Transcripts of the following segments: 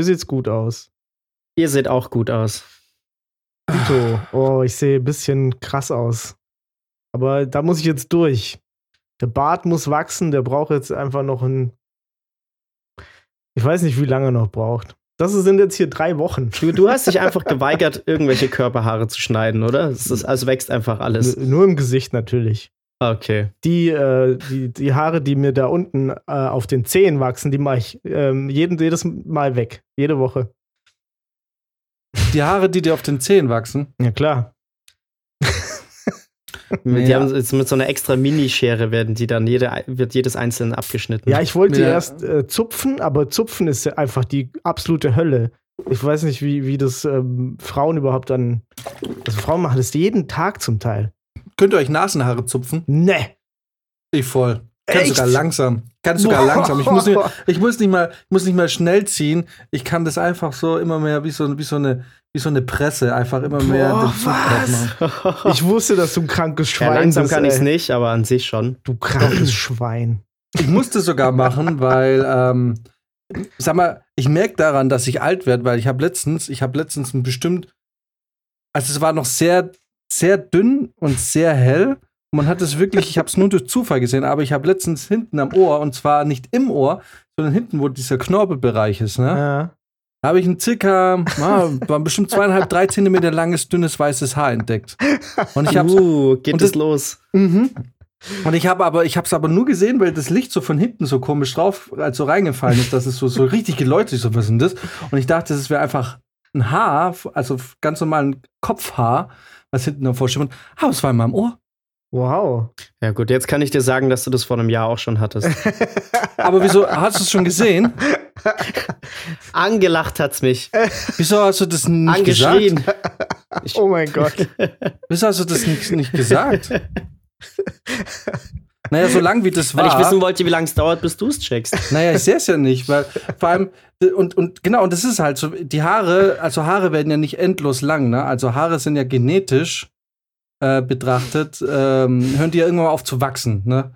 mir sieht's gut aus. Ihr seht auch gut aus. Tito. Oh, ich sehe ein bisschen krass aus. Aber da muss ich jetzt durch. Der Bart muss wachsen, der braucht jetzt einfach noch ein. Ich weiß nicht, wie lange er noch braucht. Das sind jetzt hier drei Wochen. Du, du hast dich einfach geweigert, irgendwelche Körperhaare zu schneiden, oder? Es ist, also wächst einfach alles. N nur im Gesicht natürlich. Okay. Die, äh, die, die Haare, die mir da unten äh, auf den Zehen wachsen, die mache ich ähm, jeden, jedes Mal weg. Jede Woche. Die Haare, die dir auf den Zehen wachsen? Ja, klar. Die Ja. haben jetzt mit so einer extra Minischere werden die dann jede, wird jedes einzelne abgeschnitten. Ja, ich wollte Ja. erst äh, zupfen, aber zupfen ist ja einfach die absolute Hölle. Ich weiß nicht, wie, wie das ähm, Frauen überhaupt dann. Also Frauen machen das jeden Tag zum Teil. Könnt ihr euch Nasenhaare zupfen? Ne. Ich voll. Kann Echt? sogar langsam. Kann sogar langsam. Ich muss, nicht, ich muss nicht mal, muss nicht mal schnell ziehen. Ich kann das einfach so immer mehr wie so, wie so eine, wie so eine Presse einfach immer mehr Boah, den Zug drauf machen. Ich wusste, dass du ein krankes ja, Schwein langsam bist. kann ich es nicht, aber an sich schon. Du krankes Schwein. Ich musste sogar machen, weil, ähm, sag mal, ich merke daran, dass ich alt werde, weil ich habe letztens, ich habe letztens ein bestimmt, also es war noch sehr, sehr dünn und sehr hell. Man hat es wirklich, ich habe es nur durch Zufall gesehen, aber ich habe letztens hinten am Ohr, und zwar nicht im Ohr, sondern hinten, wo dieser Knorpelbereich ist, ne? Ja. Habe ich ein circa, ah, war bestimmt zweieinhalb, drei Zentimeter langes, dünnes, weißes Haar entdeckt. Und ich habe uh, geht es das- los. Mhm. Und ich habe aber, ich habe es aber nur gesehen, weil das Licht so von hinten so komisch drauf, also reingefallen ist, dass es so, so richtig geleuchtet ist, so was ist das? Und ich dachte, es wäre einfach ein Haar, also ganz normal ein Kopfhaar, was hinten davor steht. Aber es war in meinem Ohr. Wow. Ja, gut, jetzt kann ich dir sagen, dass du das vor einem Jahr auch schon hattest. Aber wieso, hast du es schon gesehen? Angelacht hat's mich. Wieso hast du das nicht gesagt? Angeschrien. Oh mein Gott. Wieso hast du das nicht, nicht gesagt? Naja, so lang wie das war. Weil ich wissen wollte, wie lange es dauert, bis du es checkst. Naja, ich sehe es ja nicht, weil vor allem, und, und genau, und das ist halt so, die Haare, also Haare werden ja nicht endlos lang, ne? Also Haare sind ja genetisch äh, betrachtet, ähm, hören die ja irgendwann mal auf zu wachsen, ne?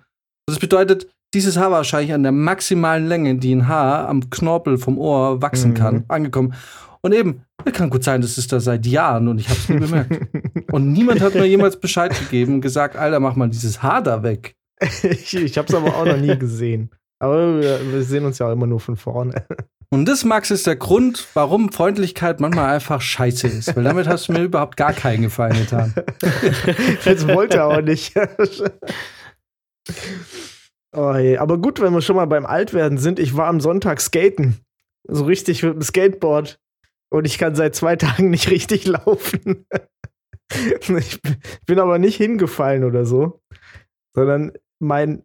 Das bedeutet, dieses Haar war wahrscheinlich an der maximalen Länge, die ein Haar am Knorpel vom Ohr wachsen Mhm. kann, angekommen. Und eben, es kann gut sein, das ist da seit Jahren und ich habe es nie bemerkt. und niemand hat mir jemals Bescheid gegeben und gesagt, Alter, mach mal dieses Haar da weg. ich ich habe es aber auch noch nie gesehen. Aber wir, wir sehen uns ja auch immer nur von vorne. Und das, Max, ist der Grund, warum Freundlichkeit manchmal einfach scheiße ist. Weil damit hast du mir überhaupt gar keinen Gefallen getan. Jetzt wollte er auch nicht. oh, je. Aber gut, wenn wir schon mal beim Altwerden sind. Ich war am Sonntag skaten. So richtig mit dem Skateboard. Und ich kann seit zwei Tagen nicht richtig laufen. ich bin aber nicht hingefallen oder so. Sondern mein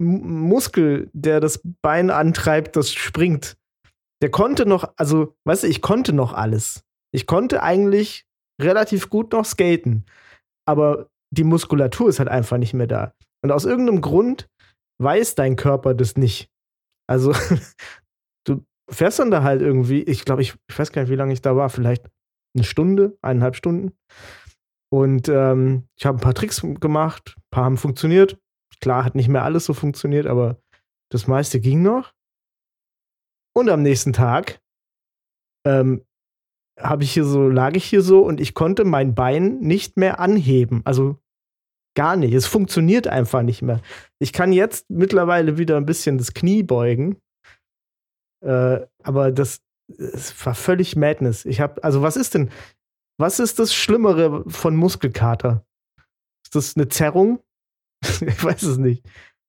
Muskel, der das Bein antreibt, das springt. Der konnte noch, also, weißt du, ich konnte noch alles. Ich konnte eigentlich relativ gut noch skaten. Aber die Muskulatur ist halt einfach nicht mehr da. Und aus irgendeinem Grund weiß dein Körper das nicht. Also, du fährst dann da halt irgendwie, ich glaube, ich, ich weiß gar nicht, wie lange ich da war, vielleicht eine Stunde, eineinhalb Stunden. Und ähm, ich habe ein paar Tricks gemacht, ein paar haben funktioniert. Klar, hat nicht mehr alles so funktioniert, aber das meiste ging noch. Und am nächsten Tag ähm, habe ich hier so, lag ich hier so und ich konnte mein Bein nicht mehr anheben. Also gar nicht. Es funktioniert einfach nicht mehr. Ich kann jetzt mittlerweile wieder ein bisschen das Knie beugen. Äh, aber das, es war völlig Madness. Ich habe, also was ist denn, was ist das Schlimmere von Muskelkater? Ist das eine Zerrung? ich weiß es nicht.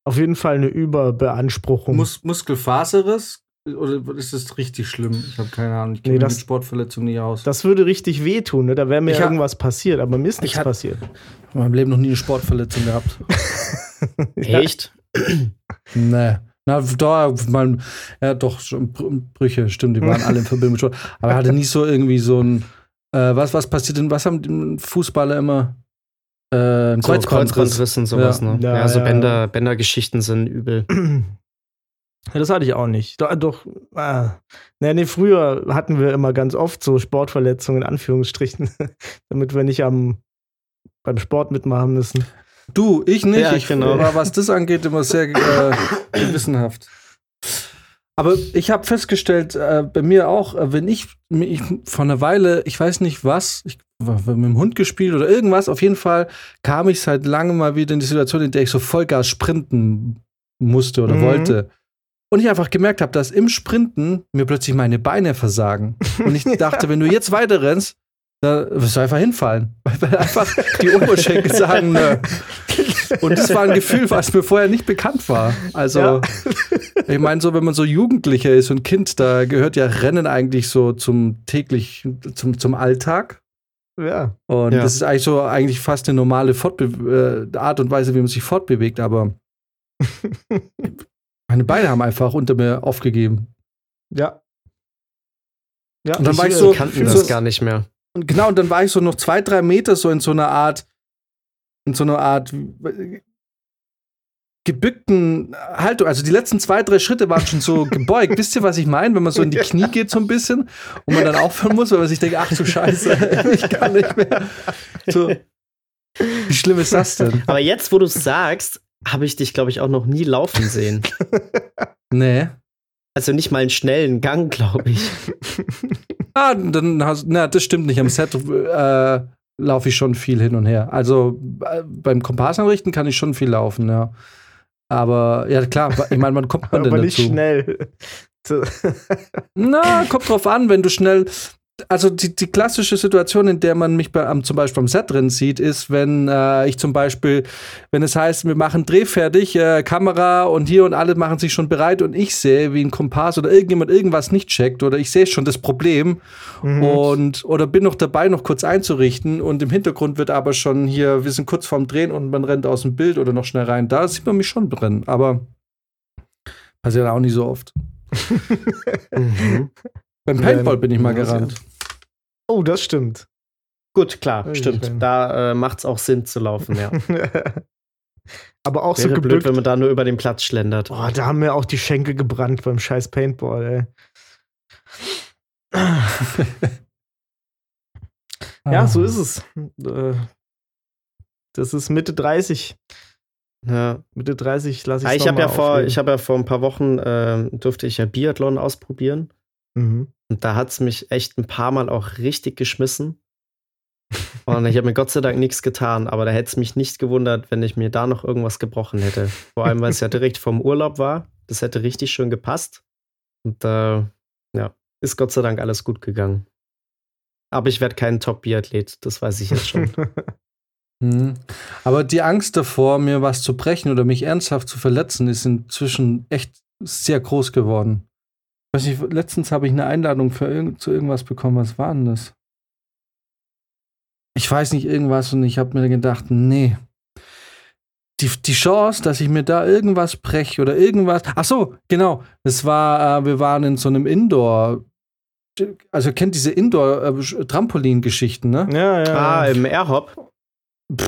Auf jeden Fall eine Überbeanspruchung. Mus Muskelfaseres? Oder ist das richtig schlimm? Ich habe keine Ahnung. Ich kenne Nee, das- mit Sportverletzungen nicht aus. das würde richtig wehtun, ne? Da wäre mir Ich hab- irgendwas passiert, aber mir ist nichts hab- passiert. Ich habe in meinem Leben noch nie eine Sportverletzung gehabt. Echt? nee. Na, da, man, ja, doch, Brüche, stimmt, die waren alle in Verbindung mit Sport. Aber er hatte nie so irgendwie so ein, äh, was, was passiert denn, was haben die Fußballer immer? Äh, So, Kreuzbandriss. Kreuzbandriss und sowas, Ja. ne? Ja, Ja, so ja. Bänder, Bändergeschichten sind übel. Ja, das hatte ich auch nicht. Doch, doch ah. nee, nee, früher hatten wir immer ganz oft so Sportverletzungen in Anführungsstrichen, damit wir nicht am beim Sport mitmachen müssen. Du, ich nicht. Ja, ich genau. war, was das angeht, immer sehr äh, gewissenhaft. Aber ich habe festgestellt, äh, bei mir auch, äh, wenn ich, ich vor einer Weile, ich weiß nicht was, ich mit dem Hund gespielt oder irgendwas, auf jeden Fall kam ich seit langem mal wieder in die Situation, in der ich so Vollgas sprinten musste oder Mhm. wollte. Und ich einfach gemerkt habe, dass im Sprinten mir plötzlich meine Beine versagen. Und ich dachte, wenn du jetzt weiter rennst, da wirst du einfach hinfallen. Weil einfach die Oberschenkel sagen, nö. Und das war ein Gefühl, was mir vorher nicht bekannt war. Also, Ja. ich meine, so, wenn man so Jugendlicher ist und Kind, da gehört ja Rennen eigentlich so zum täglich, zum, zum Alltag. Ja. Und Ja. das ist eigentlich so eigentlich fast eine normale Fortbe äh, Art und Weise, wie man sich fortbewegt, aber meine Beine haben einfach unter mir aufgegeben. Ja. Ja, Und dann ich, war ich so- kannten so- das gar nicht mehr. Und genau, und dann war ich so noch zwei, drei Meter so in so einer Art, in so einer Art gebückten Haltung. Also die letzten zwei, drei Schritte waren schon so gebeugt. Wisst ihr, was ich meine? Wenn man so in die Knie geht so ein bisschen und man dann aufhören muss, weil man sich denkt, ach du Scheiße, ich kann nicht mehr. So. Wie schlimm ist das denn? Aber jetzt, wo du es sagst, habe ich dich, glaube ich, auch noch nie laufen sehen. Nee. Also nicht mal einen schnellen Gang, glaube ich. Ah, dann hast na, das stimmt nicht. Am Set äh, laufe ich schon viel hin und her. Also äh, beim Komparsenrichten kann ich schon viel laufen, ja. Aber ja, klar, ich meine, wann kommt man denn aber nicht dazu? schnell. So. Na, kommt drauf an, wenn du schnell. Also die, die klassische Situation, in der man mich bei, am, zum Beispiel am Set drin sieht, ist, wenn äh, ich zum Beispiel, wenn es heißt, wir machen Dreh fertig, äh, Kamera und hier und alle machen sich schon bereit und ich sehe, wie ein Kompass oder irgendjemand irgendwas nicht checkt oder ich sehe schon das Problem Mhm. und oder bin noch dabei, noch kurz einzurichten und im Hintergrund wird aber schon hier, wir sind kurz vorm Drehen und man rennt aus dem Bild oder noch schnell rein. Da sieht man mich schon drin, aber passiert auch nicht so oft. Mhm. Beim Paintball bin ich mal gerannt. Oh, das stimmt. Gut, klar, Ich stimmt. bin- Da äh, macht es auch Sinn zu laufen, ja. aber auch so Wäre blöd, gebückt. wenn man da nur über den Platz schlendert. Boah, da haben mir auch die Schenkel gebrannt beim scheiß Paintball, ey. Ja, Ah. so ist es. Äh, Das ist Mitte 30. Ja. Mitte 30 lasse Ah, ich ich habe ja vor, ich habe ja vor ein paar Wochen ähm, durfte ich ja Biathlon ausprobieren Mhm. Und da hat es mich echt ein paar Mal auch richtig geschmissen. Und ich habe mir Gott sei Dank nichts getan, aber da hätte es mich nicht gewundert, wenn ich mir da noch irgendwas gebrochen hätte. Vor allem, weil es ja direkt vom Urlaub war. Das hätte richtig schön gepasst. Und äh, ja, ist Gott sei Dank alles gut gegangen. Aber ich werde kein Top-Biathlet, das weiß ich jetzt schon. Mhm. Aber die Angst davor, mir was zu brechen oder mich ernsthaft zu verletzen, ist inzwischen echt sehr groß geworden. Weiß nicht, letztens habe ich eine Einladung für irgend, zu irgendwas bekommen. Was war denn das? Ich weiß nicht, irgendwas und ich habe mir gedacht, nee. Die, die Chance, dass ich mir da irgendwas breche oder irgendwas. Ach so, genau. Das war, äh, wir waren in so einem Indoor. Also, ihr kennt diese Indoor-Trampolin-Geschichten, ne? ja, ja. ah, im Airhop.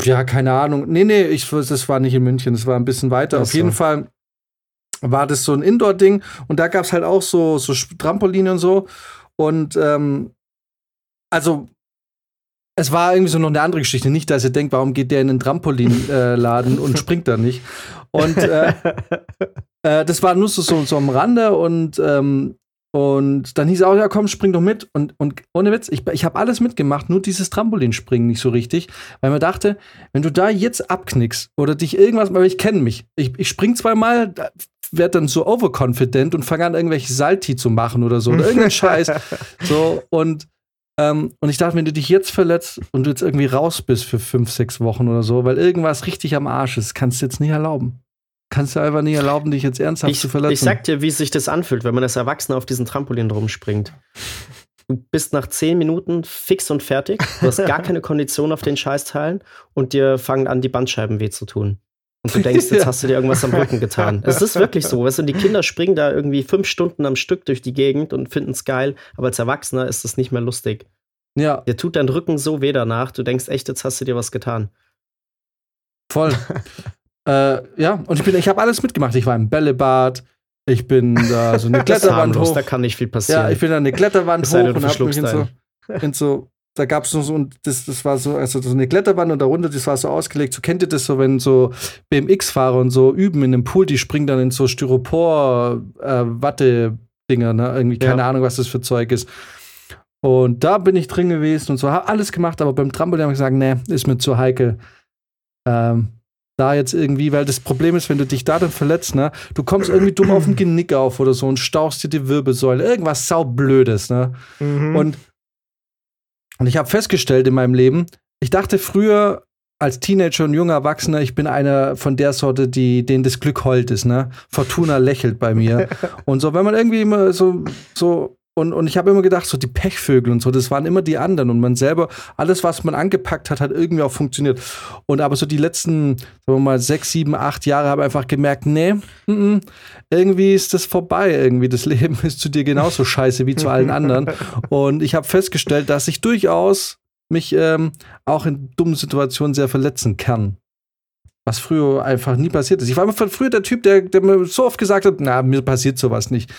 Ja, keine Ahnung. Nee, nee, ich, das war nicht in München, das war ein bisschen weiter. Ach Auf so. jeden Fall war das so ein Indoor-Ding und da gab es halt auch so, so Trampoline und so. Und ähm, also es war irgendwie so noch eine andere Geschichte. Nicht, dass ihr denkt, warum geht der in den Trampolinladen äh, und springt da nicht. Und äh, äh, das war nur so, so, so am Rande und, ähm, und dann hieß es auch, ja komm, spring doch mit. Und, und ohne Witz, ich, ich habe alles mitgemacht, nur dieses Trampolinspringen nicht so richtig, weil man dachte, wenn du da jetzt abknickst oder dich irgendwas, weil ich kenne mich, ich, ich spring zweimal, werde dann so overconfident und fange an, irgendwelche Salti zu machen oder so oder irgendeinen Scheiß. So, und ähm, und ich dachte, wenn du dich jetzt verletzt und du jetzt irgendwie raus bist für fünf, sechs Wochen oder so, weil irgendwas richtig am Arsch ist, kannst du jetzt nicht erlauben. Kannst du einfach nicht erlauben, dich jetzt ernsthaft Ich, zu verletzen. ich sag dir, wie sich das anfühlt, wenn man als Erwachsener auf diesen Trampolin rumspringt. Du bist nach zehn Minuten fix und fertig. Du hast gar keine Kondition auf den Scheißteilen und dir fangen an, die Bandscheiben weh zu tun. Und du denkst, jetzt hast du dir irgendwas am Rücken getan. Es ist wirklich so. Weißt du, die Kinder springen da irgendwie fünf Stunden am Stück durch die Gegend und finden es geil, aber als Erwachsener ist es nicht mehr lustig. ja, Dir tut dein Rücken so weh danach, du denkst echt, jetzt hast du dir was getan. voll. äh, ja, und ich bin, ich habe alles mitgemacht. Ich war im Bällebad, ich bin da so eine Kletterwand hoch. da kann nicht viel passieren. Ja, ich bin da eine Kletterwand hoch und hab mich in so, in so da gab es so, und das, das war so, also so eine Kletterbahn und darunter, das war so ausgelegt. So kennt ihr das so, wenn so BMX-Fahrer und so üben in einem Pool, die springen dann in so Styropor-Watte-Dinger, ne? Irgendwie, keine Ja. Ahnung, was das für Zeug ist. Und da bin ich drin gewesen und so, habe alles gemacht, aber beim Trampolin habe ich gesagt, nee, ist mir zu heikel. Ähm, da jetzt irgendwie, weil das Problem ist, wenn du dich da dann verletzt, ne, du kommst irgendwie dumm auf den Genick auf oder so und stauchst dir die Wirbelsäule, irgendwas saublödes, ne? Mhm. Und, und ich habe festgestellt in meinem Leben, ich dachte früher als Teenager und junger Erwachsener, ich bin einer von der Sorte, die, denen das Glück hold ist, ne? Fortuna lächelt bei mir. und so, wenn man irgendwie immer so, so, und, und ich habe immer gedacht, so die Pechvögel und so, das waren immer die anderen. Und man selber, alles, was man angepackt hat, hat irgendwie auch funktioniert. Und aber so die letzten, sagen wir mal, sechs, sieben, acht Jahre habe ich einfach gemerkt, nee, mm, mm, irgendwie ist das vorbei. Irgendwie, das Leben ist zu dir genauso scheiße wie zu allen anderen. Und ich habe festgestellt, dass ich durchaus mich ähm, auch in dummen Situationen sehr verletzen kann. Was früher einfach nie passiert ist. Ich war immer von früher der Typ, der, der mir so oft gesagt hat, na, mir passiert sowas nicht.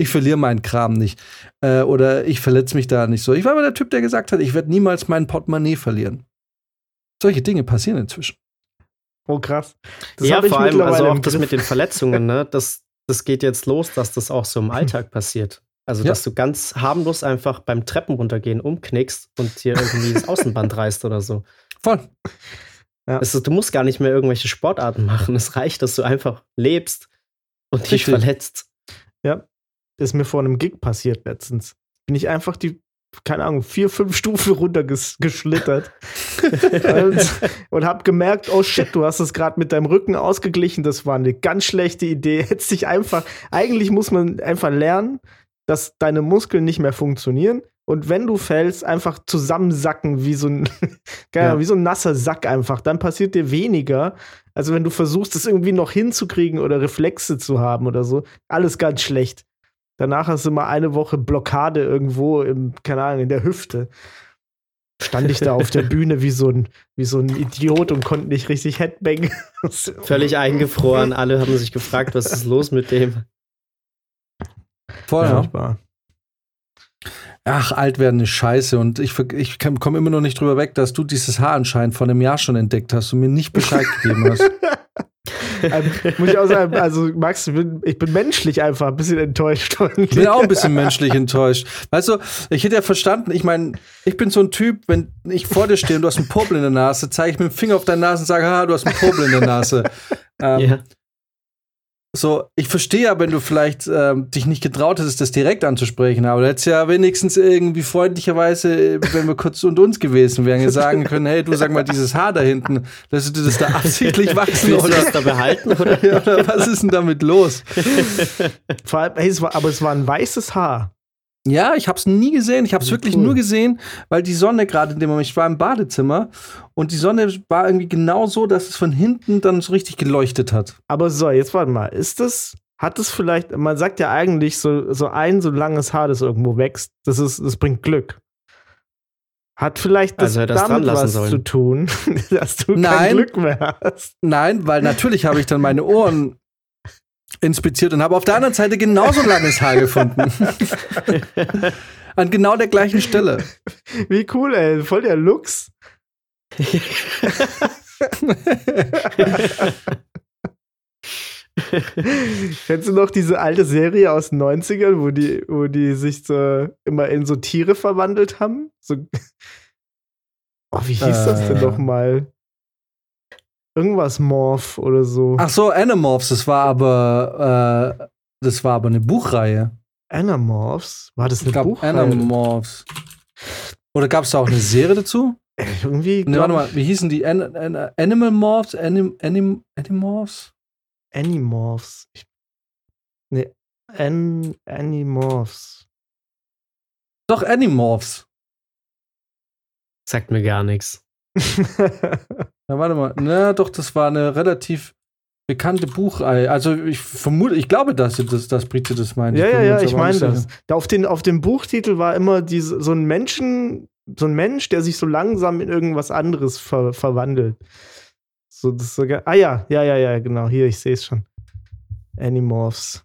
Ich verliere meinen Kram nicht. Äh, oder ich verletze mich da nicht so. Ich war immer der Typ, der gesagt hat, ich werde niemals mein Portemonnaie verlieren. Solche Dinge passieren inzwischen. oh, krass. Das ja, vor allem also auch das mit den Verletzungen, ne? Das, das geht jetzt los, dass das auch so im Alltag passiert. Also, Ja. dass du ganz harmlos einfach beim Treppen runtergehen umknickst und dir irgendwie das Außenband reißt oder so. Voll. Es ist, du musst gar nicht mehr irgendwelche Sportarten machen. Es reicht, dass du einfach lebst und dich Richtig. verletzt. Ist mir vor einem Gig passiert letztens. Bin ich einfach die, keine Ahnung, vier, fünf Stufen runtergeschlittert und, und hab gemerkt, oh shit, du hast es gerade mit deinem Rücken ausgeglichen. Das war eine ganz schlechte Idee. Hättest dich einfach, eigentlich muss man einfach lernen, dass deine Muskeln nicht mehr funktionieren. Und wenn du fällst, einfach zusammensacken wie so ein, Ja. wie so ein nasser Sack einfach. Dann passiert dir weniger, als wenn du versuchst, es irgendwie noch hinzukriegen oder Reflexe zu haben oder so. Alles ganz schlecht. Danach hast du mal eine Woche Blockade irgendwo im, keine Ahnung, in der Hüfte. Stand ich da auf der Bühne wie so ein, wie so ein Idiot und konnte nicht richtig Headbang. Völlig eingefroren. Alle haben sich gefragt, was ist los mit dem? Voll, ja. Furchtbar. Ach, alt werden ist scheiße. Und ich, ich komme immer noch nicht drüber weg, dass du dieses Haar anscheinend vor einem Jahr schon entdeckt hast und mir nicht Bescheid gegeben hast. Ähm, muss ich auch sagen, also Max, ich bin, ich bin menschlich einfach ein bisschen enttäuscht. Ich bin auch ein bisschen menschlich enttäuscht. Weißt du, ich hätte ja verstanden, ich meine, ich bin so ein Typ, wenn ich vor dir stehe und du hast einen Popel in der Nase, zeige ich mit dem Finger auf deine Nase und sage, haha, du hast einen Popel in der Nase. ähm, Ja. So, ich verstehe ja, wenn du vielleicht ähm, dich nicht getraut hättest, das direkt anzusprechen, aber du hättest ja wenigstens irgendwie freundlicherweise, wenn wir kurz unter uns gewesen wären, sagen können, hey, du sag mal, dieses Haar da hinten, lässt du das da absichtlich wachsen Willst du oder, das da behalten? Oder? ja, oder was ist denn damit los? Vor allem, hey, es war, aber es war ein weißes Haar. Ja, ich habe es nie gesehen. Ich habe es wirklich cool. nur gesehen, weil die Sonne gerade in dem Moment, ich war im Badezimmer und die Sonne war irgendwie genau so, dass es von hinten dann so richtig geleuchtet hat. Aber so, jetzt warte mal. Ist das, hat es vielleicht, man sagt ja eigentlich, so, so ein so langes Haar, das irgendwo wächst, das, ist, das bringt Glück. Hat vielleicht das Also dran damit was sollen. zu tun, dass du Nein. kein Glück mehr hast? Nein, weil natürlich habe ich dann meine Ohren inspiziert und habe auf der anderen Seite genauso langes Haar gefunden. An genau der gleichen Stelle. Wie cool, ey. Voll der Lux. Kennst du noch diese alte Serie aus den 90ern, wo die, wo die sich so immer in so Tiere verwandelt haben? So oh, wie hieß das denn Äh. Irgendwas Morph oder so. Ach so, Animorphs, das war aber äh, das war aber eine Buchreihe. Animorphs? War das Ich eine glaube Buchreihe? Animorphs. Oder gab es da auch eine Serie dazu? Äh, Irgendwie. Ne, glaub warte mal, ich, wie hießen die? An An Animal Morphs? Anim Anim Animorphs? Animorphs. Ich, nee, An Animorphs. Doch, Animorphs. Sagt mir gar nichts. Ja, warte mal. Na, doch, das war eine relativ bekannte Buchreihe. Also ich vermute, ich glaube, dass sie das, dass Brize das meint. Ja, ja, ja, ich meine das. Da auf, den, auf dem Buchtitel war immer diese, so ein Menschen, so ein Mensch, der sich so langsam in irgendwas anderes ver, verwandelt. So, das ist sogar, ah ja, ja, ja, ja, genau, hier, ich sehe es schon. Animorphs.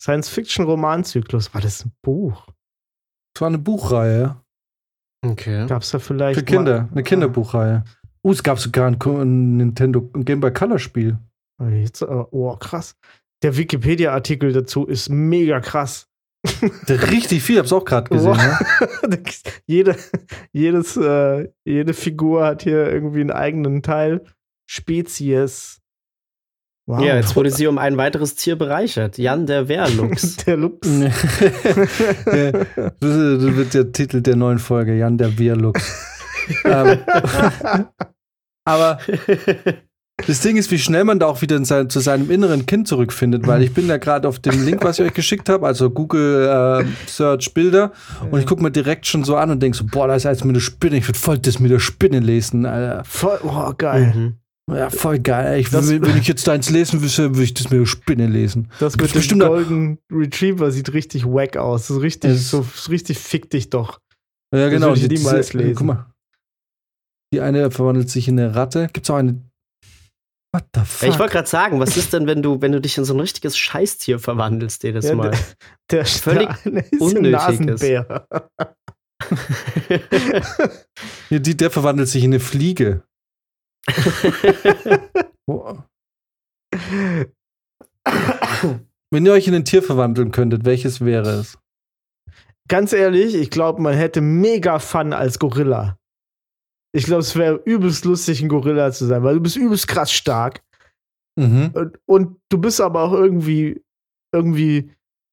Science-Fiction-Romanzyklus. War das ein Buch? Das war eine Buchreihe. Okay. Gab's da vielleicht. Für Kinder, eine Kinderbuchreihe. Uh, es gab sogar ein, ein Nintendo Game Boy Color Spiel. Jetzt, äh, oh, krass. Der Wikipedia-Artikel dazu ist mega krass. Richtig viel, hab's auch gerade gesehen. Wow. Ne? jede, jedes, äh, jede Figur hat hier irgendwie einen eigenen Teil. Spezies. Wow. Ja, jetzt wurde sie um ein weiteres Tier bereichert. Jan der Wehrluchs. der Lux. Ja, das wird der Titel der neuen Folge, Jan der Wehrluchs. Ähm, aber das Ding ist, wie schnell man da auch wieder in sein, zu seinem inneren Kind zurückfindet, weil ich bin da gerade auf dem Link, was ich euch geschickt habe, also Google äh, Search Bilder, und ich gucke mir direkt schon so an und denke so, boah, da ist jetzt mit der Spinne, ich würde voll das mit der Spinne lesen, Alter. Voll, oh, geil. Mhm. Ja, voll geil. Ich, Das- wenn, wenn ich jetzt deins lesen wüsste, würde ich das mit der Spinne lesen. Das mit dem bestimmt- Golden Retriever sieht richtig wack aus. Das ist richtig, Es- so, ist richtig fick dich doch. Ja, genau. würde ich die- niemals lesen. Guck mal. Die eine verwandelt sich in eine Ratte. Gibt's auch eine. What the fuck? Ich wollte gerade sagen, was ist denn, wenn du, wenn du dich in so ein richtiges Scheißtier verwandelst jedes Ja, Mal? Der Völlig der eine ist ein unnötig Nasenbär. Ja, die, der verwandelt sich in eine Fliege. Wenn ihr euch in ein Tier verwandeln könntet, welches wäre es? Ganz ehrlich, ich glaube, man hätte mega Fun als Gorilla. Ich glaube, es wäre übelst lustig, ein Gorilla zu sein, weil du bist übelst krass stark. Mhm. Und, und du bist aber auch irgendwie, irgendwie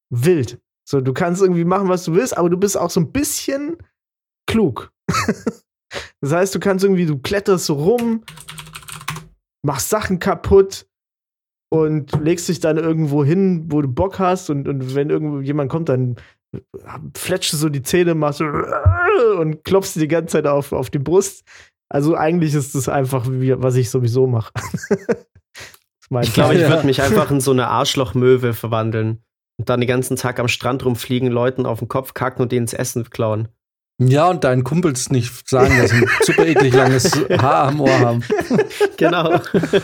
wild. So, du kannst irgendwie machen, was du willst, aber du bist auch so ein bisschen klug. das heißt, du kannst irgendwie, du kletterst so rum, machst Sachen kaputt und legst dich dann irgendwo hin, wo du Bock hast und, und wenn irgendwo jemand kommt, dann fletscht du so die Zähne, machst so und klopfst dir die ganze Zeit auf, auf die Brust. Also eigentlich ist das einfach, wie, was ich sowieso mache. Ich glaube, ich würde mich einfach in so eine Arschlochmöwe verwandeln und dann den ganzen Tag am Strand rumfliegen, Leuten auf den Kopf kacken und denen ins Essen klauen. Ja, und deinen Kumpels nicht sagen, dass sie ein super eklig langes Haar am Ohr haben. Genau.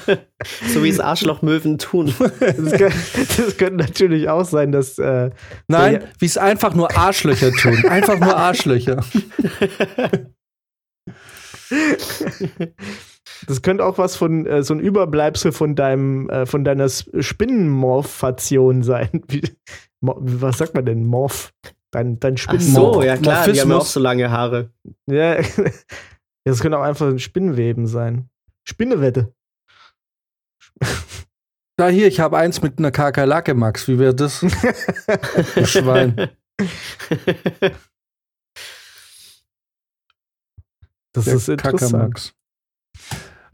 so wie es Arschlochmöwen tun. Das, kann, das könnte natürlich auch sein, dass äh, Nein, wie es einfach nur Arschlöcher tun. Einfach nur Arschlöcher. das könnte auch was von äh, so ein Überbleibsel von deinem äh, von deiner Spinnenmorphation sein. Wie, Mo- was sagt man denn Morph? Dein dein Ach Spinnenmorph. so, ja klar, die haben ja auch Morphismus. so lange Haare. Ja, das könnte auch einfach ein Spinnenweben sein. Spinnewette. Da hier, ich habe eins mit einer Kakerlake, Max. Wie wäre das? Du Schwein. Das Der ist interessant.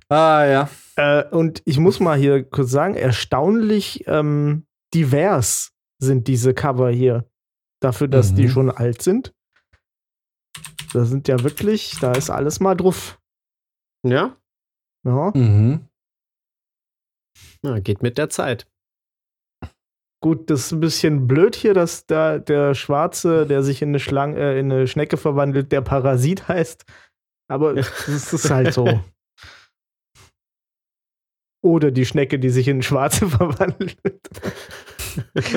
Ah ja. Äh, und ich muss mal hier kurz sagen, erstaunlich ähm, divers sind diese Cover hier. Dafür, dass Mhm. die schon alt sind. Da sind ja wirklich, da ist alles mal drauf. ja? Ja. Mhm. ja, geht mit der Zeit. Gut, das ist ein bisschen blöd hier, dass da der Schwarze, der sich in eine Schlange, äh, in eine Schnecke verwandelt, der Parasit heißt. Aber das ist halt so. Oder die Schnecke, die sich in eine Schwarze verwandelt.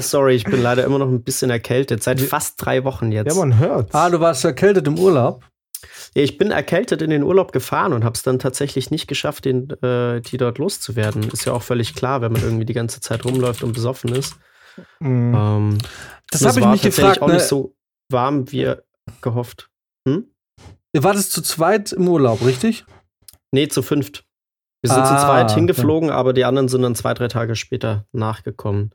Sorry, ich bin leider immer noch ein bisschen erkältet. Seit fast drei Wochen jetzt. ja, man hört. Ah, du warst erkältet im Urlaub? Ja, ich bin erkältet in den Urlaub gefahren und habe es dann tatsächlich nicht geschafft, den, äh, die dort loszuwerden. Ist ja auch völlig klar, wenn man irgendwie die ganze Zeit rumläuft und besoffen ist. Mhm. Ähm, Das habe ich war mich tatsächlich gefragt. auch Ne? nicht so warm, wie gehofft. Hm? Ihr wartet zu zweit im Urlaub, richtig? Nee, zu fünft. Wir sind zu Ah, zweit okay. hingeflogen, aber die anderen sind dann zwei, drei Tage später nachgekommen.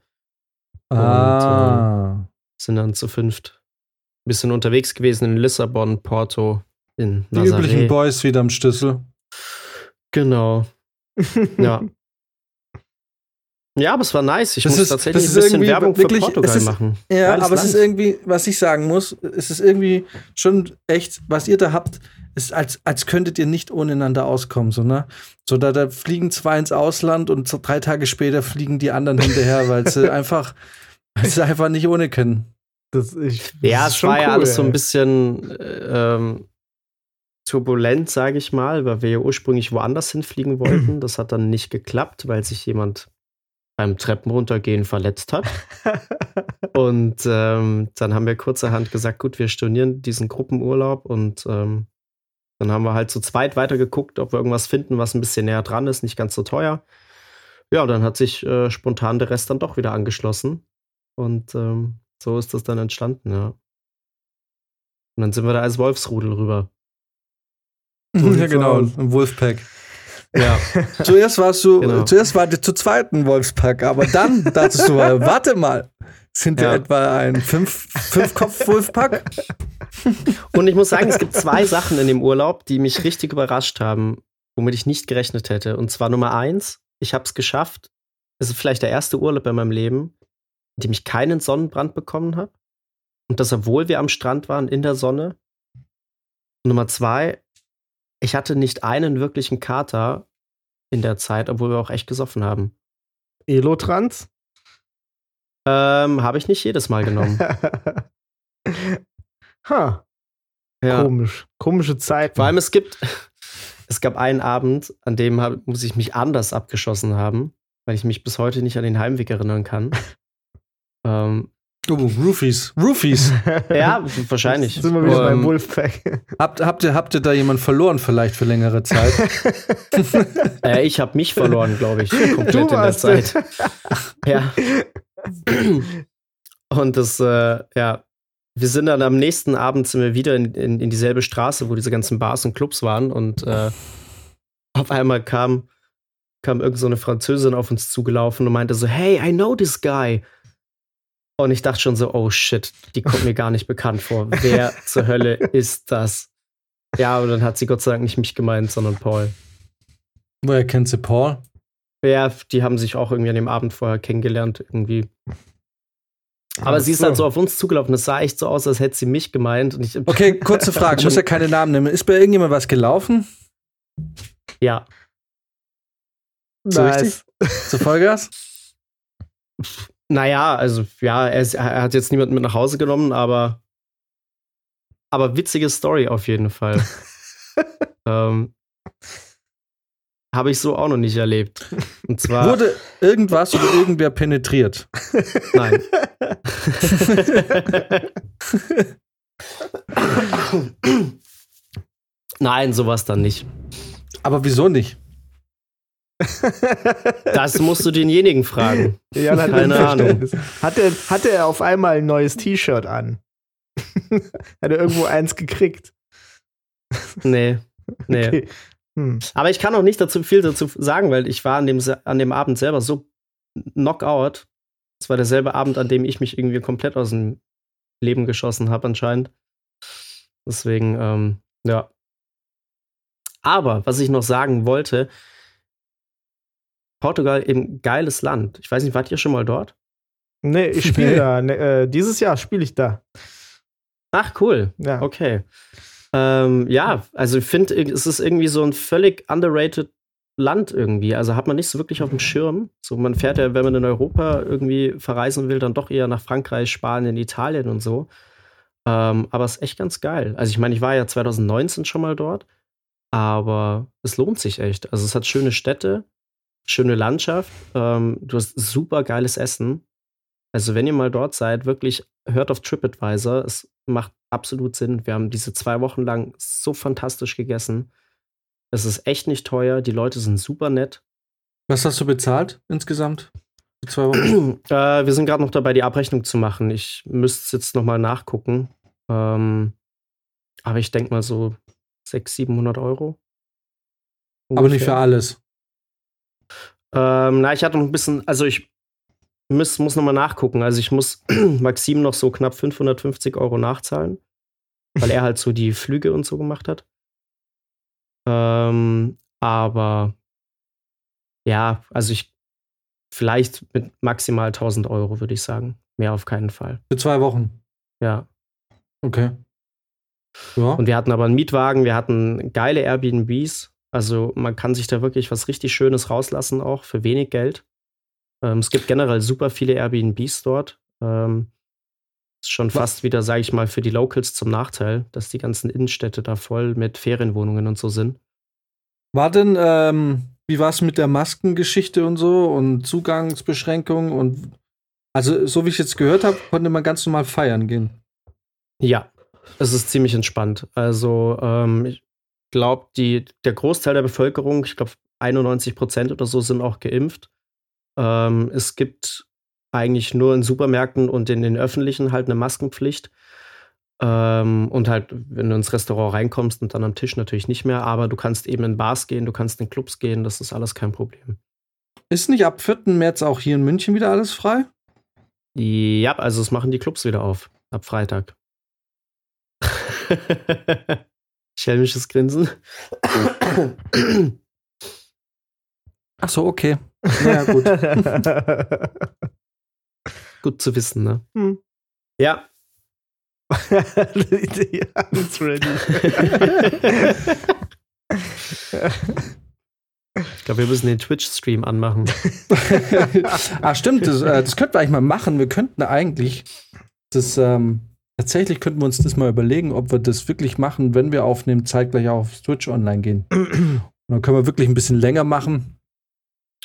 Ah. Sind dann zu fünft. Bisschen unterwegs gewesen in Lissabon, Porto, in Die üblichen Nazaré. Boys wieder am Schlüssel. Genau. Ja. Ja, aber es war nice. Ich Das muss ist- tatsächlich das ein bisschen irgendwie Werbung wirklich- für Portugal ist- machen. Ja, Geiles aber es ist Land. irgendwie, was ich sagen muss, es ist irgendwie schon echt, was ihr da habt, ist als, als könntet ihr nicht ohneinander auskommen, so, ne? So, da, da fliegen zwei ins Ausland und so drei Tage später fliegen die anderen hinterher, weil sie einfach, weil sie einfach nicht ohne können. Das, ich, Ja, das ist es schon war ja cool, alles so ey. ein bisschen äh, ähm, turbulent, sage ich mal, weil wir ja ursprünglich woanders hinfliegen wollten. Das hat dann nicht geklappt, weil sich jemand beim Treppenruntergehen verletzt hat. und ähm, dann haben wir kurzerhand gesagt, gut, wir stornieren diesen Gruppenurlaub und ähm, dann haben wir halt zu zweit weitergeguckt, ob wir irgendwas finden, was ein bisschen näher dran ist, nicht ganz so teuer. Ja, dann hat sich äh, spontan der Rest dann doch wieder angeschlossen. Und ähm, so ist das dann entstanden, ja. Und dann sind wir da als Wolfsrudel rüber. So ja, genau, ein Wolfpack. Ja. zuerst warst du, genau. zuerst war zu zweiten Wolfspack, aber dann dachtest du, warte mal, sind wir ja. etwa ein fünf, Kopf Wolfpack? Und ich muss sagen, es gibt zwei Sachen in dem Urlaub, die mich richtig überrascht haben, womit ich nicht gerechnet hätte. Und zwar Nummer eins, ich habe es geschafft. Es ist vielleicht der erste Urlaub in meinem Leben, in dem ich keinen Sonnenbrand bekommen habe. Und das, obwohl wir am Strand waren, in der Sonne. Nummer zwei, ich hatte nicht einen wirklichen Kater in der Zeit, obwohl wir auch echt gesoffen haben. Elotrans? Ähm, habe ich nicht jedes Mal genommen. ha. Ja. Komisch. Komische Zeit. Vor allem, es gibt, es gab einen Abend, an dem hab, muss ich mich anders abgeschossen haben, weil ich mich bis heute nicht an den Heimweg erinnern kann. ähm, Oh, Roofies. Roofies. ja, wahrscheinlich. Jetzt sind wir wieder um, beim Wolfpack. Habt, habt, ihr, habt ihr da jemanden verloren, vielleicht für längere Zeit? äh, ich habe mich verloren, glaube ich, komplett du in der Zeit. ja. Und das, äh, ja, wir sind dann am nächsten Abend sind wir wieder in, in, in dieselbe Straße, wo diese ganzen Bars und Clubs waren. Und äh, auf einmal kam, kam irgend so eine Französin auf uns zugelaufen und meinte so, hey, I know this guy. Und ich dachte schon so, oh shit, die kommt mir gar nicht bekannt vor. Wer zur Hölle ist das? Ja, aber dann hat sie Gott sei Dank nicht mich gemeint, sondern Paul. Woher kennt sie Paul? Ja, die haben sich auch irgendwie an dem Abend vorher kennengelernt, irgendwie. Aber Ach sie ist so. halt so auf uns zugelaufen. Es sah echt so aus, als hätte sie mich gemeint. Und ich, okay, kurze Frage. muss ja keine Namen nehmen. Ist bei irgendjemand was gelaufen? Ja. So nice. richtig? Zu Vollgas? Naja, also ja, er, ist, er, hat jetzt niemanden mit nach Hause genommen, aber, aber witzige Story auf jeden Fall. ähm, Habe ich so auch noch nicht erlebt. Und zwar. Wurde irgendwas oder irgendwer penetriert? Nein. Nein, sowas dann nicht. Aber wieso nicht? Das musst du denjenigen fragen. Ja, Keine Ahnung. Hatte, hatte er auf einmal ein neues T-Shirt an? Hat er irgendwo eins gekriegt? Nee. Nee. Okay. Hm. Aber ich kann auch nicht dazu viel dazu sagen, weil ich war an dem, an dem Abend selber so knockout. Es war derselbe Abend, an dem ich mich irgendwie komplett aus dem Leben geschossen habe, anscheinend. Deswegen, ähm, ja. Aber was ich noch sagen wollte, Portugal eben geiles Land. Ich weiß nicht, wart ihr schon mal dort? Nee, ich spiele da. Ne, äh, dieses Jahr spiele ich da. Ach, cool. Ja. Okay. Ähm, ja, also ich finde, es ist irgendwie so ein völlig underrated Land irgendwie. Also hat man nicht so wirklich auf dem Schirm. So, man fährt ja, wenn man in Europa irgendwie verreisen will, dann doch eher nach Frankreich, Spanien, Italien und so. Ähm, aber es ist echt ganz geil. Also ich meine, ich war ja 2019 schon mal dort, aber es lohnt sich echt. Also es hat schöne Städte, schöne Landschaft. Ähm, du hast super geiles Essen. Also, wenn ihr mal dort seid, wirklich hört auf TripAdvisor. Es macht absolut Sinn. Wir haben diese zwei Wochen lang so fantastisch gegessen. Es ist echt nicht teuer. Die Leute sind super nett. Was hast du bezahlt insgesamt? Zwei Wochen? äh, wir sind gerade noch dabei, die Abrechnung zu machen. Ich müsste es jetzt nochmal nachgucken. Ähm, aber ich denke mal so 600, 700 Euro. Ungefähr. Aber nicht für alles. Ähm, na, ich hatte noch ein bisschen, also ich muss, muss nochmal nachgucken. Also ich muss Maxim noch so knapp 550 Euro nachzahlen, weil er halt so die Flüge und so gemacht hat. Ähm, aber ja, also ich vielleicht mit maximal 1000 Euro würde ich sagen. Mehr auf keinen Fall. Für zwei Wochen. Ja. Okay. Ja. Und wir hatten aber einen Mietwagen, wir hatten geile Airbnbs. Also man kann sich da wirklich was richtig Schönes rauslassen, auch für wenig Geld. Ähm, es gibt generell super viele Airbnbs dort. Ähm, Ist schon fast wieder, sage ich mal, für die Locals zum Nachteil, dass die ganzen Innenstädte da voll mit Ferienwohnungen und so sind. War denn, ähm, wie war es mit der Maskengeschichte und so und Zugangsbeschränkungen und also so wie ich jetzt gehört habe, konnte man ganz normal feiern gehen. Ja, es ist ziemlich entspannt. Also ähm, ich glaube, der Großteil der Bevölkerung, ich glaube 91 Prozent oder so, sind auch geimpft. Ähm, es gibt eigentlich nur in Supermärkten und in den öffentlichen halt eine Maskenpflicht. Ähm, und halt, wenn du ins Restaurant reinkommst und dann am Tisch natürlich nicht mehr, aber du kannst eben in Bars gehen, du kannst in Clubs gehen, das ist alles kein Problem. Ist nicht ab 4. März auch hier in München wieder alles frei? Ja, also es machen die Clubs wieder auf, ab Freitag. Schelmisches Grinsen. Ach so, okay. Ja, gut. gut zu wissen, ne? Hm. Ja. it's ready. ich glaube, wir müssen den Twitch-Stream anmachen. ah, stimmt. Das, äh, das könnten wir eigentlich mal machen. Wir könnten eigentlich das, ähm, tatsächlich könnten wir uns das mal überlegen, ob wir das wirklich machen, wenn wir aufnehmen, zeitgleich auch auf Twitch online gehen. Und dann können wir wirklich ein bisschen länger machen.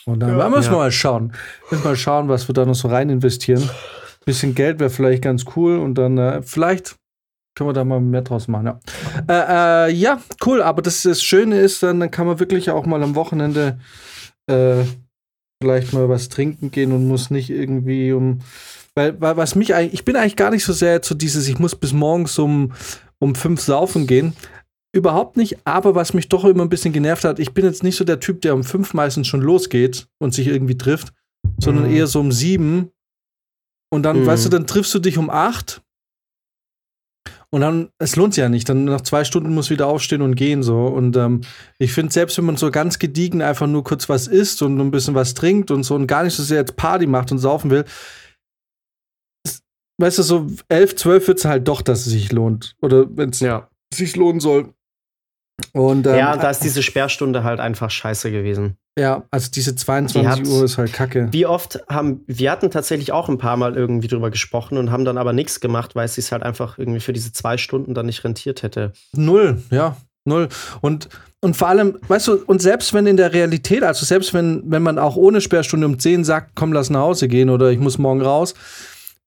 Und dann ja, müssen wir mal schauen. Müssen wir mal schauen, was wir da noch so rein investieren. Bisschen Geld wäre vielleicht ganz cool und dann äh, vielleicht können wir da mal mehr draus machen. Ja, äh, äh, ja cool. Aber das, das Schöne ist, dann, dann kann man wirklich auch mal am Wochenende äh, vielleicht mal was trinken gehen und muss nicht irgendwie um. Weil, weil was mich eigentlich, ich bin eigentlich gar nicht so sehr zu dieses, ich muss bis morgens um, um fünf saufen gehen. Überhaupt nicht, aber was mich doch immer ein bisschen genervt hat, ich bin jetzt nicht so der Typ, der um fünf meistens schon losgeht und sich irgendwie trifft, sondern mhm. eher so um sieben. Und dann, mhm. weißt du, dann triffst du dich um acht. Und dann, es lohnt sich ja nicht. Dann nach zwei Stunden muss wieder aufstehen und gehen so. Und ähm, ich finde, selbst wenn man so ganz gediegen einfach nur kurz was isst und ein bisschen was trinkt und so und gar nicht so sehr jetzt Party macht und saufen will, weißt du, so elf, zwölf wird es halt doch, dass es sich lohnt. Oder wenn es ja. sich lohnen soll. Und, ähm, ja, da ist diese Sperrstunde halt einfach scheiße gewesen. Ja, also diese 22 hat, Uhr ist halt kacke. Wie oft haben, wir hatten tatsächlich auch ein paar Mal irgendwie drüber gesprochen und haben dann aber nichts gemacht, weil es sich halt einfach irgendwie für diese zwei Stunden dann nicht rentiert hätte. Null, ja, null. Und, und vor allem, weißt du, und selbst wenn in der Realität, also selbst wenn, wenn man auch ohne Sperrstunde um 10 sagt, komm, lass nach Hause gehen oder ich muss morgen raus,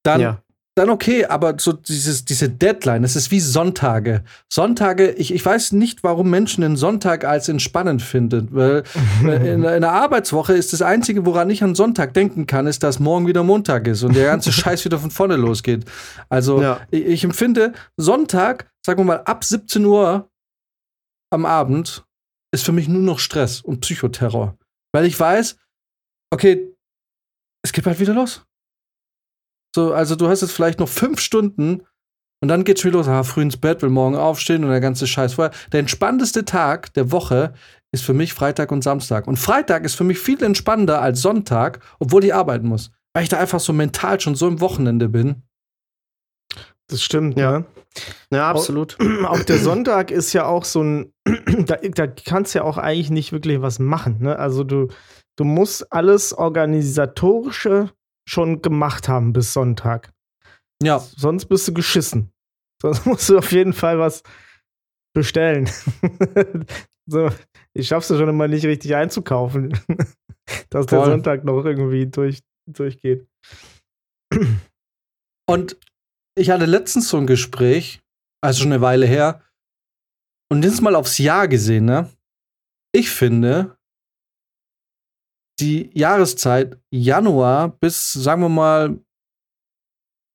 dann ja dann okay, aber so dieses, diese Deadline, das ist wie Sonntage. Sonntage, ich, ich weiß nicht, warum Menschen den Sonntag als entspannend finden, weil in, in einer Arbeitswoche ist das Einzige, woran ich an Sonntag denken kann, ist, dass morgen wieder Montag ist und der ganze Scheiß wieder von vorne losgeht. Also ja. ich, ich empfinde Sonntag, sagen wir mal, ab 17 Uhr am Abend ist für mich nur noch Stress und Psychoterror. Weil ich weiß, okay, es geht bald wieder los. So, also du hast jetzt vielleicht noch fünf Stunden und dann geht's schon wieder los. Ah, früh ins Bett, will morgen aufstehen und der ganze Scheiß vorher. Der entspannteste Tag der Woche ist für mich Freitag und Samstag. Und Freitag ist für mich viel entspannender als Sonntag, obwohl ich arbeiten muss. Weil ich da einfach so mental schon so im Wochenende bin. Das stimmt, ja. Ja, absolut. Auch, auch der Sonntag ist ja auch so ein, da, da kannst du ja auch eigentlich nicht wirklich was machen. Ne? Also du, du musst alles organisatorische schon gemacht haben bis Sonntag. Ja. Sonst bist du geschissen. Sonst musst du auf jeden Fall was bestellen. so, ich schaff's ja schon immer nicht richtig einzukaufen, dass Voll. der Sonntag noch irgendwie durch, durchgeht. Und ich hatte letztens so ein Gespräch, also schon eine Weile her, und jetzt mal aufs Jahr gesehen, ne? Ich finde, die Jahreszeit Januar bis, sagen wir mal,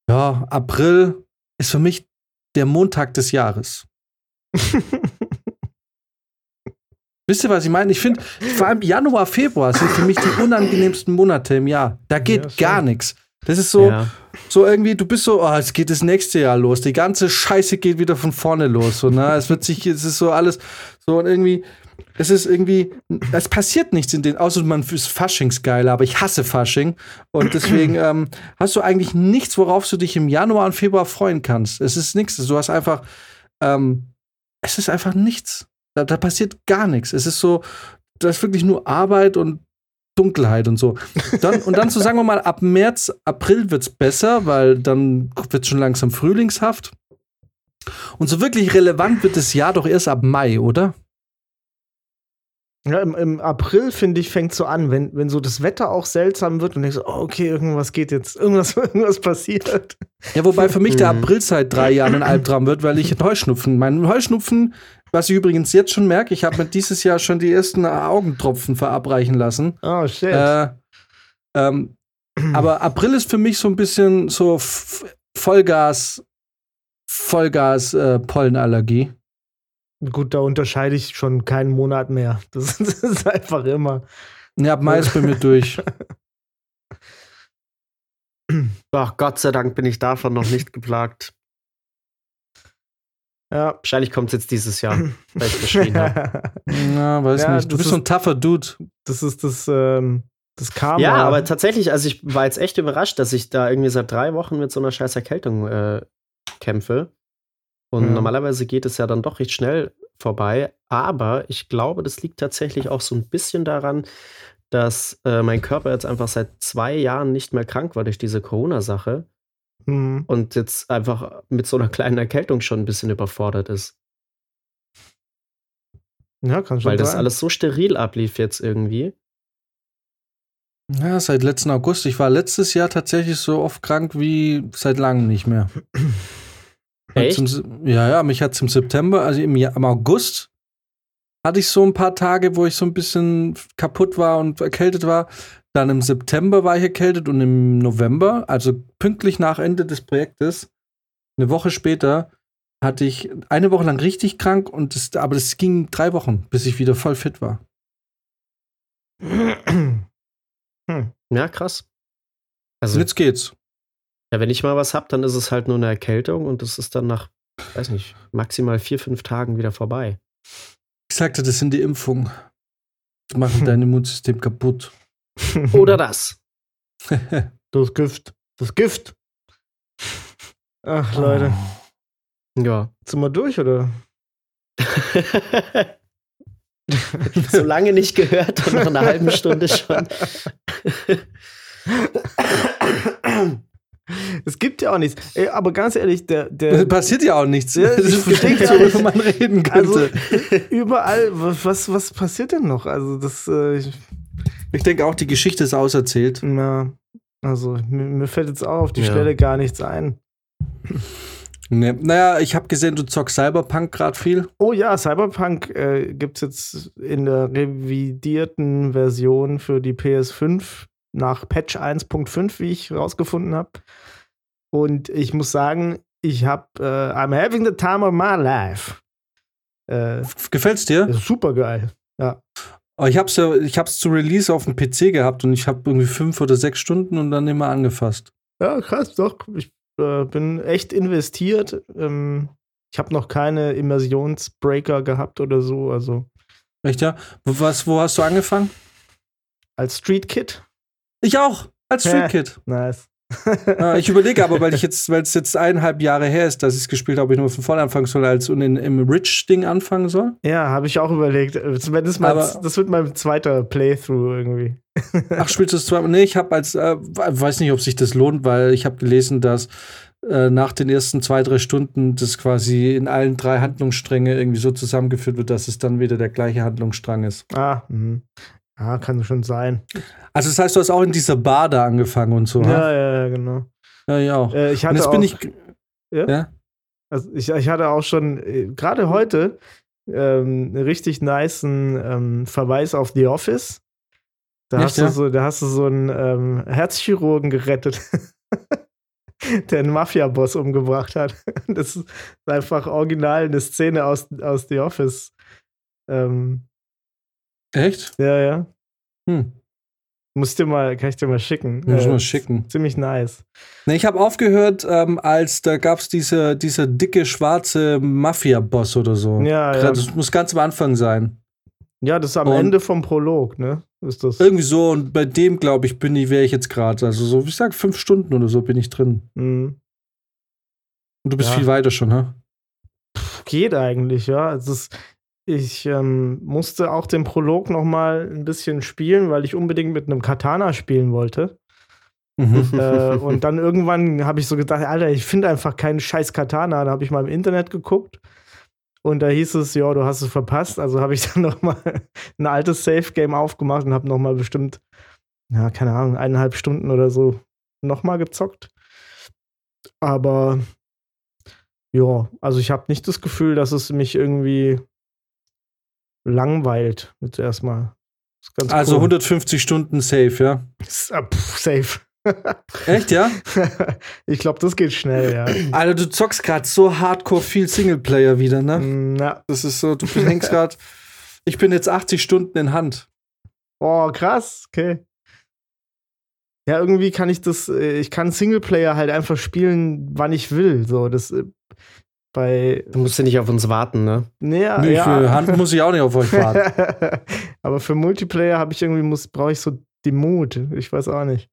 ja, April ist für mich der Montag des Jahres. Wisst ihr, was ich meine? Ich finde, vor allem Januar, Februar sind für mich die unangenehmsten Monate im Jahr. Da geht ja, gar nichts. Das ist so, ja. so irgendwie, du bist so, oh, es geht das nächste Jahr los. Die ganze Scheiße geht wieder von vorne los. So, ne? Es wird sich, es ist so alles, so und irgendwie, es ist irgendwie, es passiert nichts in den, außer man ist Faschingsgeil, aber ich hasse Fasching. Und deswegen ähm, hast du eigentlich nichts, worauf du dich im Januar und Februar freuen kannst. Es ist nichts. Du hast einfach, ähm, es ist einfach nichts. Da, da passiert gar nichts. Es ist so, da ist wirklich nur Arbeit und Dunkelheit und so. Dann, und dann so sagen wir mal, ab März, April wird es besser, weil dann wird es schon langsam frühlingshaft. Und so wirklich relevant wird das Jahr doch erst ab Mai, oder? Ja, im, im April, finde ich, fängt so an, wenn, wenn so das Wetter auch seltsam wird und denkst, oh, okay, irgendwas geht jetzt, irgendwas, irgendwas passiert. Ja, wobei für mich der Mhm. April seit drei Jahren ein Albtraum wird, weil ich Heuschnupfen, mein Heuschnupfen, was ich übrigens jetzt schon merke, ich habe mir dieses Jahr schon die ersten Augentropfen verabreichen lassen. Oh, shit. Äh, ähm, aber April ist für mich so ein bisschen so F- Vollgas, Vollgas äh, Pollenallergie. Gut, da unterscheide ich schon keinen Monat mehr. Das, das ist einfach immer. Ne, ab Mai ist bei mir durch. Ach, Gott sei Dank bin ich davon noch nicht geplagt. Ja. Wahrscheinlich kommt es jetzt dieses Jahr, weil ich geschrien habe. Na, weiß Ja, nicht. Du bist so ein tougher Dude. Das ist das, ähm, das Karma. Ja, aber tatsächlich, also ich war jetzt echt überrascht, dass ich da irgendwie seit drei Wochen mit so einer scheiß Erkältung äh, kämpfe. Und Ja. normalerweise geht es ja dann doch recht schnell vorbei. Aber ich glaube, das liegt tatsächlich auch so ein bisschen daran, dass äh, mein Körper jetzt einfach seit zwei Jahren nicht mehr krank war durch diese Corona-Sache Hm. und jetzt einfach mit so einer kleinen Erkältung schon ein bisschen überfordert ist. Ja, kann schon Weil das sein. alles so steril ablief jetzt irgendwie. Ja, seit letzten August. Ich war letztes Jahr tatsächlich so oft krank wie seit langem nicht mehr. Echt? Zum, ja, ja, mich hat im September, also im, Jahr, im August, hatte ich so ein paar Tage, wo ich so ein bisschen kaputt war und erkältet war. Dann im September war ich erkältet und im November, also pünktlich nach Ende des Projektes, eine Woche später, hatte ich eine Woche lang richtig krank und das, aber das ging drei Wochen, bis ich wieder voll fit war. Ja, krass. Und Also, jetzt geht's. Ja, wenn ich mal was hab, dann ist es halt nur eine Erkältung und das ist dann nach, weiß nicht, maximal vier, fünf Tagen wieder vorbei. Ich sagte, das sind die Impfungen. Die machen dein Immunsystem kaputt. Oder das. das Gift. Das Gift. Ach, Leute. Ja. Sind wir durch, oder? so lange nicht gehört und nach einer halben Stunde schon. Es gibt ja auch nichts. Ey, aber ganz ehrlich, der, der Passiert ja auch nichts. Ja, das ist nicht. worüber man reden also könnte. überall, was, was passiert denn noch? Also das, äh, ich, ich denke auch, die Geschichte ist auserzählt. na, also mir, mir fällt jetzt auch auf die Ja. Stelle gar nichts ein. Nee. Naja, ich habe gesehen, du zockst Cyberpunk gerade viel. Oh ja, Cyberpunk äh, gibt es jetzt in der revidierten Version für die PS5 nach Patch 1.5, wie ich rausgefunden habe. Und ich muss sagen, ich habe äh, I'm having the time of my life. Äh, Gefällt's dir? super geil. Aber ich hab's ja, ich hab's zu Release auf dem PC gehabt und ich habe irgendwie fünf oder sechs Stunden und dann immer angefasst. Ja, krass, doch. Ich äh, bin echt investiert. Ähm, ich habe noch keine Immersionsbreaker gehabt oder so. Also Echt ja? Wo, was, wo hast du angefangen? als Street Kid. Ich auch, als Street Kid. Nice. Ja, ich überlege aber, weil ich jetzt, weil es jetzt eineinhalb Jahre her ist, dass ich es gespielt habe, ob ich nur von vorne anfangen soll, als und in, im Rich-Ding anfangen soll. Ja, habe ich auch überlegt. Zumindest mal, Aber- das wird mein zweiter Playthrough irgendwie. Ach, spielst du es zweimal? Nee, ich habe als, äh, weiß nicht, ob sich das lohnt, weil ich habe gelesen, dass äh, nach den ersten zwei, drei Stunden das quasi in allen drei Handlungsstränge irgendwie so zusammengeführt wird, dass es dann wieder der gleiche Handlungsstrang ist. Ah, mhm. Ja, kann schon sein. Also das heißt, du hast auch in dieser Bar da angefangen und so. Ja, ha? ja, ja, genau. ja, ich auch. Äh, ich Und hatte jetzt auch, bin ich. Ja? Ja? also ich, ich hatte auch schon äh, gerade heute ähm, einen richtig nicen ähm, Verweis auf The Office. Da Echt, hast, du ja? so, da hast du so einen ähm, Herzchirurgen gerettet, der einen Mafia-Boss umgebracht hat. Das ist einfach original eine Szene aus, aus The Office. Ähm, Echt? ja, ja. Hm. Muss dir mal, kann ich dir mal schicken. Muss Äh, mal schicken. Ziemlich nice. Nee, ich habe aufgehört, ähm, als da gab es diese, diese dicke schwarze Mafia-Boss oder so. Ja, ja. Das muss ganz am Anfang sein. Ja, das ist am Und- Ende vom Prolog, ne? Ist das. Irgendwie so, und bei dem, glaube ich, bin ich, wäre ich jetzt gerade. Also so, wie ich sag, fünf Stunden oder so bin ich drin. Mhm. Und du bist Ja. viel weiter schon, ha? geht eigentlich, ja. Es ist, ich ähm, musste auch den Prolog noch mal ein bisschen spielen, weil ich unbedingt mit einem Katana spielen wollte. Mhm. äh, und dann irgendwann habe ich so gedacht, Alter, ich finde einfach keinen scheiß Katana. Da habe ich mal im Internet geguckt und da hieß es, ja, du hast es verpasst. Also habe ich dann noch mal ein altes Safe-Game aufgemacht und habe noch mal bestimmt, ja, keine Ahnung, eineinhalb Stunden oder so noch mal gezockt. Aber ja, also ich habe nicht das Gefühl, dass es mich irgendwie langweilt. Jetzt erstmal. Also cool. 150 Stunden safe, ja? Ah, pff, safe. Echt, ja? ich glaube, das geht schnell, ja. Alter, du zockst gerade so hardcore viel Singleplayer wieder, ne? Mm, ja. Das ist so, du hängst gerade. Ich bin jetzt 80 Stunden in Hand. Oh, krass, okay. Ja, irgendwie kann ich das, äh, ich kann Singleplayer halt einfach spielen, wann ich will. So, das äh, bei. Du musst ja nicht auf uns warten, ne? Naja, Nee, ja. Für Hand muss ich auch nicht auf euch warten. Aber für Multiplayer habe ich irgendwie, muss, brauche ich so den Mut. Ich weiß auch nicht.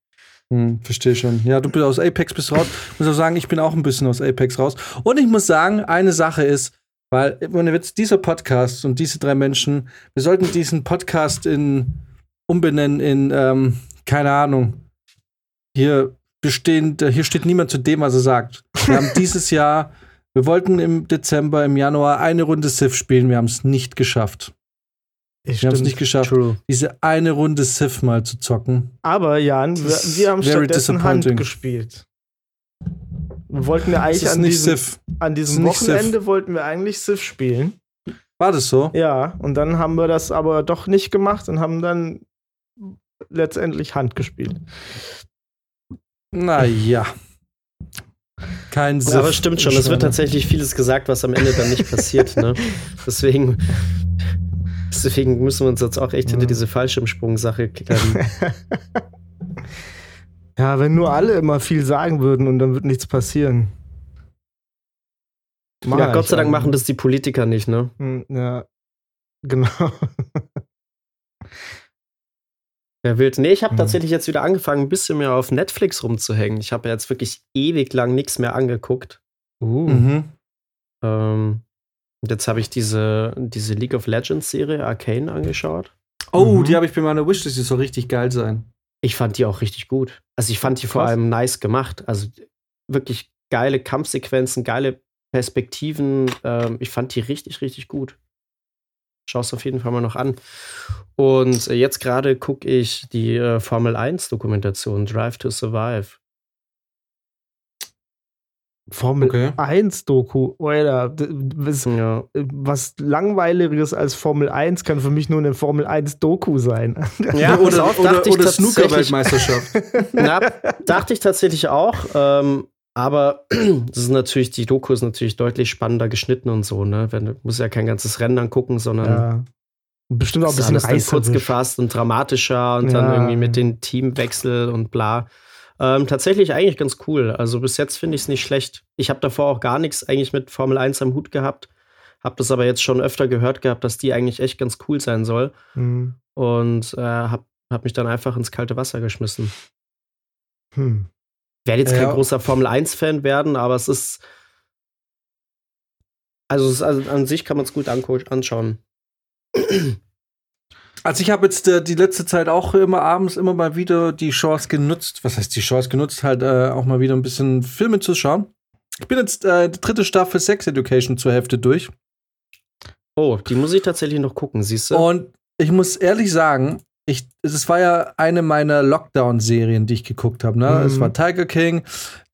Hm, verstehe schon. Ja, du bist aus Apex bist raus. Ich muss auch sagen, ich bin auch ein bisschen aus Apex raus. Und ich muss sagen, eine Sache ist, weil wenn jetzt dieser Podcast und diese drei Menschen, wir sollten diesen Podcast in umbenennen in, ähm, keine Ahnung, hier bestehen, hier steht niemand zu dem, was er sagt. Wir haben dieses Jahr, wir wollten im Dezember, im Januar eine Runde Civ spielen, wir haben es nicht geschafft. Ich Wir haben es nicht geschafft, True. diese eine Runde Civ mal zu zocken. Aber Jan, wir, wir haben stattdessen Hand gespielt. Wir wollten ja eigentlich an diesem, an diesem Wochenende wollten wir eigentlich Civ spielen. War das so? Ja, und dann haben wir das aber doch nicht gemacht und haben dann letztendlich Hand gespielt. Naja. Kein Siff. Ja, aber stimmt schon, es wird tatsächlich vieles gesagt, was am Ende dann nicht passiert, ne? Deswegen, deswegen müssen wir uns jetzt auch echt hinter diese Fallschirmsprung-Sache klemmen. Ja, wenn nur alle immer viel sagen würden und dann wird nichts passieren. Mach ja, Gott sei Dank machen das die Politiker nicht, ne? Hm, Ja, genau. Ja, wild. Nee, ich habe Mhm. tatsächlich jetzt wieder angefangen, ein bisschen mehr auf Netflix rumzuhängen. Ich habe ja jetzt wirklich ewig lang nichts mehr angeguckt. Uh. Mhm. Ähm, und jetzt habe ich diese, diese League of Legends Serie Arcane angeschaut. Oh, Mhm. die habe ich bei meiner Wishlist, die soll richtig geil sein. Ich fand die auch richtig gut. Also ich fand die vor Krass. allem nice gemacht. Also wirklich geile Kampfsequenzen, geile Perspektiven. Ähm, ich fand die richtig, richtig gut. Schau es auf jeden Fall mal noch an. Und äh, jetzt gerade gucke ich die äh, Formel 1 Dokumentation Drive to Survive. Formel Okay. 1 Doku. Alter, d- was, Ja. was langweiligeres als Formel 1 kann für mich nur eine Formel 1 Doku sein. Ja, oder oder, dachte ich oder tatsächlich- Snooker-Weltmeisterschaft. Dachte ich tatsächlich auch. Ähm, aber das ist natürlich, die Doku ist natürlich deutlich spannender geschnitten und so, ne? Wenn, du musst ja kein ganzes Rennen angucken, sondern ja. Bestimmt auch ein bisschen alles dann kurz gefasst und dramatischer und dann Ja. irgendwie mit den Teamwechsel und bla. Ähm, tatsächlich eigentlich ganz cool. Also bis jetzt finde ich es nicht schlecht. Ich habe davor auch gar nichts eigentlich mit Formel 1 am Hut gehabt. Hab das aber jetzt schon öfter gehört gehabt, dass die eigentlich echt ganz cool sein soll. Hm. Und äh, hab, hab mich dann einfach ins kalte Wasser geschmissen. Hm. Werde jetzt Ja. kein großer Formel 1-Fan werden, aber es ist. Also, es ist, also an sich kann man es gut anschauen. Also ich habe jetzt äh, die letzte Zeit auch immer abends immer mal wieder die Chance genutzt, was heißt die Chance genutzt, halt äh, auch mal wieder ein bisschen Filme zu schauen. Ich bin jetzt äh, die dritte Staffel Sex Education zur Hälfte durch. Oh, die muss ich tatsächlich noch gucken, siehst du? Und ich muss ehrlich sagen, ich, es war ja eine meiner Lockdown-Serien, die ich geguckt habe. Ne? Mhm. Es war Tiger King.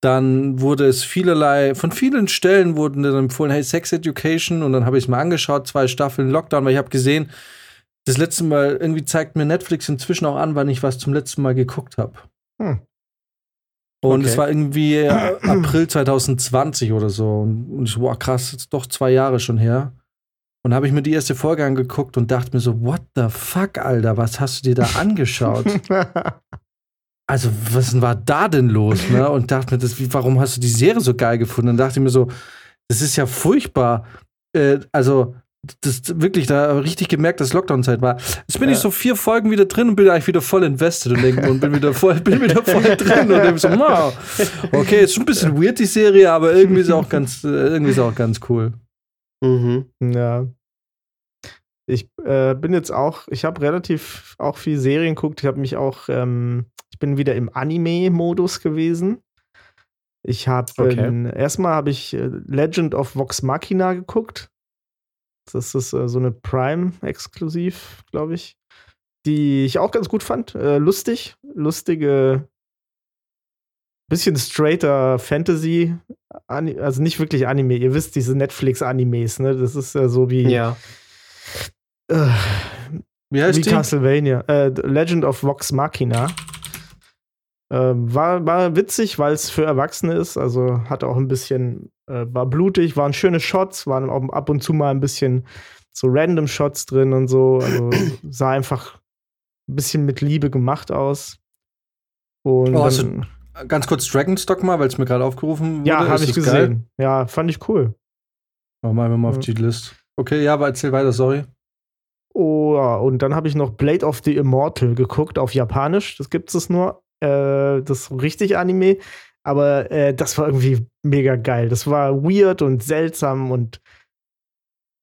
Dann wurde es vielerlei, von vielen Stellen wurden dann empfohlen, hey, Sex Education. Und dann habe ich es mal angeschaut, zwei Staffeln Lockdown, weil ich habe gesehen, das letzte Mal, irgendwie zeigt mir Netflix inzwischen auch an, wann ich was zum letzten Mal geguckt habe. Hm. Und Okay. es war irgendwie April 2020 oder so. Und, ich so, wow, krass, jetzt doch zwei Jahre schon her. Und habe ich mir die erste Folge angeguckt und dachte mir so, what the fuck, Alter, was hast du dir da angeschaut? also, was war da denn los? Ne? Und dachte mir, das, warum hast du die Serie so geil gefunden? Und dachte ich mir so, das ist ja furchtbar. Äh, also, das wirklich, da ich richtig gemerkt, dass Lockdown-Zeit war. Jetzt bin ich Ja. so vier Folgen wieder drin und bin eigentlich wieder voll invested und, denk, und bin wieder voll, bin wieder voll drin und denk so, wow, okay, ist schon ein bisschen weird, die Serie, aber irgendwie ist auch ganz, äh, irgendwie ist auch ganz cool. Mhm. ja. Ich äh, bin jetzt auch, ich habe relativ auch viel Serien geguckt. Ich habe mich auch, ähm, ich bin wieder im Anime-Modus gewesen. Ich habe Okay. erstmal habe ich äh, Legend of Vox Machina geguckt. Das ist äh, so eine Prime-exklusiv, glaube ich. Die ich auch ganz gut fand. Äh, lustig, lustige, bisschen straighter Fantasy. Also nicht wirklich Anime. Ihr wisst, diese Netflix-Animes, ne? Das ist ja so wie, Ja. äh, Wie heißt wie die? Castlevania. Äh, Legend of Vox Machina. Ähm, war, war witzig, weil es für Erwachsene ist. Also hat auch ein bisschen, äh, war blutig, waren schöne Shots, waren auch ab und zu mal ein bisschen so random Shots drin und so. Also sah einfach ein bisschen mit Liebe gemacht aus. Und Oh, hast dann, Ganz kurz Dragonstock mal, weil es mir gerade aufgerufen wurde. ja, habe ich das geil? gesehen. Ja, fand ich cool. Machen wir mal auf die List. Okay, ja, aber erzähl weiter, sorry. Oh, ja, und dann habe ich noch Blade of the Immortal geguckt auf Japanisch. Das gibt es nur. Äh, das ist richtig Anime. Aber äh, das war irgendwie mega geil. Das war weird und seltsam und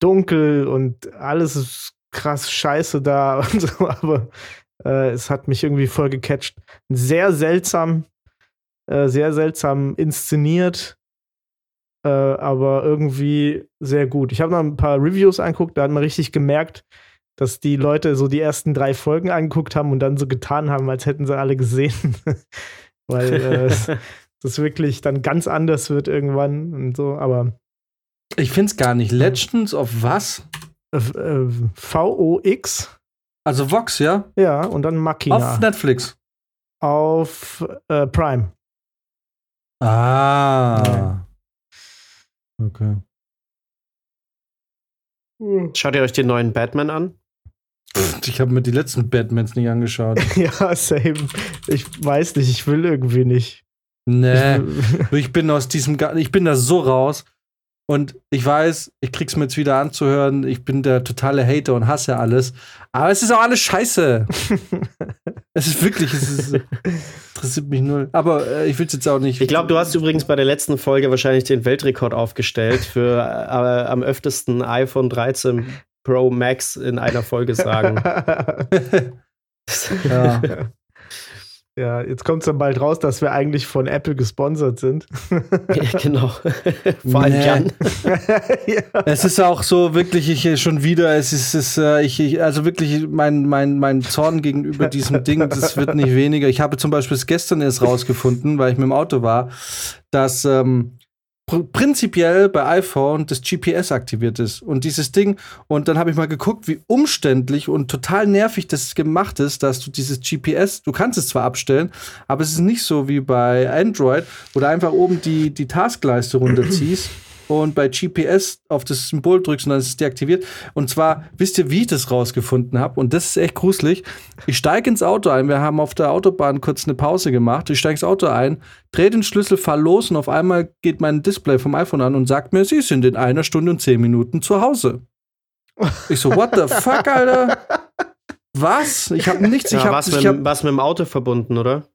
dunkel und alles ist krass scheiße da und so. Aber äh, es hat mich irgendwie voll gecatcht. Sehr seltsam, äh, sehr seltsam inszeniert. Äh, aber irgendwie sehr gut. Ich habe noch ein paar Reviews angeguckt, da hat man richtig gemerkt, dass die Leute so die ersten drei Folgen angeguckt haben und dann so getan haben, als hätten sie alle gesehen. Weil äh, es- das wirklich dann ganz anders wird irgendwann und so. Aber Ich find's gar nicht. Legends of was? äh, VOX, Also Vox, ja? ja, und dann Machina Auf Netflix. auf äh, Prime. Ah. Ja. Okay. Schaut ihr euch den neuen Batman an? Ich habe mir die letzten Batmans nicht angeschaut. ja, same. Ich weiß nicht, ich will irgendwie nicht. Nee. Ich, bin aus diesem, ich bin da so raus. Und ich weiß, ich krieg's mir jetzt wieder anzuhören, ich bin der totale Hater und hasse alles. Aber es ist auch alles scheiße. es ist wirklich, es ist, interessiert mich null. Aber äh, ich will's jetzt auch nicht. Ich glaube, du hast übrigens bei der letzten Folge wahrscheinlich den Weltrekord aufgestellt für äh, am öftesten iPhone 13 Pro Max in einer Folge sagen. ja. Ja, jetzt kommt es dann bald raus, dass wir eigentlich von Apple gesponsert sind. genau. Vor allem Nee. Jan. ja. Es ist auch so wirklich, ich äh, schon wieder, es ist, es, äh, ich, ich, also wirklich, mein, mein, mein Zorn gegenüber diesem Ding, das wird nicht weniger. Ich habe zum Beispiel es gestern erst rausgefunden, weil ich mit dem Auto war, dass ähm, pr prinzipiell bei iPhone das GPS aktiviert ist. Und dieses Ding, und dann habe ich mal geguckt, wie umständlich und total nervig das gemacht ist, dass du dieses GPS, du kannst es zwar abstellen, aber es ist nicht so wie bei Android, wo du einfach oben die, die Taskleiste runterziehst und bei GPS auf das Symbol drückst und dann ist es deaktiviert. Und zwar, wisst ihr, wie ich das rausgefunden habe? Und das ist echt gruselig. Ich steige ins Auto ein. Wir haben auf der Autobahn kurz eine Pause gemacht. Ich steige ins Auto ein, drehe den Schlüssel, fahr los und auf einmal geht mein Display vom iPhone an und sagt mir, Sie sind in einer Stunde und zehn Minuten zu Hause. Ich so, what the fuck, Alter? Was? Ich habe nichts. ich Ja, habe was, ich mit, hab, was mit dem Auto verbunden, oder?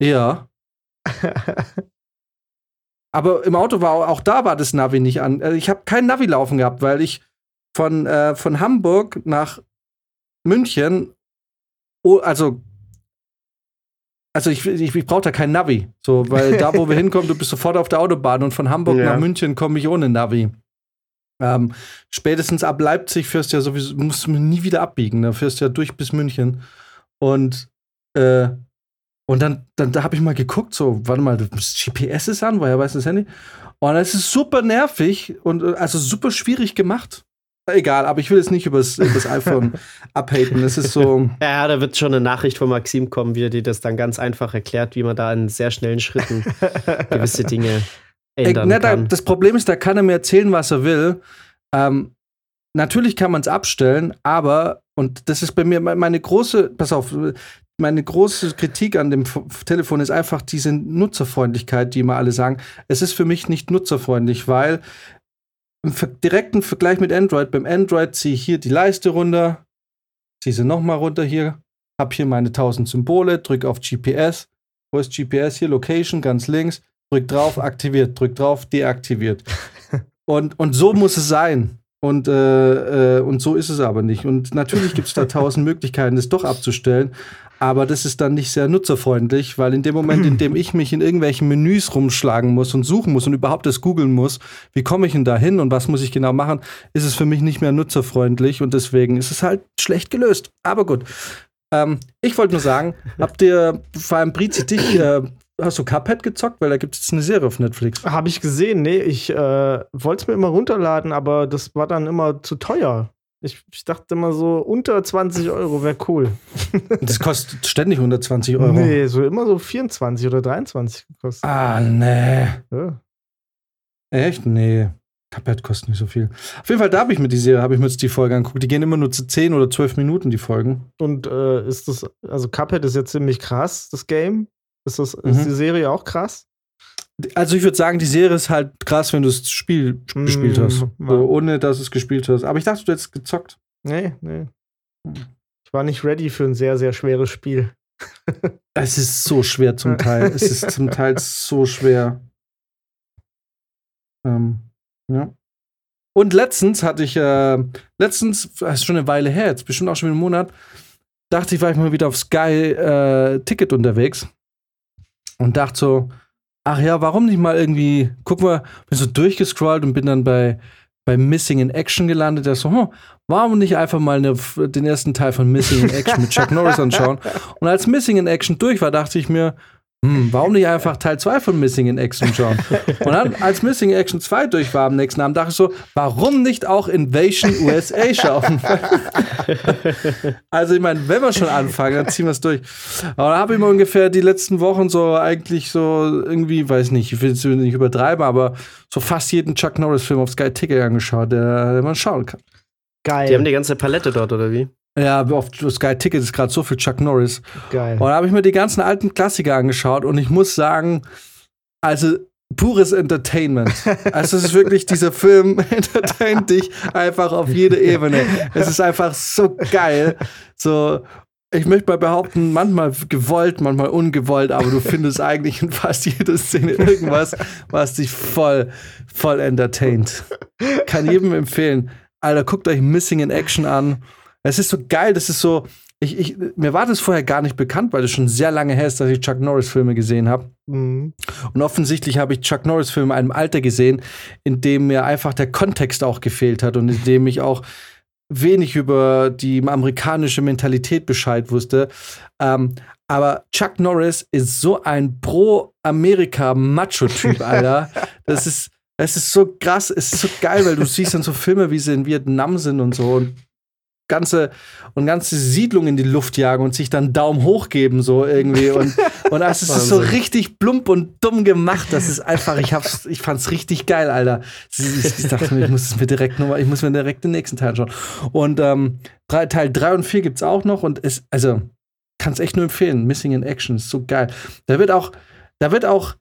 ja. Aber im Auto war auch, da war das Navi nicht an. Also ich habe kein Navi laufen gehabt, weil ich von, äh, von Hamburg nach München, oh, also also ich, ich, ich brauche da kein Navi, so, weil da, wo wir hinkommen, du bist sofort auf der Autobahn und von Hamburg Ja. nach München komme ich ohne Navi. Ähm, spätestens ab Leipzig fährst du ja sowieso, musst du nie wieder abbiegen, da fährst du ja durch bis München. Und, äh, und dann, dann da habe ich mal geguckt, so, warte mal, das GPS ist an, woher weiß das Handy? Und es ist super nervig und äh, also super schwierig gemacht. Egal, aber ich will jetzt nicht übers, übers iPhone abhaten. Es ist so. Ja, da wird schon eine Nachricht von Maxim kommen, wie er dir das dann ganz einfach erklärt, wie man da in sehr schnellen Schritten gewisse Dinge Ey, ändern ne, da, kann. das Problem ist, da kann er mir erzählen, was er will. Ähm, natürlich kann man es abstellen, aber, und das ist bei mir me- meine große, pass auf, meine große Kritik an dem Telefon ist einfach diese Nutzerfreundlichkeit, die immer alle sagen. Es ist für mich nicht nutzerfreundlich, weil im direkten Vergleich mit Android, beim Android ziehe ich hier die Leiste runter, ziehe sie nochmal runter hier, hab hier meine 1000 Symbole, drück auf GPS. Wo ist GPS? Hier Location ganz links. Drück drauf, aktiviert, drück drauf, deaktiviert. Und, und so muss es sein. Und, äh, äh, und so ist es aber nicht. Und natürlich gibt es da tausend Möglichkeiten, das doch abzustellen. Aber das ist dann nicht sehr nutzerfreundlich, weil in dem Moment, in dem ich mich in irgendwelchen Menüs rumschlagen muss und suchen muss und überhaupt das googeln muss, wie komme ich denn da hin und was muss ich genau machen, ist es für mich nicht mehr nutzerfreundlich und deswegen ist es halt schlecht gelöst. Aber gut. Ähm, ich wollte nur sagen, habt ihr, vor allem Brizi, dich, äh, hast du Cuphead gezockt? Weil da gibt es eine Serie auf Netflix. Habe ich gesehen, nee, ich äh, wollte es mir immer runterladen, aber das war dann immer zu teuer. Ich, ich dachte immer so, unter 20 Euro wäre cool. Das kostet ständig 120 Euro. Nee, so immer so 24 oder 23 gekostet. Ah, nee. Ja. Echt? Nee. Cuphead kostet nicht so viel. Auf jeden Fall, da habe ich mir die Serie, habe ich mir jetzt die Folge angeguckt. Die gehen immer nur zu 10 oder 12 Minuten, die Folgen. Und äh, ist das, also Cuphead ist ja ziemlich krass, das Game. Ist, das, Mhm. ist die Serie auch krass? Also ich würde sagen, die Serie ist halt krass, wenn du das Spiel Mm, gespielt hast. So, ohne dass du es gespielt hast. Aber ich dachte, du hättest gezockt. Nee, nee. Ich war nicht ready für ein sehr, sehr schweres Spiel. Es ist so schwer zum Teil. es ist zum Teil so schwer. Ähm, ja. Und letztens hatte ich, äh, letztens, das ist schon eine Weile her, jetzt bestimmt auch schon wieder einen Monat, dachte ich, war ich mal wieder auf Sky äh, Ticket unterwegs und dachte so, ach ja, warum nicht mal irgendwie, guck mal, bin so durchgescrollt und bin dann bei, bei Missing in Action gelandet. Der so, hm, warum nicht einfach mal eine, den ersten Teil von Missing in Action mit Chuck Norris anschauen? Und als Missing in Action durch war, dachte ich mir, hm, warum nicht einfach Teil 2 von Missing in Action schauen? Und dann, als Missing in Action 2 durch war am nächsten Abend, dachte ich so, warum nicht auch Invasion USA schauen? also, ich meine, wenn wir schon anfangen, dann ziehen wir es durch. Aber da habe ich mir ungefähr die letzten Wochen so eigentlich so irgendwie, weiß nicht, ich will es nicht übertreiben, aber so fast jeden Chuck Norris-Film auf Sky Ticket angeschaut, der, der man schauen kann. Geil. Die haben die ganze Palette dort, oder wie? Ja, auf Sky Ticket ist gerade so viel Chuck Norris. Geil. Und da habe ich mir die ganzen alten Klassiker angeschaut und ich muss sagen, also pures Entertainment. Also es ist wirklich, dieser Film entertaint dich einfach auf jede Ebene. Es ist einfach so geil. So, ich möchte mal behaupten, manchmal gewollt, manchmal ungewollt, aber du findest eigentlich in fast jeder Szene irgendwas, was dich voll, voll entertaint. Kann jedem empfehlen. Alter, guckt euch Missing in Action an. Es ist so geil, das ist so, ich, ich, mir war das vorher gar nicht bekannt, weil es schon sehr lange her ist, dass ich Chuck Norris-Filme gesehen habe. Mhm. Und offensichtlich habe ich Chuck Norris-Filme in einem Alter gesehen, in dem mir einfach der Kontext auch gefehlt hat und in dem ich auch wenig über die amerikanische Mentalität Bescheid wusste. Ähm, aber Chuck Norris ist so ein Pro-Amerika-Macho-Typ, Alter. Das ist, es ist so krass, es ist so geil, weil du siehst dann so Filme, wie sie in Vietnam sind und so und ganze und ganze Siedlungen in die Luft jagen und sich dann Daumen hoch geben so irgendwie und und es ist so richtig plump und dumm gemacht. Das ist einfach, ich hab's, ich fand's richtig geil, Alter. Ich, dachte mir, ich muss es mir direkt nochmal, ich muss mir direkt den nächsten Teil anschauen. Und ähm, Teil 3 und 4 gibt's auch noch und es, also kann's echt nur empfehlen. Missing in Action ist so geil. Da wird auch, da wird auch,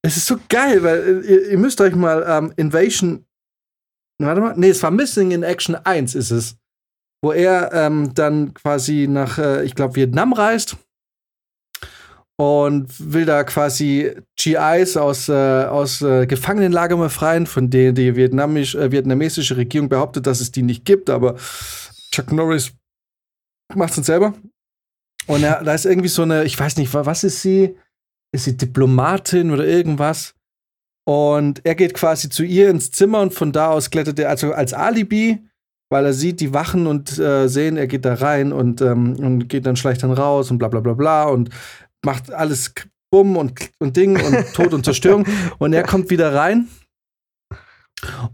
es ist so geil, weil äh, ihr, ihr müsst euch mal ähm, Invasion, warte mal, nee, es war Missing in Action 1 ist es wo er ähm, dann quasi nach, äh, ich glaube, Vietnam reist und will da quasi GIs aus, äh, aus äh, Gefangenenlager befreien, von denen die äh, vietnamesische Regierung behauptet, dass es die nicht gibt, aber Chuck Norris macht es dann selber. Und er, da ist irgendwie so eine, ich weiß nicht, wa- was ist sie? Ist sie Diplomatin oder irgendwas? Und er geht quasi zu ihr ins Zimmer und von da aus klettert er, also als Alibi, weil er sieht die Wachen und äh, sehen, er geht da rein und, ähm, und geht dann schleicht dann raus und bla bla bla bla und macht alles Bumm und, und Ding und Tod und Zerstörung. Und er kommt wieder rein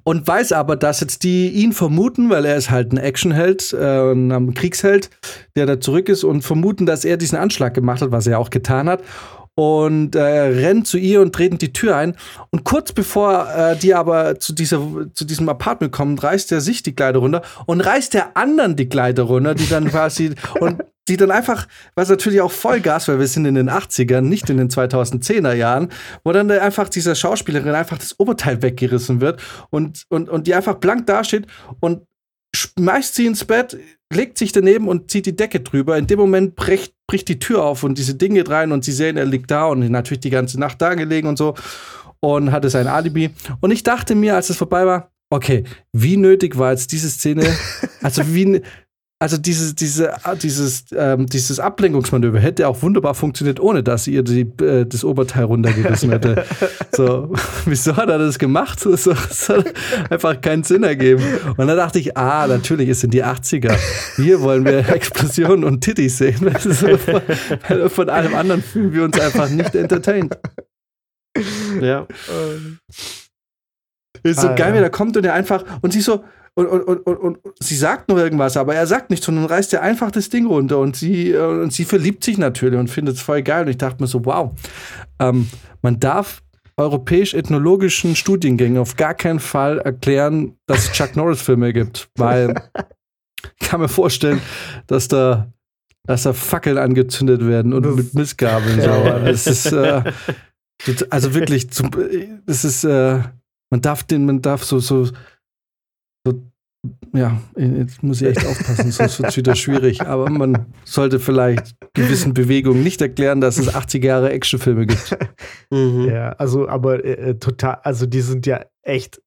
und weiß aber, dass jetzt die ihn vermuten, weil er ist halt ein Actionheld, äh, ein Kriegsheld, der da zurück ist und vermuten, dass er diesen Anschlag gemacht hat, was er auch getan hat. Und äh, rennt zu ihr und treten die Tür ein. Und kurz bevor äh, die aber zu, dieser, zu diesem Apartment kommen, reißt er sich die Kleider runter und reißt der anderen die Kleider runter, die dann quasi und die dann einfach, was natürlich auch Vollgas, weil wir sind in den 80ern, nicht in den 2010er Jahren, wo dann da einfach dieser Schauspielerin einfach das Oberteil weggerissen wird und, und, und die einfach blank dasteht und schmeißt sie ins Bett, legt sich daneben und zieht die Decke drüber. In dem Moment bricht, bricht die Tür auf und diese Dinge rein und sie sehen, er liegt da und natürlich die ganze Nacht da gelegen und so und hatte sein Alibi. Und ich dachte mir, als es vorbei war, okay, wie nötig war jetzt diese Szene? Also wie, also dieses, diese, dieses, ähm, dieses Ablenkungsmanöver hätte auch wunderbar funktioniert, ohne dass ihr die, äh, das Oberteil runtergerissen hätte. so, wieso hat er das gemacht? Das, das hat einfach keinen Sinn ergeben. Und dann dachte ich, ah, natürlich, es sind die 80er. Hier wollen wir Explosionen und Titties sehen. Von, von allem anderen fühlen wir uns einfach nicht entertained. Ja. Ist so Ah, geil, ja. wie der kommt und er einfach und sie so und, und, und, und, sie sagt noch irgendwas, aber er sagt nichts und dann reißt er einfach das Ding runter und sie äh, und sie verliebt sich natürlich und findet es voll geil und ich dachte mir so wow, ähm, man darf europäisch-ethnologischen Studiengängen auf gar keinen Fall erklären, dass es Chuck Norris Filme gibt, weil ich kann mir vorstellen, dass da dass da Fackeln angezündet werden und mit Missgabeln so. Das ist äh, also wirklich zum, das ist äh, man darf den, man darf so, so, ja, jetzt muss ich echt aufpassen, sonst wird es wieder schwierig. Aber man sollte vielleicht gewissen Bewegungen nicht erklären, dass es 80er Jahre Actionfilme gibt. Mhm. Ja, also, aber äh, äh, total, also die sind ja echt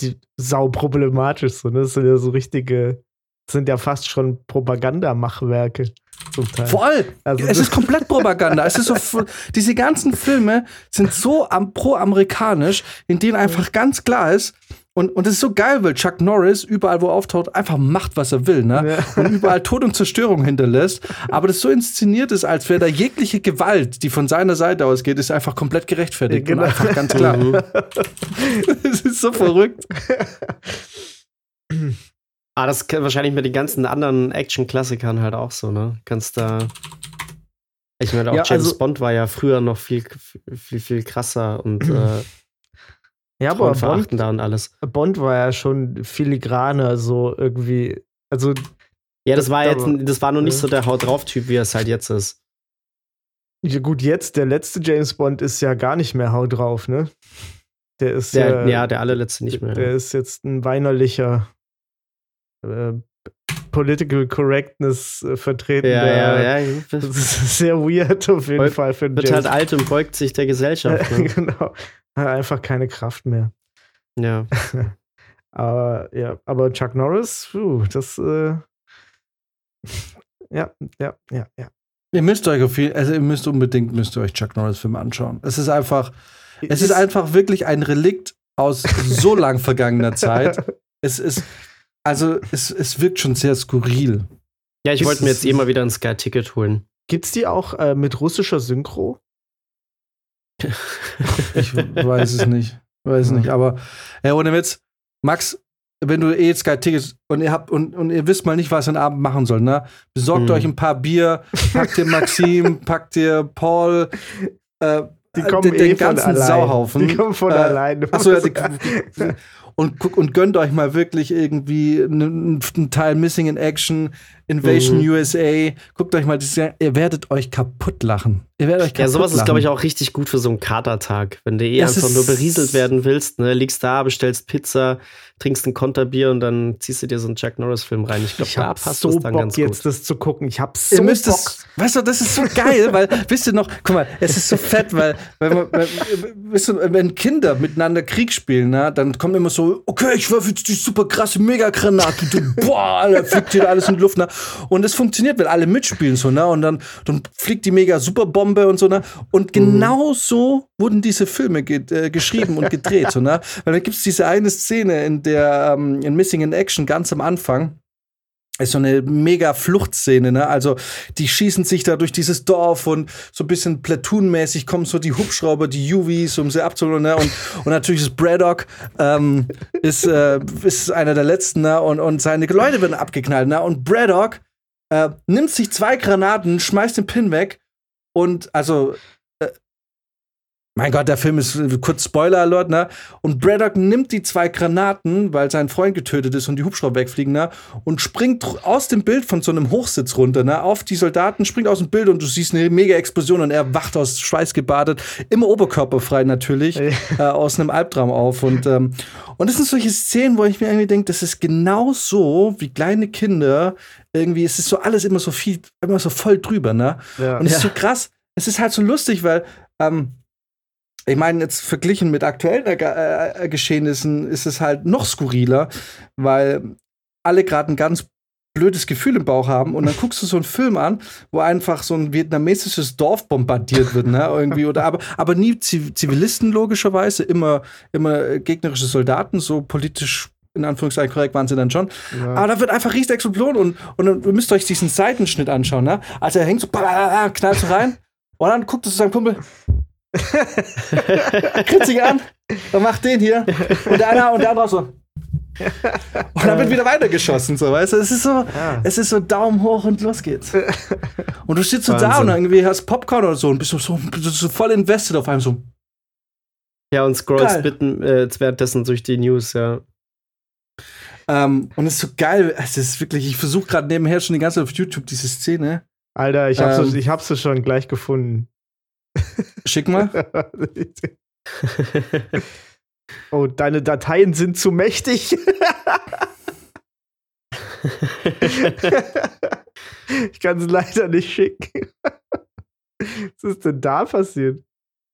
die sau problematisch. So, ne? Das sind ja so richtige, sind ja fast schon Propagandamachwerke zum Teil. Voll! Also es ist komplett Propaganda. es ist so, diese ganzen Filme sind so am, pro-amerikanisch, in denen einfach ganz klar ist, und, und es ist so geil, weil Chuck Norris überall, wo er auftaucht, einfach macht, was er will, ne? Ja. Und überall Tod und Zerstörung hinterlässt. Aber das so inszeniert ist, als wäre da jegliche Gewalt, die von seiner Seite ausgeht, ist einfach komplett gerechtfertigt. Ja, genau. Und einfach ganz klar. Mhm. Es ist so verrückt. Ah, das kann wahrscheinlich mit den ganzen anderen Action-Klassikern halt auch so, ne? Kannst da. Ich meine, auch Ja, James also- Bond war ja früher noch viel, viel, viel krasser und äh, ja, aber Bond, frauenverachtender und alles. Bond war ja schon filigraner, so irgendwie. Also, Ja, das war Da- jetzt, das war noch nicht ja. so der Haut drauf Typ, wie er es halt jetzt ist. ja, gut, jetzt, der letzte James Bond ist ja gar nicht mehr Haut drauf, ne? Der ist Der, ja, ja, der allerletzte nicht mehr. Der ist jetzt ein weinerlicher äh, Political Correctness äh, vertreten. ja, ja, ja. Das ist sehr weird auf jeden Fall für einen Wird halt James alt und beugt sich der Gesellschaft. Ne? genau. Hat einfach keine Kraft mehr. ja. Aber ja, aber Chuck Norris, puh, das äh, ja, ja, ja, ja. Ihr müsst euch auf jeden, also ihr müsst unbedingt müsst ihr euch Chuck Norris Filme anschauen. Es ist einfach, es ist einfach wirklich ein Relikt aus so lang vergangener Zeit. Es ist, also es, es wirkt schon sehr skurril. Ja, ich Ist wollte mir jetzt eh mal wieder ein Sky-Ticket holen. Gibt's die auch äh, mit russischer Synchro? Ich weiß es nicht. Weiß es nicht. Aber ja, ohne Witz, Max, wenn du eh Sky Tickets und ihr habt und, und ihr wisst mal nicht, was ihr den Abend machen sollt, ne? Besorgt Hm. euch ein paar Bier, packt dir Maxim, packt dir Paul, äh, Die äh, kommen den, eh den ganzen allein. Sauhaufen. Die kommen von Äh, allein. Achso, ja, die, und, und gönnt euch mal wirklich irgendwie einen, einen Teil Missing in Action, Invasion Mhm. USA. Guckt euch mal das, ihr werdet euch kaputt lachen. Ihr werdet euch kaputt Ja, sowas ist, lachen. glaube ich, auch richtig gut für so einen Katertag. Wenn du eh Das einfach ist- nur berieselt werden willst, ne? liegst da, bestellst Pizza, trinkst ein Konterbier und dann ziehst du dir so einen Chuck Norris-Film rein. Ich glaube, da passt so es dann Bock ganz jetzt, gut. das zu gucken. Ich hab so Ihr müsst Bock. es, weißt du, das ist so geil, weil, wisst ihr noch, guck mal, es ist so fett, weil, wenn, man, wenn, wisst ihr, wenn Kinder miteinander Krieg spielen, na, dann kommt immer so, okay, ich werfe jetzt die super krasse Megagranate, boah, Alter, fliegt hier alles in die Luft, na. Und es funktioniert, weil alle mitspielen, so, na, und dann, dann fliegt die Mega-Superbombe und so, na. Und genau so wurden diese Filme ge äh, geschrieben und gedreht, so, na. Weil da gibt es diese eine Szene, in der, ähm, in Missing in Action, ganz am Anfang, ist so eine mega Fluchtszene, ne? Also die schießen sich da durch dieses Dorf und so ein bisschen Platoon-mäßig kommen so die Hubschrauber, die UVs, um sie abzuholen, ne? Und, und natürlich ist Braddock ähm, ist, äh, ist einer der letzten, ne? Und, und seine Leute werden abgeknallt, ne? Und Braddock äh, nimmt sich zwei Granaten, schmeißt den Pin weg und also mein Gott, der Film ist äh, kurz Spoiler-Alert, ne? Und Braddock nimmt die zwei Granaten, weil sein Freund getötet ist und die Hubschrauber wegfliegen, ne? Und springt aus dem Bild von so einem Hochsitz runter, ne? Auf die Soldaten, springt aus dem Bild und du siehst eine mega Explosion und er wacht aus Schweiß gebadet, immer oberkörperfrei natürlich, äh, aus einem Albtraum auf. Und, ähm, und das sind solche Szenen, wo ich mir irgendwie denke, das ist genau so wie kleine Kinder. Irgendwie, es ist so alles immer so viel, immer so voll drüber, ne? Ja. Und es ist so krass. Es ist halt so lustig, weil ähm, ich meine, jetzt verglichen mit aktuellen äh, äh, Geschehnissen ist es halt noch skurriler, weil alle gerade ein ganz blödes Gefühl im Bauch haben und dann guckst du so einen Film an, wo einfach so ein vietnamesisches Dorf bombardiert wird, ne, irgendwie oder aber aber nie Zivilisten logischerweise, immer immer gegnerische Soldaten, so politisch in Anführungszeichen korrekt waren sie dann schon. Ja. Aber da wird einfach riesig Explosion und, und ihr müsst euch diesen Seitenschnitt anschauen, ne? Also er hängt so, knallt so rein und dann guckt es zu seinem Kumpel. Kritzt sich an und macht den hier. Und der eine und der andere so. Und dann wird wieder weitergeschossen, so, weißt du? Es ist so, ja. es ist so Daumen hoch und los geht's. Und du sitzt so da und irgendwie hast Popcorn oder so und bist so, so, so voll invested auf einem so. Ja, und scrollst bitten äh, währenddessen durch die News, ja. Ähm, und es ist so geil. Es ist wirklich, ich versuche gerade nebenher schon die ganze Zeit auf YouTube diese Szene. Alter, ich hab's, ähm, ich hab's schon gleich gefunden. Schick mal. oh, deine Dateien sind zu mächtig. ich kann es leider nicht schicken. Was ist denn da passiert?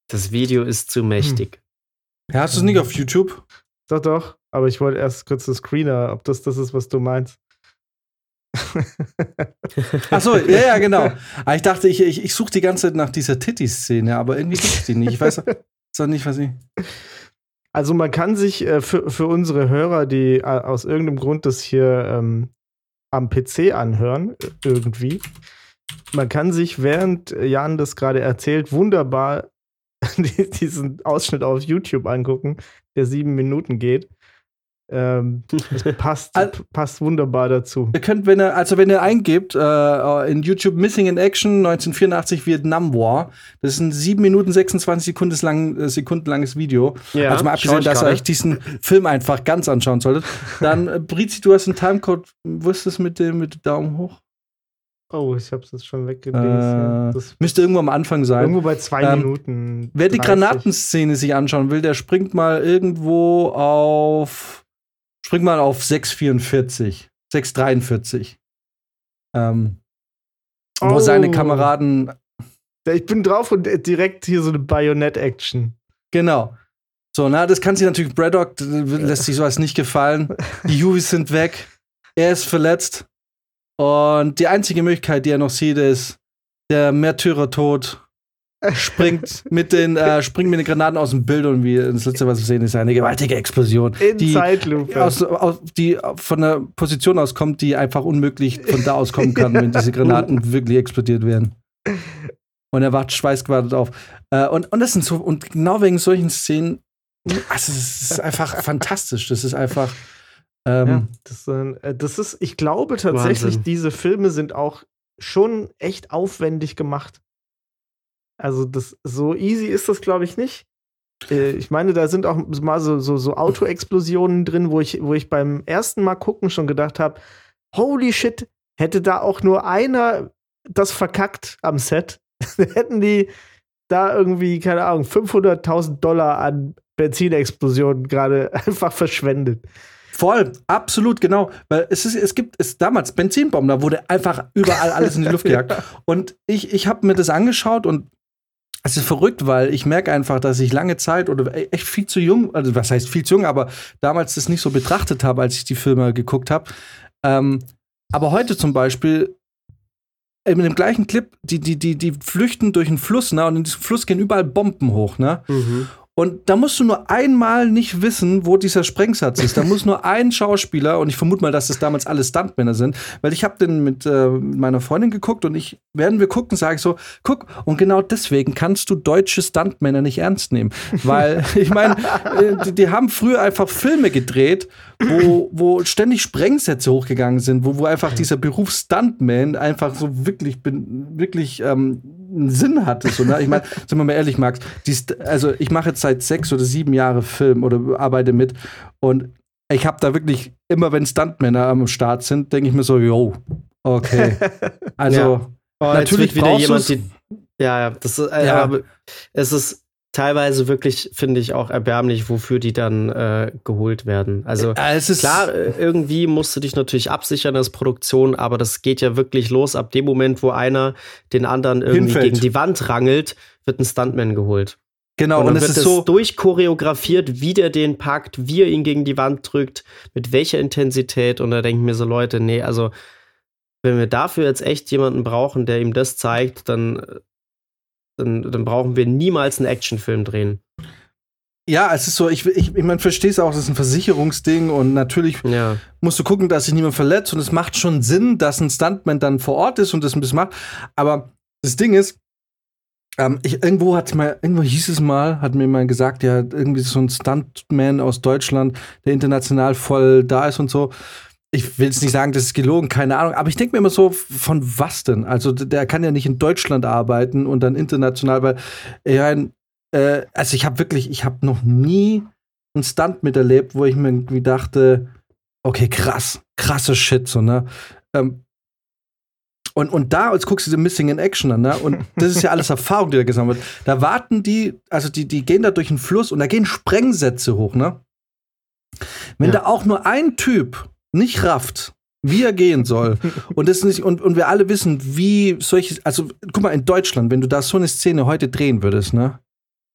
Das Video ist zu mächtig. Ja, hast du es nicht auf YouTube? Doch, doch. Aber ich wollte erst kurz das Screener, ob das das ist, was du meinst. Achso, ja, ja, genau. Aber ah, ich dachte, ich, ich, ich suche die ganze Zeit nach dieser Titty-Szene, aber irgendwie gibt es die nicht. Ich weiß doch nicht, was ich. Also man kann sich äh, für, für unsere Hörer, die äh, aus irgendeinem Grund das hier ähm, am PC anhören, irgendwie, man kann sich, während Jan das gerade erzählt, wunderbar diesen Ausschnitt auf YouTube angucken, der sieben Minuten geht. Ähm, das passt, passt wunderbar dazu. Ihr könnt, wenn ihr, also wenn ihr eingebt, äh, in YouTube Missing in Action 1984 Vietnam War, das ist ein 7 Minuten 26 Sekunden, lang, äh, Sekunden langes Video. Ja, also mal abgesehen, dass ihr euch diesen Film einfach ganz anschauen solltet. Dann, äh, Brizi, du hast einen Timecode, wo ist das mit dem mit Daumen hoch? Oh, ich hab's jetzt schon weggelesen. Äh, müsste irgendwo am Anfang sein. Irgendwo bei zwei ähm, Minuten. Wer 30. die Granatenszene sich anschauen will, der springt mal irgendwo auf spring mal auf 6,44, 6,43. Ähm, oh. Wo seine Kameraden. Ich bin drauf und direkt hier so eine Bayonet-Action. Genau. So, na, das kann sich natürlich, Braddock lässt sich sowas nicht gefallen. Die Juvis sind weg. Er ist verletzt. Und die einzige Möglichkeit, die er noch sieht, ist der Märtyrertod springt mit den äh, springt mit den Granaten aus dem Bild und wie das letzte, was wir sehen, ist eine gewaltige Explosion. In die Zeitlupe. Aus, aus, die von der Position aus kommt, die einfach unmöglich von da aus kommen kann, wenn diese Granaten wirklich explodiert werden. Und er wacht schweißgewartet auf. Äh, und, und das sind so, und genau wegen solchen Szenen, also es ist einfach fantastisch. Das ist einfach. Ähm, ja, das, äh, das, ist, ich glaube tatsächlich, Wahnsinn. diese Filme sind auch schon echt aufwendig gemacht. Also das so easy ist das, glaube ich, nicht. Äh, ich meine, da sind auch mal so, so, so Auto-Explosionen drin, wo ich, wo ich beim ersten Mal gucken schon gedacht habe, holy shit, hätte da auch nur einer das verkackt am Set, hätten die da irgendwie, keine Ahnung, 500.000 Dollar an Benzinexplosionen gerade einfach verschwendet. Voll, absolut, genau. Weil es, ist, es gibt es damals Benzinbomben, da wurde einfach überall alles in die Luft gejagt. Und ich, ich habe mir das angeschaut und es ist verrückt, weil ich merke einfach, dass ich lange Zeit oder e-, echt viel zu jung, also was heißt viel zu jung, aber damals das nicht so betrachtet habe, als ich die Filme geguckt habe. Ähm, aber heute zum Beispiel, in dem gleichen Clip, die, die, die, die flüchten durch einen Fluss, ne? Und in diesem Fluss gehen überall Bomben hoch, ne? Mhm. Und da musst du nur einmal nicht wissen, wo dieser Sprengsatz ist. Da muss nur ein Schauspieler, und ich vermute mal, dass das damals alle Stuntmänner sind, weil ich habe den mit äh, meiner Freundin geguckt und ich, werden wir gucken, sage ich so, guck, und genau deswegen kannst du deutsche Stuntmänner nicht ernst nehmen. Weil, ich meine, äh, die, die, haben früher einfach Filme gedreht, wo, wo ständig Sprengsätze hochgegangen sind, wo, wo einfach dieser Beruf Stuntman einfach so wirklich, wirklich ähm, einen Sinn hatte. So, ne? Ich meine, sind wir mal ehrlich, Max, dies, also ich mache jetzt seit sechs oder sieben Jahren Film oder arbeite mit und ich habe da wirklich, immer wenn Stuntmänner am Start sind, denke ich mir so, yo, okay. Also ja. oh, natürlich wieder jemand, die, ja, ja, das ist, äh, ja. es ist teilweise wirklich, finde ich, auch erbärmlich, wofür die dann äh, geholt werden. Also ist klar, äh, irgendwie musst du dich natürlich absichern als Produktion, aber das geht ja wirklich los ab dem Moment, wo einer den anderen irgendwie Hinfällt. gegen die Wand rangelt, wird ein Stuntman geholt. Genau, und und, es wird ist so. durchchoreografiert, wie der den packt, wie er ihn gegen die Wand drückt, mit welcher Intensität. Und da denken mir so Leute, nee, also wenn wir dafür jetzt echt jemanden brauchen, der ihm das zeigt, dann, dann, dann brauchen wir niemals einen Actionfilm drehen. Ja, es ist so, ich, ich, ich meine, verstehst auch, das ist ein Versicherungsding und natürlich Ja. musst du gucken, dass sich niemand verletzt und es macht schon Sinn, dass ein Stuntman dann vor Ort ist und das ein bisschen macht. Aber das Ding ist, ähm, ich, irgendwo hat mal, irgendwo hieß es mal, hat mir mal gesagt, ja, irgendwie so ein Stuntman aus Deutschland, der international voll da ist und so. Ich will jetzt nicht sagen, das ist gelogen, keine Ahnung, aber ich denke mir immer so, von was denn? Also der kann ja nicht in Deutschland arbeiten und dann international, weil ja, äh, also ich habe wirklich, ich habe noch nie einen Stunt miterlebt, wo ich mir irgendwie dachte, okay, krass, krasser Shit, so, ne? Ähm, und, und da, jetzt guckst du den Missing in Action an, ne? Und das ist ja alles Erfahrung, die da gesammelt wird. Da warten die, also die, die gehen da durch einen Fluss und da gehen Sprengsätze hoch, ne? Wenn Ja. da auch nur ein Typ nicht rafft, wie er gehen soll, und das nicht, und, und wir alle wissen, wie solche, also guck mal, in Deutschland, wenn du da so eine Szene heute drehen würdest, ne?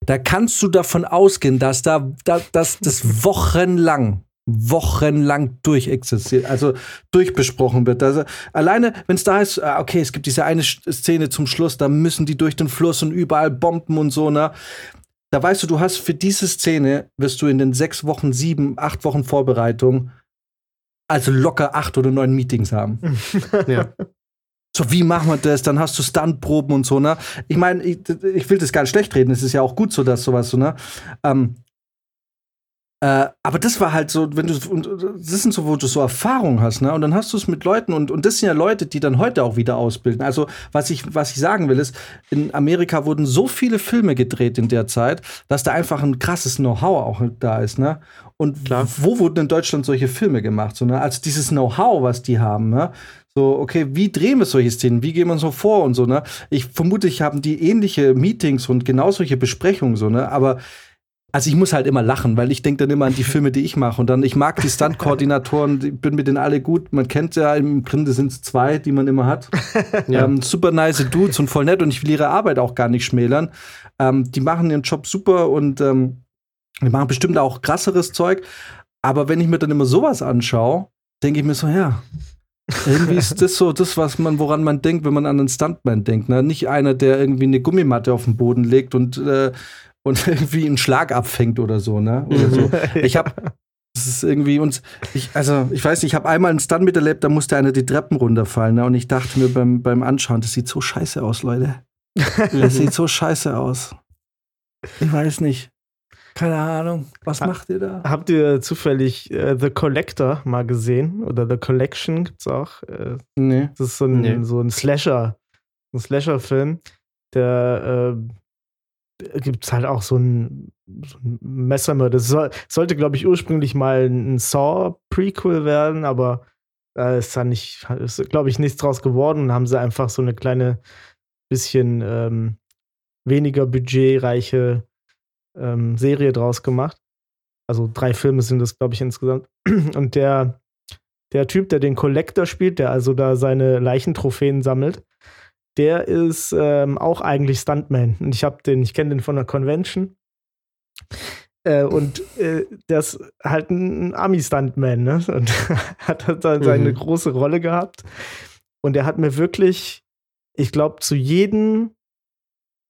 Da kannst du davon ausgehen, dass da, da dass das wochenlang, wochenlang durchexistiert, also durchbesprochen wird. Also alleine, wenn es da ist, ah, okay, es gibt diese eine Szene zum Schluss, da müssen die durch den Fluss und überall Bomben und so, ne? Da weißt du, du hast für diese Szene, wirst du in den sechs Wochen, sieben, acht Wochen Vorbereitung, also locker acht oder neun Meetings haben. Ja. So, wie machen wir das? Dann hast du Stuntproben und so, ne? Ich meine, ich, ich will das gar nicht schlecht reden. Es ist ja auch gut so, dass sowas so, ne? Ähm, äh, aber das war halt so, wenn du, und das sind so, wo du so Erfahrung hast, ne? Und dann hast du es mit Leuten und, und das sind ja Leute, die dann heute auch wieder ausbilden. Also, was ich, was ich sagen will, ist, in Amerika wurden so viele Filme gedreht in der Zeit, dass da einfach ein krasses Know-how auch da ist, ne? Und Klar. wo wurden in Deutschland solche Filme gemacht? So, ne? Also dieses Know-how, was die haben, ne? So, okay, wie drehen wir solche Szenen? Wie gehen wir so vor und so, ne? Ich vermute, ich haben die ähnliche Meetings und genau solche Besprechungen, so, ne? Aber also ich muss halt immer lachen, weil ich denke dann immer an die Filme, die ich mache. Und dann, ich mag die Stunt-Koordinatoren, bin mit denen alle gut. Man kennt ja im Grunde sind es zwei, die man immer hat. Ja. Ähm, super nice Dudes und voll nett und ich will ihre Arbeit auch gar nicht schmälern. Ähm, die machen ihren Job super und ähm, die machen bestimmt auch krasseres Zeug. Aber wenn ich mir dann immer sowas anschaue, denke ich mir so, ja, irgendwie ist das so das, was man, woran man denkt, wenn man an einen Stuntman denkt. Ne? Nicht einer, der irgendwie eine Gummimatte auf den Boden legt und, äh, und irgendwie einen Schlag abfängt oder so, ne? Oder so. Ich habe das ist irgendwie uns ich also ich weiß nicht, ich habe einmal einen Stunt miterlebt, da musste einer die Treppen runterfallen, ne? Und ich dachte mir beim beim Anschauen, das sieht so scheiße aus, Leute. Das sieht so scheiße aus. Ich weiß nicht. Keine Ahnung. Was Ah. macht ihr da? Habt ihr zufällig äh, The Collector mal gesehen? Oder The Collection gibt's auch. Äh, Nee. das ist so ein, Nee. so ein Slasher. Ein Slasher-Film. Der äh, gibt's halt auch so ein, so ein Messermörder. Das soll, sollte, glaube ich, ursprünglich mal ein Saw-Prequel werden, aber da ist da nicht, ist, glaube ich, nichts draus geworden. Und haben sie einfach so eine kleine, bisschen ähm, weniger budgetreiche ähm, Serie draus gemacht. Also drei Filme sind das, glaube ich, insgesamt. Und der, der Typ, der den Collector spielt, der also da seine Leichentrophäen sammelt, der ist ähm, auch eigentlich Stuntman. Und ich habe den, ich kenne den von der Convention. Äh, und äh, der ist halt ein Ami-Stuntman, ne? Und hat halt dann seine Mhm. große Rolle gehabt. Und er hat mir wirklich, ich glaube, zu jedem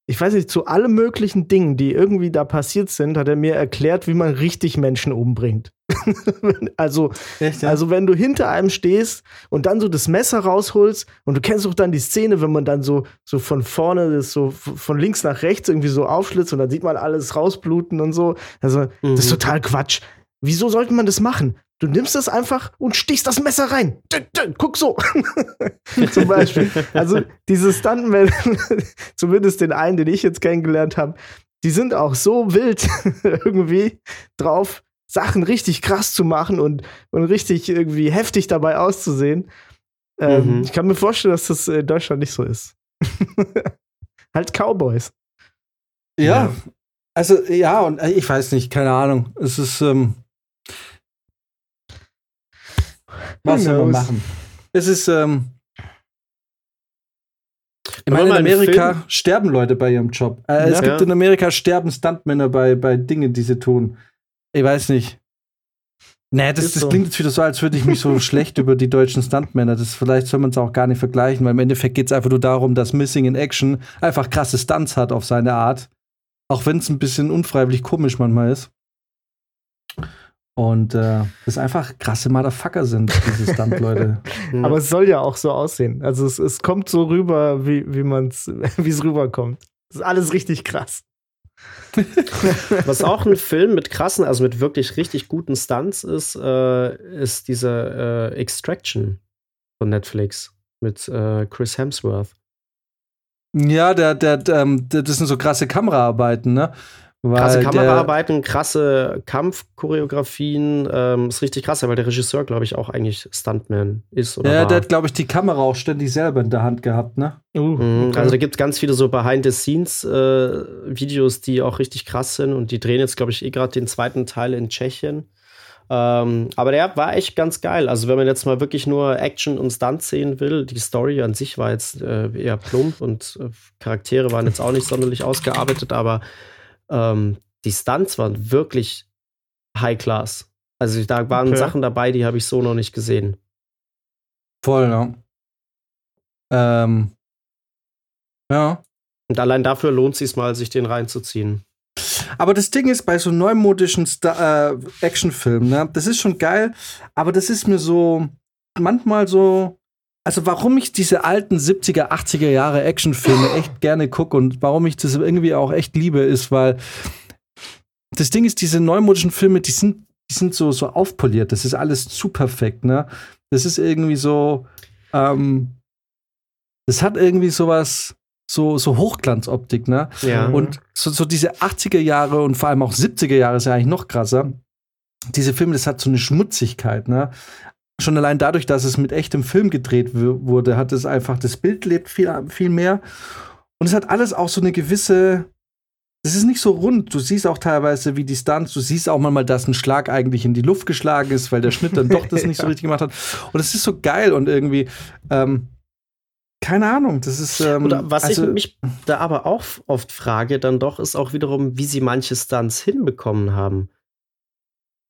ich weiß nicht, zu allen möglichen Dingen, die irgendwie da passiert sind, hat er mir erklärt, wie man richtig Menschen umbringt. also, Echt, also, wenn du hinter einem stehst und dann so das Messer rausholst und du kennst auch dann die Szene, wenn man dann so, so von vorne das so von links nach rechts irgendwie so aufschlitzt und dann sieht man alles rausbluten und so. Also, das ist Mhm. total Quatsch. Wieso sollte man das machen? Du nimmst das einfach und stichst das Messer rein. Dün, dün, Guck so. Zum Beispiel. Also diese Stuntmen, zumindest den einen, den ich jetzt kennengelernt habe, die sind auch so wild irgendwie drauf, Sachen richtig krass zu machen und, und richtig irgendwie heftig dabei auszusehen. Ähm, Mhm. Ich kann mir vorstellen, dass das in Deutschland nicht so ist. halt Cowboys. Ja, also ja, und äh, ich weiß nicht, keine Ahnung. Es ist, ähm, was soll man machen? Es ist, ähm, Ich meine, in Amerika sterben Leute bei ihrem Job. Äh, es Ja. gibt in Amerika sterben Stuntmänner bei, bei Dingen, die sie tun. Ich weiß nicht. Nee, das, das so. klingt jetzt wieder so, als würde ich mich so schlecht über die deutschen Stuntmänner. Das, vielleicht soll man es auch gar nicht vergleichen, weil im Endeffekt geht es einfach nur darum, dass Missing in Action einfach krasse Stunts hat auf seine Art. Auch wenn es ein bisschen unfreiwillig komisch manchmal ist. Und äh, das einfach krasse Motherfucker sind, diese Stunt-Leute. Aber es soll ja auch so aussehen. Also es, es kommt so rüber, wie, wie man's, wie es rüberkommt. Das ist alles richtig krass. Was auch ein Film mit krassen, also mit wirklich richtig guten Stunts ist, äh, ist diese äh, Extraction von Netflix mit äh, Chris Hemsworth. ja, der, der, ähm, der, das sind so krasse Kameraarbeiten, ne? Weil Krasse Kameraarbeiten, krasse Kampfchoreografien, ähm, ist richtig krass, weil der Regisseur, glaube ich, auch eigentlich Stuntman ist oder Ja, war. der hat, glaube ich, die Kamera auch ständig selber in der Hand gehabt, ne? Uh, Mhm. Also da gibt es ganz viele so Behind-the-Scenes-Videos, die auch richtig krass sind und die drehen jetzt, glaube ich, eh gerade den zweiten Teil in Tschechien. Ähm, aber der war echt ganz geil. Also wenn man jetzt mal wirklich nur Action und Stunts sehen will, die Story an sich war jetzt äh, eher plump und äh, Charaktere waren jetzt auch nicht sonderlich ausgearbeitet, aber ähm, die Stunts waren wirklich High Class. Also da waren Okay. Sachen dabei, die habe ich so noch nicht gesehen. Voll, ja. Ähm, ja. Und allein dafür lohnt es sich mal, sich den reinzuziehen. Aber das Ding ist, bei so neumodischen äh, Actionfilmen, ne, das ist schon geil, aber das ist mir so manchmal so. Also, warum ich diese alten 70er, 80er Jahre Actionfilme echt gerne gucke und warum ich das irgendwie auch echt liebe, ist, weil das Ding ist, diese neumodischen Filme, die sind, die sind so, so aufpoliert. Das ist alles zu perfekt, ne? Das ist irgendwie so, ähm, das hat irgendwie sowas, so, so Hochglanzoptik, ne? Ja. Und so, so diese 80er Jahre und vor allem auch 70er Jahre ist ja eigentlich noch krasser. Diese Filme, das hat so eine Schmutzigkeit, ne? Schon allein dadurch, dass es mit echtem Film gedreht wu- wurde, hat es einfach, das Bild lebt viel, viel mehr. Und es hat alles auch so eine gewisse, es ist nicht so rund. Du siehst auch teilweise, wie die Stunts, du siehst auch mal, dass ein Schlag eigentlich in die Luft geschlagen ist, weil der Schnitt dann doch das nicht so Ja. richtig gemacht hat. Und es ist so geil und irgendwie, ähm, keine Ahnung, das ist. Ähm, Oder was also- ich mich da aber auch oft frage, dann doch, ist auch wiederum, wie sie manche Stunts hinbekommen haben.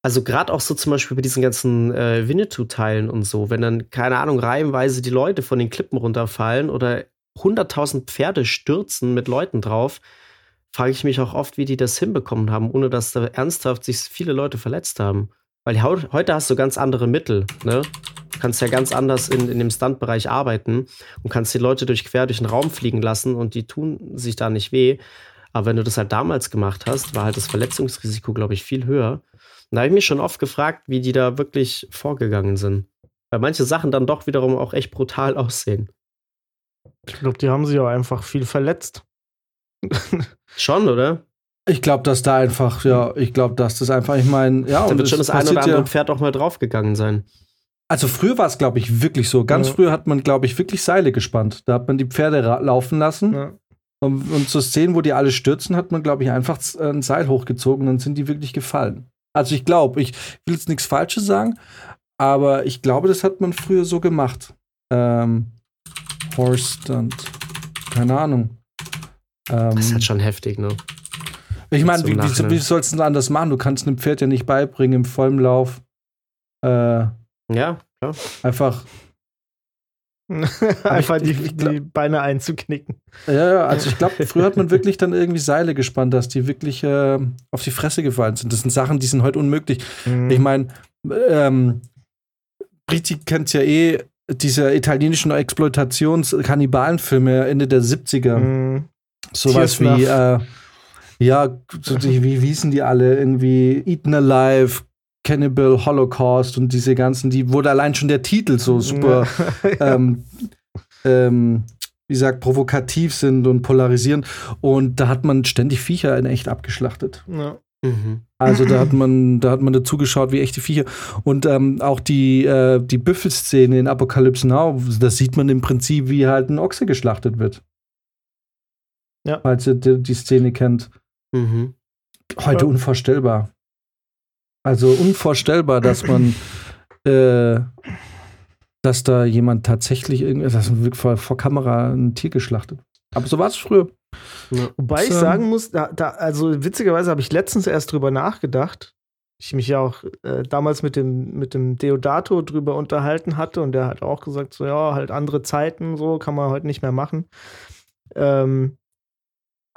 Also gerade auch so zum Beispiel bei diesen ganzen äh, Winnetou-Teilen und so, wenn dann, keine Ahnung, reihenweise die Leute von den Klippen runterfallen oder 100.000 Pferde stürzen mit Leuten drauf, frage ich mich auch oft, wie die das hinbekommen haben, ohne dass da ernsthaft sich viele Leute verletzt haben. Weil heute hast du ganz andere Mittel, ne? Du kannst ja ganz anders in, in dem Stuntbereich arbeiten und kannst die Leute durch quer durch den Raum fliegen lassen und die tun sich da nicht weh. Aber wenn du das halt damals gemacht hast, war halt das Verletzungsrisiko, glaube ich, viel höher. Da habe ich mich schon oft gefragt, wie die da wirklich vorgegangen sind. Weil manche Sachen dann doch wiederum auch echt brutal aussehen. Ich glaube, die haben sich auch einfach viel verletzt. Schon, oder? Ich glaube, dass da einfach, ja, ich glaube, dass das einfach, ich meine, ja, Da und wird schon das eine oder passiert andere ja, Pferd auch mal draufgegangen sein. Also früher war es, glaube ich, wirklich so. Ganz Ja. früher hat man, glaube ich, wirklich Seile gespannt. Da hat man die Pferde laufen lassen. Ja. Und, und zu Szenen, wo die alle stürzen, hat man, glaube ich, einfach ein Seil hochgezogen und dann sind die wirklich gefallen. Also ich glaube, ich will jetzt nichts Falsches sagen, aber ich glaube, das hat man früher so gemacht. Ähm, Horse Stunt. Keine Ahnung. Ähm, Das ist halt schon heftig, ne? ich meine, wie, wie, wie sollst du denn anders machen? Du kannst einem Pferd ja nicht beibringen im vollen Lauf. Äh, Ja, klar. einfach einfach die, die Beine einzuknicken. Ja, ja, also ich glaube, früher hat man wirklich dann irgendwie Seile gespannt, dass die wirklich äh, auf die Fresse gefallen sind. Das sind Sachen, die sind heute unmöglich. Mhm. Ich meine, ähm, Briti kennt ja eh diese italienischen Exploitations-Kannibalenfilme Ende der 70er. Mhm. Sowas wie, äh, ja, wie, wie hießen die alle? Irgendwie Eaten Alive, Cannibal Holocaust und diese ganzen, die wurde allein schon der Titel so super ähm, ähm, wie gesagt, provokativ sind und polarisieren. Und da hat man ständig Viecher in echt abgeschlachtet. Ja. Mhm. Also da hat man, da hat man dazu geschaut, wie echte Viecher. Und ähm, auch die, äh, die Büffelszene in Apocalypse Now, da sieht man im Prinzip, wie halt ein Ochse geschlachtet wird. Ja. Falls ihr die, die Szene kennt. Mhm. Heute Ja. unvorstellbar. Also unvorstellbar, dass man, äh, dass da jemand tatsächlich irgendwie, dass wirklich vor, vor Kamera ein Tier geschlachtet. Aber so war es früher. Ja. Wobei so. ich sagen muss, da, da, also witzigerweise habe ich letztens erst drüber nachgedacht. Ich mich ja auch äh, damals mit dem, mit dem Deodato drüber unterhalten hatte und der hat auch gesagt, so ja, halt andere Zeiten, so kann man heute nicht mehr machen. Ähm,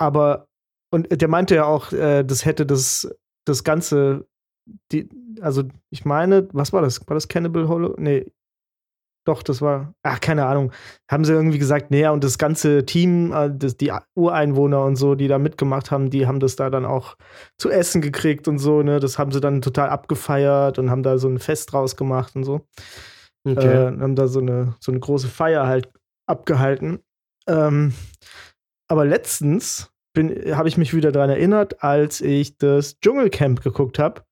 aber, und der meinte ja auch, äh, das hätte das, das Ganze, die, also ich meine, was war das? War das Cannibal Hollow? Nee, doch, das war, ach, keine Ahnung. Haben sie irgendwie gesagt, naja, und das ganze Team, äh, das, die Ureinwohner und so, die da mitgemacht haben, die haben das da dann auch zu essen gekriegt und so, ne? Das haben sie dann total abgefeiert und haben da so ein Fest draus gemacht und so. Okay. Äh, haben da so eine, so eine große Feier halt abgehalten. Ähm, aber letztens habe ich mich wieder daran erinnert, als ich das Dschungelcamp geguckt habe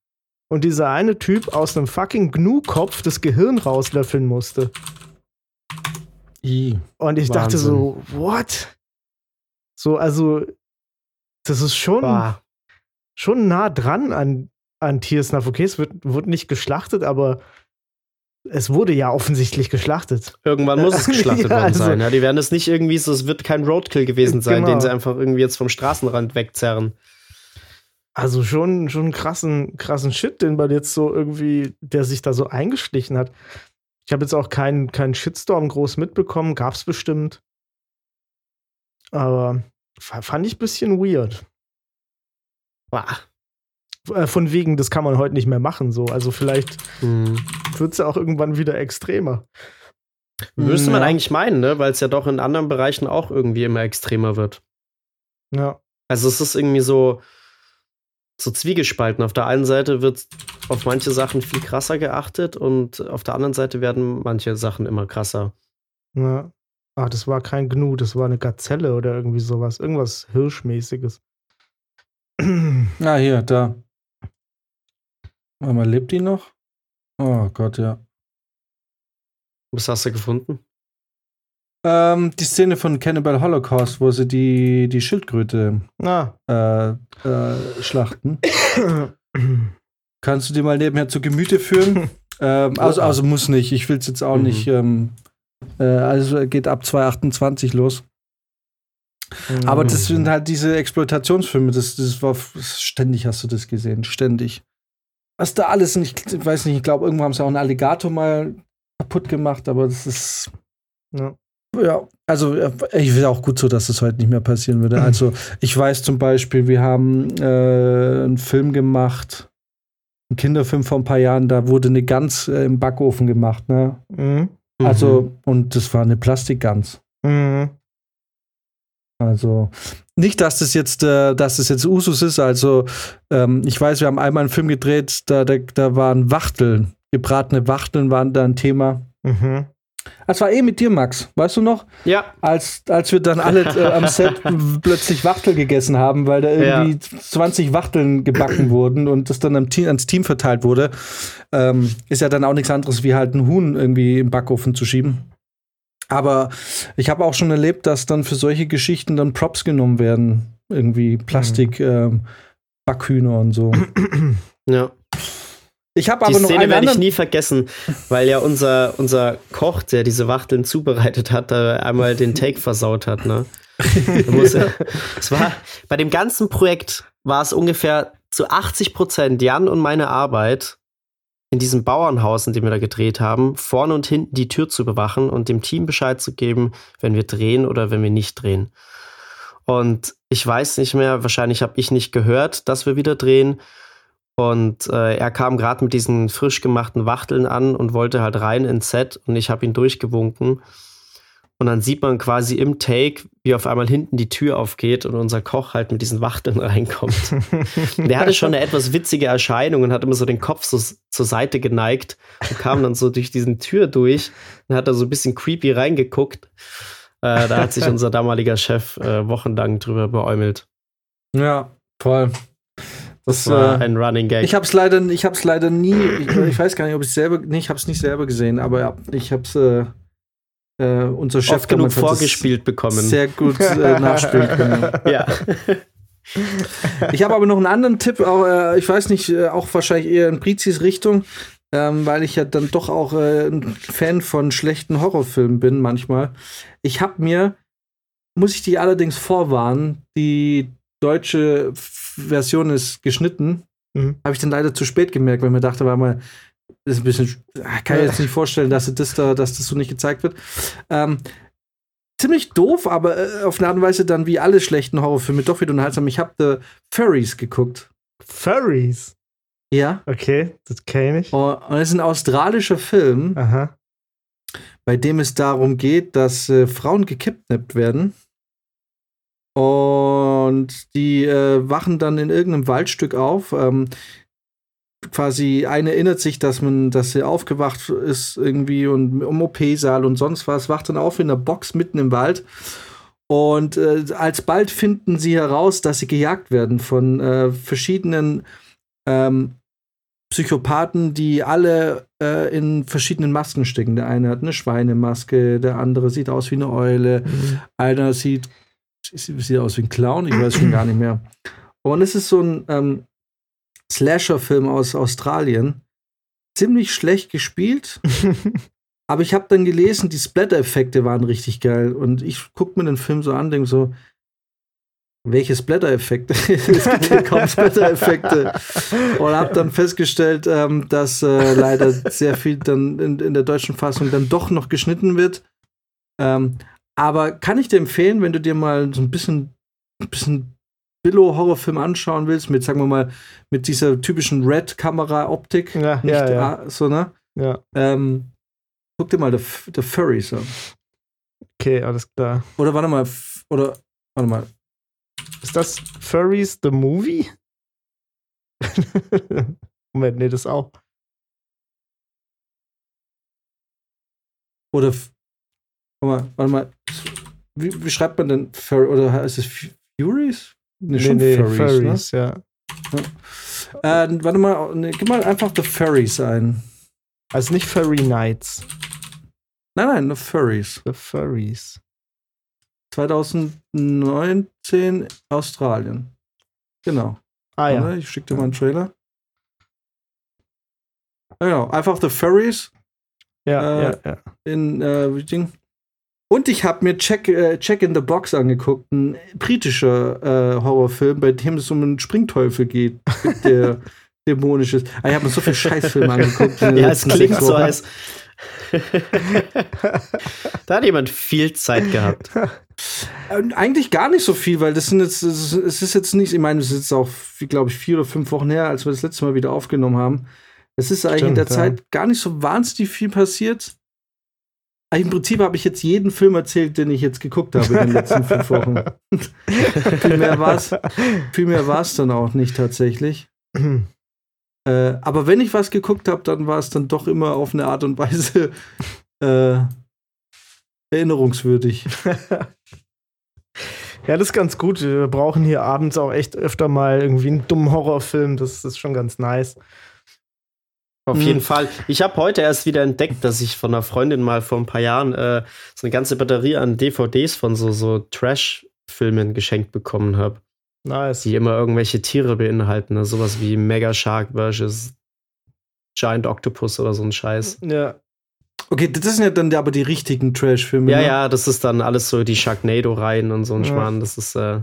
und dieser eine Typ aus einem fucking Gnu-Kopf das Gehirn rauslöffeln musste. I, und ich Wahnsinn. dachte so, what? So, also, das ist schon, schon nah dran an, an Tiersnuff. Okay, es wird, wird nicht geschlachtet, aber es wurde ja offensichtlich geschlachtet. Irgendwann muss es geschlachtet ja, worden also, sein. Ja, die werden es nicht irgendwie so, es wird kein Roadkill gewesen sein, genau. den sie einfach irgendwie jetzt vom Straßenrand wegzerren. Also schon, schon krassen, krassen Shit, den man jetzt so irgendwie, der sich da so eingeschlichen hat. Ich habe jetzt auch keinen kein Shitstorm groß mitbekommen, gab's bestimmt. Aber fand ich ein bisschen weird. Bah. Von wegen, das kann man heute nicht mehr machen, so. Also vielleicht hm. wird es ja auch irgendwann wieder extremer. Müsste man eigentlich meinen, ne? Weil es ja doch in anderen Bereichen auch irgendwie immer extremer wird. Ja. Also es ist irgendwie so, so zwiegespalten. Auf der einen Seite wird auf manche Sachen viel krasser geachtet und auf der anderen Seite werden manche Sachen immer krasser. Ja. Ach, das war kein Gnu, das war eine Gazelle oder irgendwie sowas. Irgendwas Hirschmäßiges. Ah, hier, da. Warte mal, lebt die noch? Oh Gott, ja. Was hast du gefunden? Ähm, die Szene von Cannibal Holocaust, wo sie die, die Schildkröte ah. äh, äh, schlachten. Kannst du dir mal nebenher zu Gemüte führen? ähm, also, also muss nicht. Ich will es jetzt auch mhm. nicht. Ähm, äh, also geht ab 2,28 los. Mhm. Aber das sind halt diese Exploitationsfilme. Das, das war ständig hast du das gesehen. Ständig. Was da alles, ich weiß nicht, ich glaube, irgendwo haben sie auch einen Alligator mal kaputt gemacht, aber das ist. Ja. Ja, also äh, ich will auch gut so, dass es heute nicht mehr passieren würde. Also ich weiß zum Beispiel, wir haben äh, einen Film gemacht, einen Kinderfilm vor ein paar Jahren, da wurde eine Gans äh, im Backofen gemacht, ne? Mhm. Also, mhm. und das war eine Plastikgans. Mhm. Also, nicht, dass das jetzt, äh, dass das jetzt Usus ist. Also, ähm, ich weiß, wir haben einmal einen Film gedreht, da, da, da waren Wachteln, gebratene Wachteln waren da ein Thema. Mhm. Das war eh mit dir, Max. Weißt du noch? Ja. Als, als wir dann alle äh, am Set plötzlich Wachtel gegessen haben, weil da irgendwie ja. 20 Wachteln gebacken wurden und das dann Team, ans Team verteilt wurde, ähm, ist ja dann auch nichts anderes, wie halt ein Huhn irgendwie im Backofen zu schieben. Aber ich habe auch schon erlebt, dass dann für solche Geschichten dann Props genommen werden. Irgendwie Plastik, mhm. ähm, Backhühner und so. Ja. Ich habe aber noch Szene werde ich nie vergessen, weil ja unser, unser Koch, der diese Wachteln zubereitet hat, einmal den Take versaut hat. Ne? es war, bei dem ganzen Projekt war es ungefähr zu 80 Prozent Jan und meine Arbeit in diesem Bauernhaus, in dem wir da gedreht haben, vorne und hinten die Tür zu bewachen und dem Team Bescheid zu geben, wenn wir drehen oder wenn wir nicht drehen. Und ich weiß nicht mehr, wahrscheinlich habe ich nicht gehört, dass wir wieder drehen. Und äh, er kam gerade mit diesen frisch gemachten Wachteln an und wollte halt rein ins Set und ich habe ihn durchgewunken. Und dann sieht man quasi im Take, wie auf einmal hinten die Tür aufgeht und unser Koch halt mit diesen Wachteln reinkommt. Der hatte schon eine etwas witzige Erscheinung und hat immer so den Kopf so zur Seite geneigt und kam dann so durch diesen Tür durch und hat da so ein bisschen creepy reingeguckt. Äh, da hat sich unser damaliger Chef äh, wochenlang drüber beäumelt. Ja, voll. Das, war äh, ein Running Gag. Ich habe es leider, ich habe leider nie. Ich, ich, weiß gar nicht, ob ich selber. Nee, ich habe es nicht selber gesehen, aber ja, ich habe es. Äh, äh, unser Chef Oft genug vorgespielt bekommen. Sehr gut äh, nachspielen können. ja. ich habe aber noch einen anderen Tipp, auch, äh, ich weiß nicht, äh, auch wahrscheinlich eher in Prizis Richtung, ähm, weil ich ja dann doch auch äh, ein Fan von schlechten Horrorfilmen bin manchmal. Ich habe mir muss ich dich allerdings vorwarnen, die deutsche Version ist geschnitten. Mhm. Habe ich dann leider zu spät gemerkt, weil mir dachte, war mal, das ist ein bisschen, kann ich jetzt nicht vorstellen, dass das da, dass das so nicht gezeigt wird. Ähm, ziemlich doof, aber äh, auf eine Art und Weise dann wie alle schlechten Horrorfilme doch wieder unterhaltsam. Ich habe The Furries geguckt. Furries? Ja. Okay, das kenne ich. Und es ist ein australischer Film, Aha. bei dem es darum geht, dass äh, Frauen gekidnappt werden. Und die äh, wachen dann in irgendeinem Waldstück auf. Ähm, quasi eine erinnert sich, dass man, dass sie aufgewacht ist irgendwie und im OP-Saal und sonst was, wacht dann auf in einer Box mitten im Wald. Und äh, alsbald finden sie heraus, dass sie gejagt werden von äh, verschiedenen ähm, Psychopathen, die alle äh, in verschiedenen Masken stecken. Der eine hat eine Schweinemaske, der andere sieht aus wie eine Eule, mhm. einer sieht, sieht aus wie ein Clown, ich weiß schon gar nicht mehr. Und es ist so ein ähm, Slasher-Film aus Australien. Ziemlich schlecht gespielt. aber ich habe dann gelesen, die Splatter-Effekte waren richtig geil. Und ich gucke mir den Film so an, denke so, welche Splatter-Effekte? es gibt ja kaum Splatter-Effekte. Und habe dann festgestellt, ähm, dass äh, leider sehr viel dann in, in, der deutschen Fassung dann doch noch geschnitten wird. Ähm, aber kann ich dir empfehlen, wenn du dir mal so ein bisschen, ein bisschen Billo-Horrorfilm anschauen willst, mit, sagen wir mal, mit dieser typischen Red-Kamera-Optik. Ja, nicht, ja, ja. So, ne? Ja. Ähm, guck dir mal The, The Furries an. Okay, alles klar. Oder warte mal, oder warte mal. Ist das Furries the Movie? Moment, nee, das auch. Oder warte mal, warte mal. Wie, wie schreibt man denn Furry oder heißt es Furies? Nee, schon nee, Furries, Furries ne? ja. ja. Äh, warte mal, ne, gib mal einfach The Furries ein. Also nicht Furry Nights. Nein, nein, The Furries. The Furries. 2019 Australien. Genau. Ah ja. Ich schicke dir mal einen Trailer. Genau, einfach The Furries. Ja, äh, ja, ja. In äh, Ding. Und ich habe mir Check, äh, Check in the Box angeguckt, ein britischer äh, Horrorfilm, bei dem es um einen Springteufel geht, der dämonisch ist. Ah, ich habe mir so viel Scheißfilme angeguckt. ja, es klingt so, als. da hat jemand viel Zeit gehabt. Ähm, eigentlich gar nicht so viel, weil das sind jetzt, es ist jetzt nicht, ich meine, es ist jetzt auch, glaube ich, vier oder fünf Wochen her, als wir das letzte Mal wieder aufgenommen haben. Es ist eigentlich Stimmt, in der ja. Zeit gar nicht so wahnsinnig viel passiert. Im Prinzip habe ich jetzt jeden Film erzählt, den ich jetzt geguckt habe in den letzten fünf Wochen. viel mehr war es dann auch nicht tatsächlich. äh, aber wenn ich was geguckt habe, dann war es dann doch immer auf eine Art und Weise äh, erinnerungswürdig. Ja, das ist ganz gut. Wir brauchen hier abends auch echt öfter mal irgendwie einen dummen Horrorfilm. Das ist schon ganz nice. Auf mhm. jeden Fall. Ich habe heute erst wieder entdeckt, dass ich von einer Freundin mal vor ein paar Jahren äh, so eine ganze Batterie an DVDs von so, so Trash-Filmen geschenkt bekommen habe. Nice. Die immer irgendwelche Tiere beinhalten. Ne? Sowas wie Mega Shark versus Giant Octopus oder so ein Scheiß. Ja. Okay, das sind ja dann aber die richtigen Trash-Filme. Ja, ne? ja, das ist dann alles so die Sharknado-Reihen und so ein ja. Schmarrn. Das ist, äh,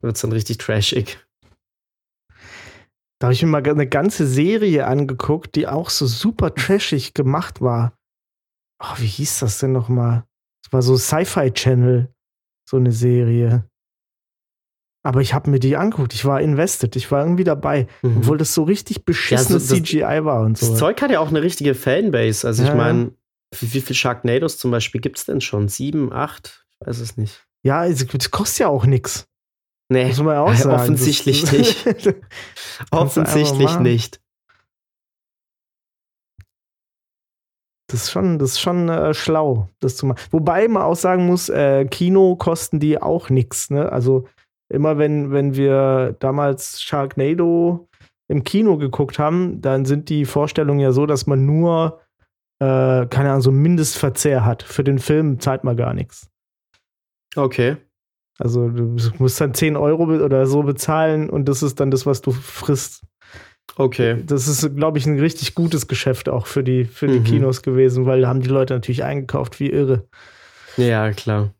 wird dann richtig trashig. Da habe ich mir mal eine ganze Serie angeguckt, die auch so super trashig gemacht war. Oh, wie hieß das denn nochmal? Das war so Sci-Fi Channel, so eine Serie. Aber ich habe mir die angeguckt. Ich war invested. Ich war irgendwie dabei. Mhm. Obwohl das so richtig beschissenes ja, so, CGI war und so. Das Zeug hat ja auch eine richtige Fanbase. Also, ja. ich meine, wie, wie viele Sharknados zum Beispiel gibt es denn schon? Sieben, acht? Ich weiß es nicht. Ja, es kostet ja auch nichts. Nee, Muss man ja auch sagen. offensichtlich das, nicht. offensichtlich nicht. Das ist schon, das ist schon äh, schlau, das zu machen. Wobei man auch sagen muss, äh, Kino kosten die auch nichts. Ne? Also immer wenn, wenn wir damals Sharknado im Kino geguckt haben, dann sind die Vorstellungen ja so, dass man nur, äh, keine Ahnung, so Mindestverzehr hat. Für den Film zahlt man gar nichts. Okay. Also du musst dann 10 Euro oder so bezahlen und das ist dann das, was du frisst. Okay. Das ist, glaube ich, ein richtig gutes Geschäft auch für die, für die mhm. Kinos gewesen, weil da haben die Leute natürlich eingekauft wie irre. Ja, klar.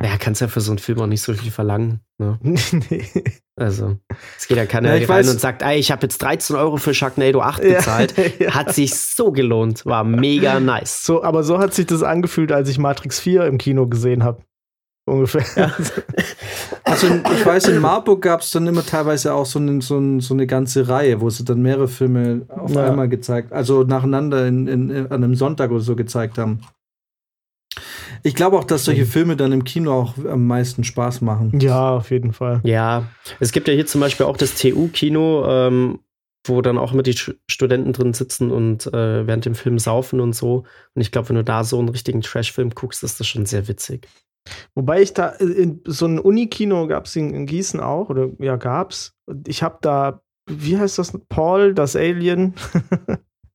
Ja, kannst ja für so einen Film auch nicht so viel verlangen. Ne? nee. Also, es geht ja keiner Ja, rein weiß- und sagt, ey, ich habe jetzt 13 Euro für Sharknado 8 bezahlt. Ja. Hat sich so gelohnt. War mega nice. So, aber so hat sich das angefühlt, als ich Matrix 4 im Kino gesehen habe. Ungefähr. Also in, ich weiß, in Marburg gab es dann immer teilweise auch so, eine- so, ein- so eine ganze Reihe, wo sie dann mehrere Filme auf Ja. einmal gezeigt, also nacheinander in, in, in, an einem Sonntag oder so gezeigt haben. Ich glaube auch, dass solche Filme dann im Kino auch am meisten Spaß machen. ja, auf jeden Fall. Ja, es gibt ja hier zum Beispiel auch das TU-Kino, ähm, wo dann auch immer die Sch- Studenten drin sitzen und äh, während dem Film saufen und so. Und ich glaube, wenn du da so einen richtigen Trash-Film guckst, ist das schon sehr witzig. Wobei ich da, in, so ein Unikino gab es in, in Gießen auch, oder ja, gab's. Und ich habe da, wie heißt das? Paul, das Alien.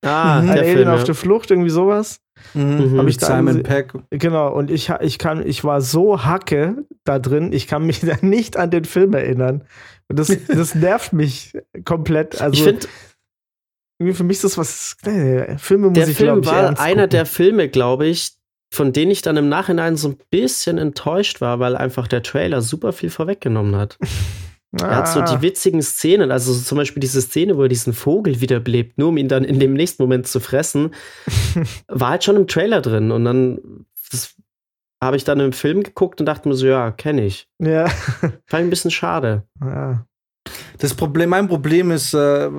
Ah, Mhm. Alien Film. auf Ja. der Flucht, irgendwie sowas. Mhm. Hab ich da Simon. Peck. Genau, und ich, ich kann, ich war so hacke da drin, ich kann mich da nicht an den Film erinnern. Und das, das nervt mich komplett. Also ich finde, für mich ist das was. Nee, Filme muss der ich glaub Film ich, war ernst einer gucken. der Filme, glaube ich, von denen ich dann im Nachhinein so ein bisschen enttäuscht war, weil einfach der Trailer super viel vorweggenommen hat. Er hat so Ah. die witzigen Szenen, also so zum Beispiel diese Szene, wo er diesen Vogel wiederbelebt, nur um ihn dann in dem nächsten Moment zu fressen, war halt schon im Trailer drin. Und dann habe ich dann im Film geguckt und dachte mir so, ja, kenne ich. Ja. Fand ich ein bisschen schade. ja. Das Problem, mein Problem ist, äh,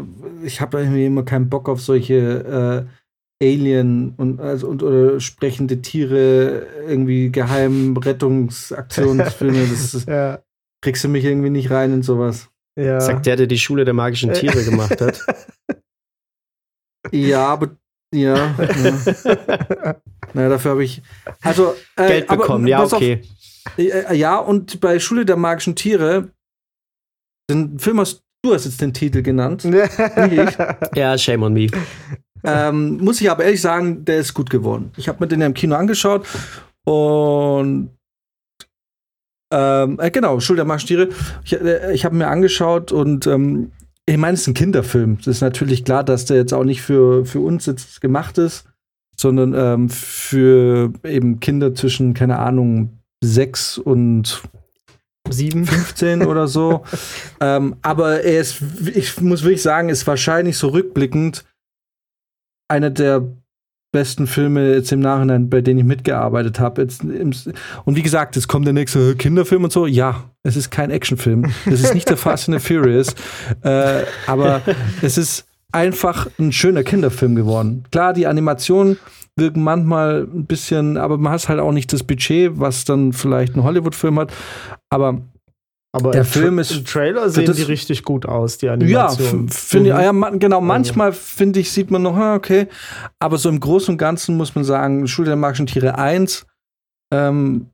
ich habe irgendwie immer keinen Bock auf solche äh, Alien und, also, und oder sprechende Tiere, irgendwie geheimen Rettungsaktionsfilme. Das ist, Ja. kriegst du mich irgendwie nicht rein in sowas. ja. Sagt der, der die Schule der magischen Tiere gemacht hat. Ja, aber ja. ja. naja, dafür habe ich. Also, äh, Geld aber bekommen, ja, pass auf, okay. Äh, ja, und bei Schule der magischen Tiere, den Film hast du hast jetzt den Titel genannt. Ja, shame on me. Ähm, muss ich aber ehrlich sagen, der ist gut geworden. Ich habe mir den ja im Kino angeschaut und ähm, äh, genau, Schule der magischen Tiere. Ich, äh, ich habe mir angeschaut und ähm, ich meine, es ist ein Kinderfilm. Es ist natürlich klar, dass der jetzt auch nicht für, für uns jetzt gemacht ist, sondern ähm, für eben Kinder zwischen, keine Ahnung, sechs und Sieben. 15 oder so. ähm, aber er ist, ich muss wirklich sagen, ist wahrscheinlich so rückblickend einer der besten Filme jetzt im Nachhinein, bei denen ich mitgearbeitet habe. Und wie gesagt, jetzt kommt der nächste Kinderfilm und so. Ja, es ist kein Actionfilm. Es ist nicht der Fast and the Furious. Äh, aber es ist einfach ein schöner Kinderfilm geworden. Klar, die Animationen wirken manchmal ein bisschen, aber man hat halt auch nicht das Budget, was dann vielleicht ein Hollywood-Film hat. Aber Aber Der Film ist- Im Trailer sehen das- die richtig gut aus, die ja, Animationen. f- finde ich, Mhm. ja, man, genau, manchmal finde ich, sieht man noch, ah, okay. Aber so im Großen und Ganzen muss man sagen, Schule der magischen Tiere 1, ähm,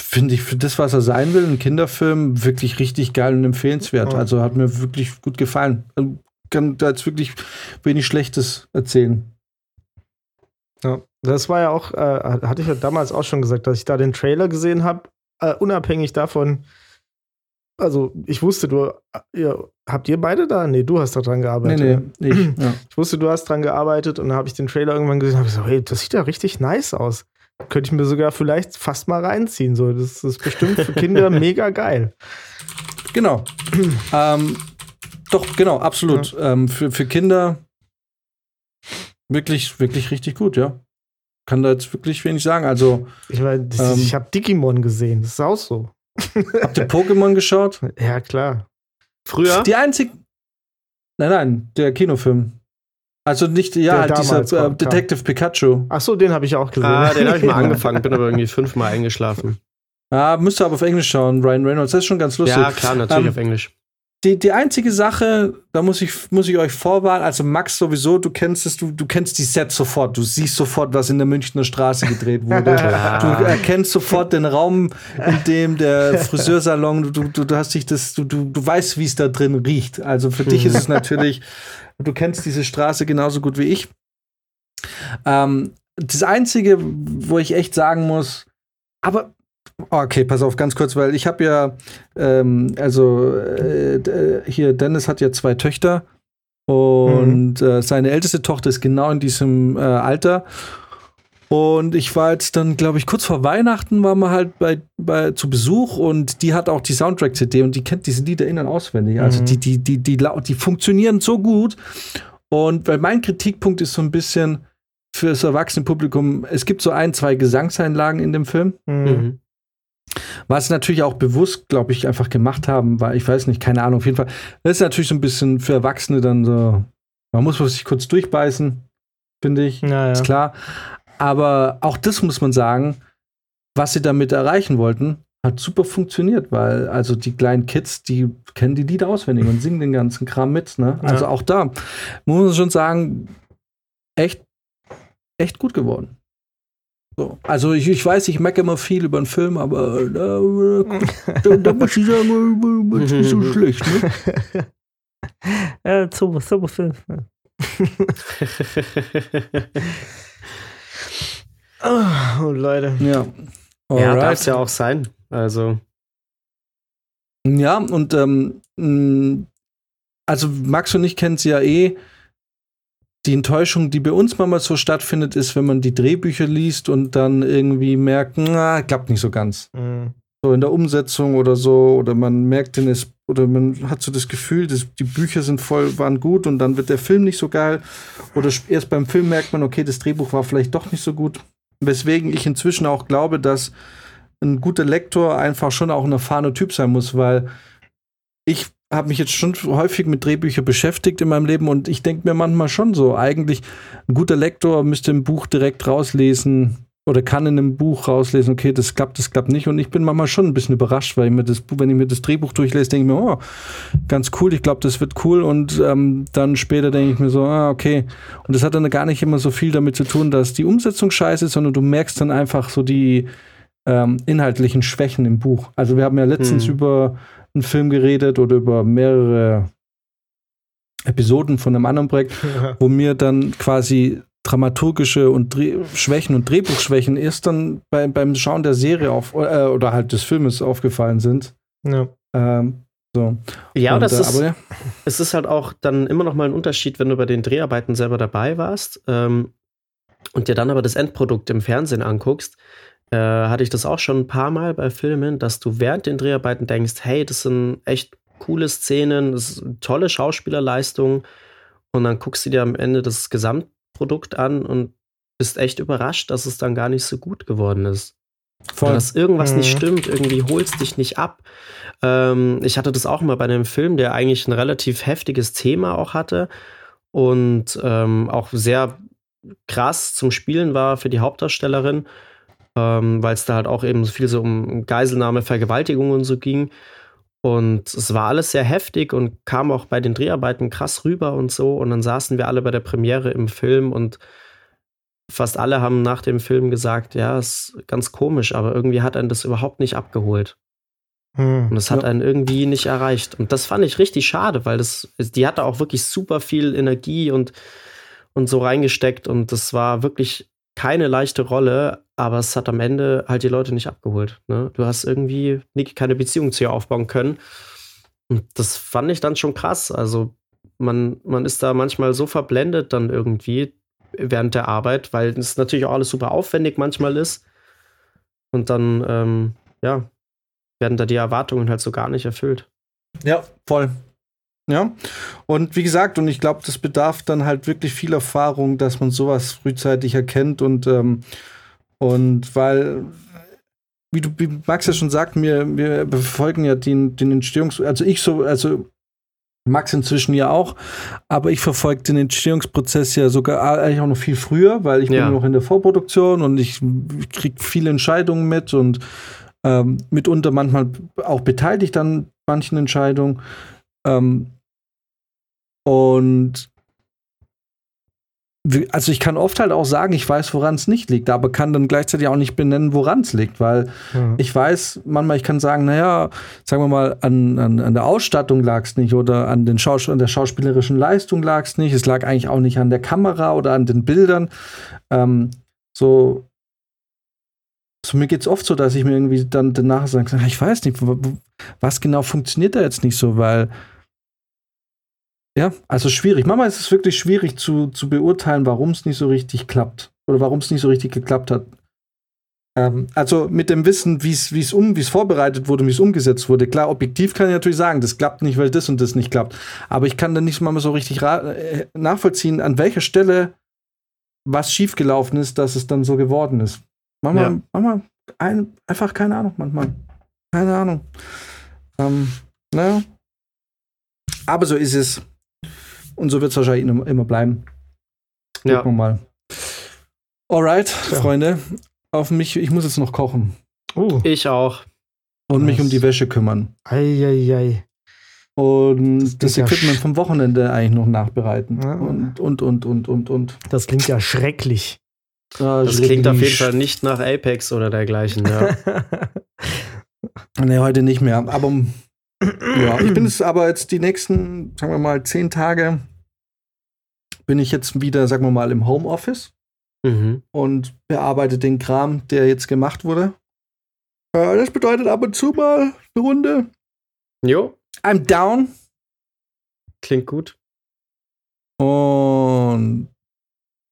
finde ich für das, was er sein will, ein Kinderfilm, wirklich richtig geil und empfehlenswert. Ja. Also hat mir wirklich gut gefallen. Kann da jetzt wirklich wenig Schlechtes erzählen. Ja, das war ja auch, äh, hatte ich ja damals auch schon gesagt, dass ich da den Trailer gesehen habe, äh, unabhängig davon. Also, ich wusste, du, äh, ihr, habt ihr beide da? Nee, du hast da dran Nee, gearbeitet. nee, ich, ja. Ich wusste, du hast dran gearbeitet und dann habe ich den Trailer irgendwann gesehen und habe gesagt, hey, das sieht ja richtig nice aus. Könnte ich mir sogar vielleicht fast mal reinziehen. So, das ist bestimmt für Kinder mega geil. Genau. ähm, doch, genau, absolut. Ähm, für, für Kinder wirklich, wirklich richtig gut, ja. Kann da jetzt wirklich wenig sagen. Also, Ich meine, das- Ähm. ich habe Digimon gesehen, das ist auch so. Habt ihr Pokémon geschaut? Ja, klar. Früher? Die einzig. Nein, nein, der Kinofilm. Also nicht, ja, Der dieser äh, kam. Detective Pikachu. Ach so, den habe ich auch gesehen. Ah, den habe ich mal angefangen, bin aber irgendwie fünfmal eingeschlafen. Ja, müsst ihr aber auf Englisch schauen, Ryan Reynolds. Das ist schon ganz lustig. Ja, klar, natürlich Ähm, auf Englisch. Die, die einzige Sache, da muss ich, muss ich euch vorwarnen, also Max sowieso, du kennst es, du, du kennst die Sets sofort, du siehst sofort, was in der Münchner Straße gedreht wurde. Du erkennst sofort den Raum, in dem der Friseursalon, du, du, du hast dich das, du, du, du weißt, wie es da drin riecht. Also für dich ist es natürlich, du kennst diese Straße genauso gut wie ich. Ähm, das Einzige, wo ich echt sagen muss, aber okay, pass auf, ganz kurz, weil ich habe ja, ähm, also äh, d- hier, Dennis hat ja zwei Töchter und äh, seine älteste Tochter ist genau in diesem äh, Alter. Und ich war jetzt dann, glaube ich, kurz vor Weihnachten waren wir halt bei, bei zu Besuch und die hat auch die Soundtrack-CD und die kennt diese Lieder in- und auswendig. Also Mhm. die, die, die, die, lau- die funktionieren so gut. Und weil mein Kritikpunkt ist so ein bisschen für das erwachsene Publikum, es gibt so ein, zwei Gesangseinlagen in dem Film. Mhm. Was natürlich auch bewusst, glaube ich, einfach gemacht haben, weil ich weiß nicht, keine Ahnung, auf jeden Fall. Das ist natürlich so ein bisschen für Erwachsene dann so, man muss sich kurz durchbeißen, finde ich, Ja, ist ja. klar. Aber auch das muss man sagen, was sie damit erreichen wollten, hat super funktioniert, weil also die kleinen Kids, die kennen die Lieder auswendig und singen den ganzen Kram mit. Ne? Ja. Also auch da muss man schon sagen, echt, echt gut geworden. So. Also ich, ich weiß, ich meckere immer viel über den Film, aber äh, da, da muss ich sagen, äh, ist nicht so schlecht. Ne? Ja, super, super Film. Oh, Leute. Ja. ja, darf es ja auch sein. Also, Ja, und ähm, mh, also Max und ich kennen sie ja eh. Die Enttäuschung, die bei uns manchmal so stattfindet, ist, wenn man die Drehbücher liest und dann irgendwie merkt, na, klappt nicht so ganz. Mhm. So in der Umsetzung oder so, oder man merkt den es, oder man hat so das Gefühl, dass die Bücher sind voll, waren gut und dann wird der Film nicht so geil. Oder erst beim Film merkt man, okay, das Drehbuch war vielleicht doch nicht so gut. Weswegen ich inzwischen auch glaube, dass ein guter Lektor einfach schon auch ein erfahrener Typ sein muss, weil ich habe mich jetzt schon häufig mit Drehbüchern beschäftigt in meinem Leben und ich denke mir manchmal schon so, eigentlich ein guter Lektor müsste im Buch direkt rauslesen oder kann in einem Buch rauslesen, okay, das klappt, das klappt nicht und ich bin manchmal schon ein bisschen überrascht, weil ich mir das, wenn ich mir das Drehbuch durchlese, denke ich mir, oh, ganz cool, ich glaube, das wird cool und ähm, dann später denke ich mir so, ah, okay. Und das hat dann gar nicht immer so viel damit zu tun, dass die Umsetzung scheiße ist, sondern du merkst dann einfach so die ähm, inhaltlichen Schwächen im Buch. Also wir haben ja letztens Mhm. über einen Film geredet oder über mehrere Episoden von einem anderen Projekt, wo mir dann quasi dramaturgische und Dreh Schwächen und Drehbuchschwächen erst dann bei, beim Schauen der Serie auf äh, oder halt des Filmes aufgefallen sind. Ja. Ähm, so. ja, Und, das äh, ist, aber ja. es ist halt auch dann immer noch mal ein Unterschied, wenn du bei den Dreharbeiten selber dabei warst ähm, und dir dann aber das Endprodukt im Fernsehen anguckst. Äh, hatte ich das auch schon ein paar Mal bei Filmen, dass du während den Dreharbeiten denkst, hey, das sind echt coole Szenen, das ist tolle Schauspielerleistung und dann guckst du dir am Ende das Gesamtprodukt an und bist echt überrascht, dass es dann gar nicht so gut geworden ist. Voll. Dass irgendwas Mhm. nicht stimmt, irgendwie holst dich nicht ab. Ähm, ich hatte das auch mal bei einem Film, der eigentlich ein relativ heftiges Thema auch hatte und ähm, auch sehr krass zum Spielen war für die Hauptdarstellerin, ähm, weil es da halt auch eben so viel so um Geiselnahme, Vergewaltigung und so ging. Und es war alles sehr heftig und kam auch bei den Dreharbeiten krass rüber und so. Und dann saßen wir alle bei der Premiere im Film und fast alle haben nach dem Film gesagt, ja, ist ganz komisch, aber irgendwie hat einen das überhaupt nicht abgeholt. Hm. Und es hat Ja. einen irgendwie nicht erreicht. Und das fand ich richtig schade, weil das, die hatte auch wirklich super viel Energie und, und so reingesteckt. Und das war wirklich keine leichte Rolle, aber es hat am Ende halt die Leute nicht abgeholt. Ne? Du hast irgendwie nicht, keine Beziehung zu ihr aufbauen können. Und das fand ich dann schon krass. Also man, man ist da manchmal so verblendet dann irgendwie während der Arbeit, weil es natürlich auch alles super aufwendig manchmal ist. Und dann, ähm, ja, werden da die Erwartungen halt so gar nicht erfüllt. Ja, voll. Ja. Und wie gesagt, und ich glaube, das bedarf dann halt wirklich viel Erfahrung, dass man sowas frühzeitig erkennt und, ähm, und weil, wie du, wie Max ja schon sagt, wir, wir befolgen ja den, den Entstehungs-, also ich so, also Max inzwischen ja auch, aber ich verfolge den Entstehungsprozess ja sogar eigentlich auch noch viel früher, weil ich Ja. bin noch in der Vorproduktion und ich kriege viele Entscheidungen mit und ähm, mitunter manchmal auch beteiligt an manchen Entscheidungen. Ähm, und also ich kann oft halt auch sagen, ich weiß, woran es nicht liegt, aber kann dann gleichzeitig auch nicht benennen, woran es liegt, weil Hm. ich weiß, manchmal, ich kann sagen, naja, sagen wir mal, an, an, an der Ausstattung lag es nicht oder an, den Schaus an der schauspielerischen Leistung lag es nicht. Es lag eigentlich auch nicht an der Kamera oder an den Bildern. Ähm, so, so mir geht es oft so, dass ich mir irgendwie dann danach sage, ich weiß nicht, was genau funktioniert da jetzt nicht so, weil ja, also schwierig. Manchmal ist es wirklich schwierig zu, zu beurteilen, warum es nicht so richtig klappt. oder warum es nicht so richtig geklappt hat. Ähm, also mit dem Wissen, wie es um, vorbereitet wurde, wie es umgesetzt wurde. Klar, objektiv kann ich natürlich sagen, das klappt nicht, weil das und das nicht klappt. Aber ich kann dann nicht mal so richtig äh, nachvollziehen, an welcher Stelle was schiefgelaufen ist, dass es dann so geworden ist. Manchmal, ja. manchmal ein, einfach keine Ahnung, manchmal. Keine Ahnung. Ähm, naja. Aber so ist es. Und so wird es wahrscheinlich immer, immer bleiben. Gucken ja. wir mal. Alright, ja. Freunde auf mich, ich muss jetzt noch kochen. Uh. Ich auch. Und Was? mich um die Wäsche kümmern. Eieiei. Und das, das Equipment ja vom Wochenende eigentlich noch nachbereiten. Ja. Und, und, und, und, und, und. Das klingt ja schrecklich. Das schrecklich. klingt auf jeden Fall nicht nach Apex oder dergleichen, ja. nee, heute nicht mehr. Aber ja, ich bin es aber jetzt die nächsten, sagen wir mal, zehn Tage bin ich jetzt wieder, sagen wir mal, im Homeoffice mhm. und bearbeitet den Kram, der jetzt gemacht wurde. Äh, das bedeutet ab und zu mal eine Runde. Jo. I'm down. Klingt gut. Und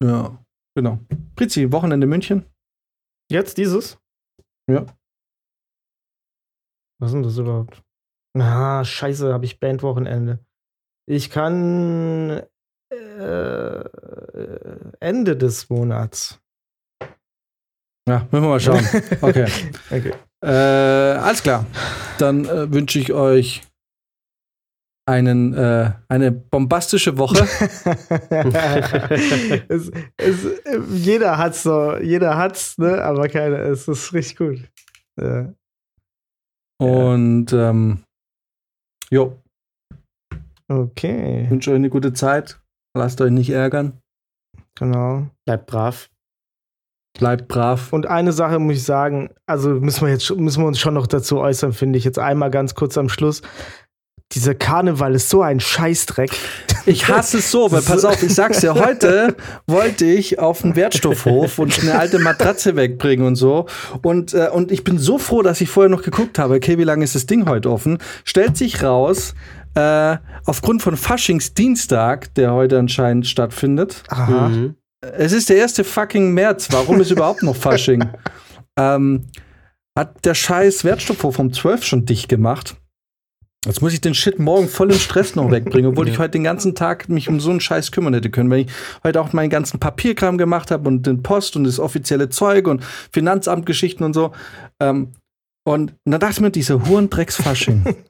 ja, genau. Pritzi, Wochenende München. Jetzt dieses? Ja. Was ist denn das überhaupt? Ah, scheiße, habe ich Bandwochenende. Ich kann äh, Ende des Monats. Ja, müssen wir mal schauen. Okay. okay. Äh, alles klar. Dann äh, wünsche ich euch einen, äh, eine bombastische Woche. es, es, jeder hat's so, jeder hat's, ne? aber keiner. Es ist richtig gut. Ja. Und ähm, jo. Okay. Ich wünsche euch eine gute Zeit. Lasst euch nicht ärgern. Genau. Bleibt brav. Bleibt brav. Und eine Sache muss ich sagen, also müssen wir jetzt müssen wir uns schon noch dazu äußern, finde ich. Jetzt einmal ganz kurz am Schluss. Dieser Karneval ist so ein Scheißdreck. Ich hasse es so, weil pass auf, ich sag's dir, heute wollte ich auf den Wertstoffhof und eine alte Matratze wegbringen und so. Und, äh, und ich bin so froh, dass ich vorher noch geguckt habe, okay, wie lange ist das Ding heute offen? Stellt sich raus, äh, aufgrund von Faschingsdienstag, der heute anscheinend stattfindet. Aha. Mhm. Es ist der erste fucking März. Warum ist überhaupt noch Fasching? ähm, hat der scheiß Wertstoffhof vom 12 schon dicht gemacht. Jetzt muss ich den Shit morgen voll im Stress noch wegbringen, obwohl ich heute den ganzen Tag mich um so einen Scheiß kümmern hätte können. Wenn ich heute auch meinen ganzen Papierkram gemacht habe und den Post und das offizielle Zeug und Finanzamtgeschichten und so. Ähm, und dann dachte ich mir, dieser Hurendrecks-Fasching.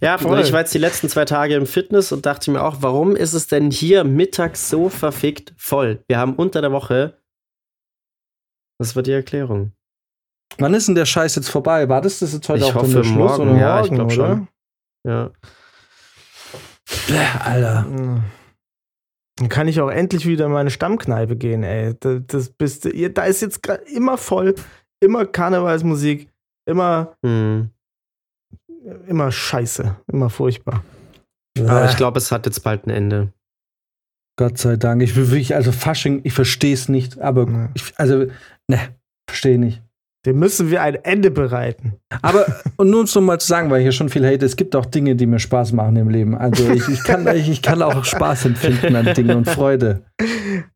Ja, Voll. ich war jetzt die letzten zwei Tage im Fitness und dachte mir auch, warum ist es denn hier mittags so verfickt voll? Wir haben unter der Woche. Das war die Erklärung. Wann ist denn der Scheiß jetzt vorbei? War das das jetzt heute ich auch hoffe, der Schluss morgen, oder ja, morgen, ich glaube schon. Ja. Bäh, Alter. Dann kann ich auch endlich wieder in meine Stammkneipe gehen, ey. Das, das bist, da ist jetzt immer voll, immer Karnevalsmusik, immer hm immer scheiße, immer furchtbar. Aber ich glaube, es hat jetzt bald ein Ende. Gott sei Dank. Ich will wirklich, also Fasching, ich verstehe es nicht, aber ja. ich, also, ne, verstehe nicht. Dem müssen wir ein Ende bereiten. Aber, und nur um es nochmal zu sagen, weil ich hier schon viel hate, es gibt auch Dinge, die mir Spaß machen im Leben. Also ich, ich, kann, ich, ich kann auch Spaß empfinden an Dingen und Freude.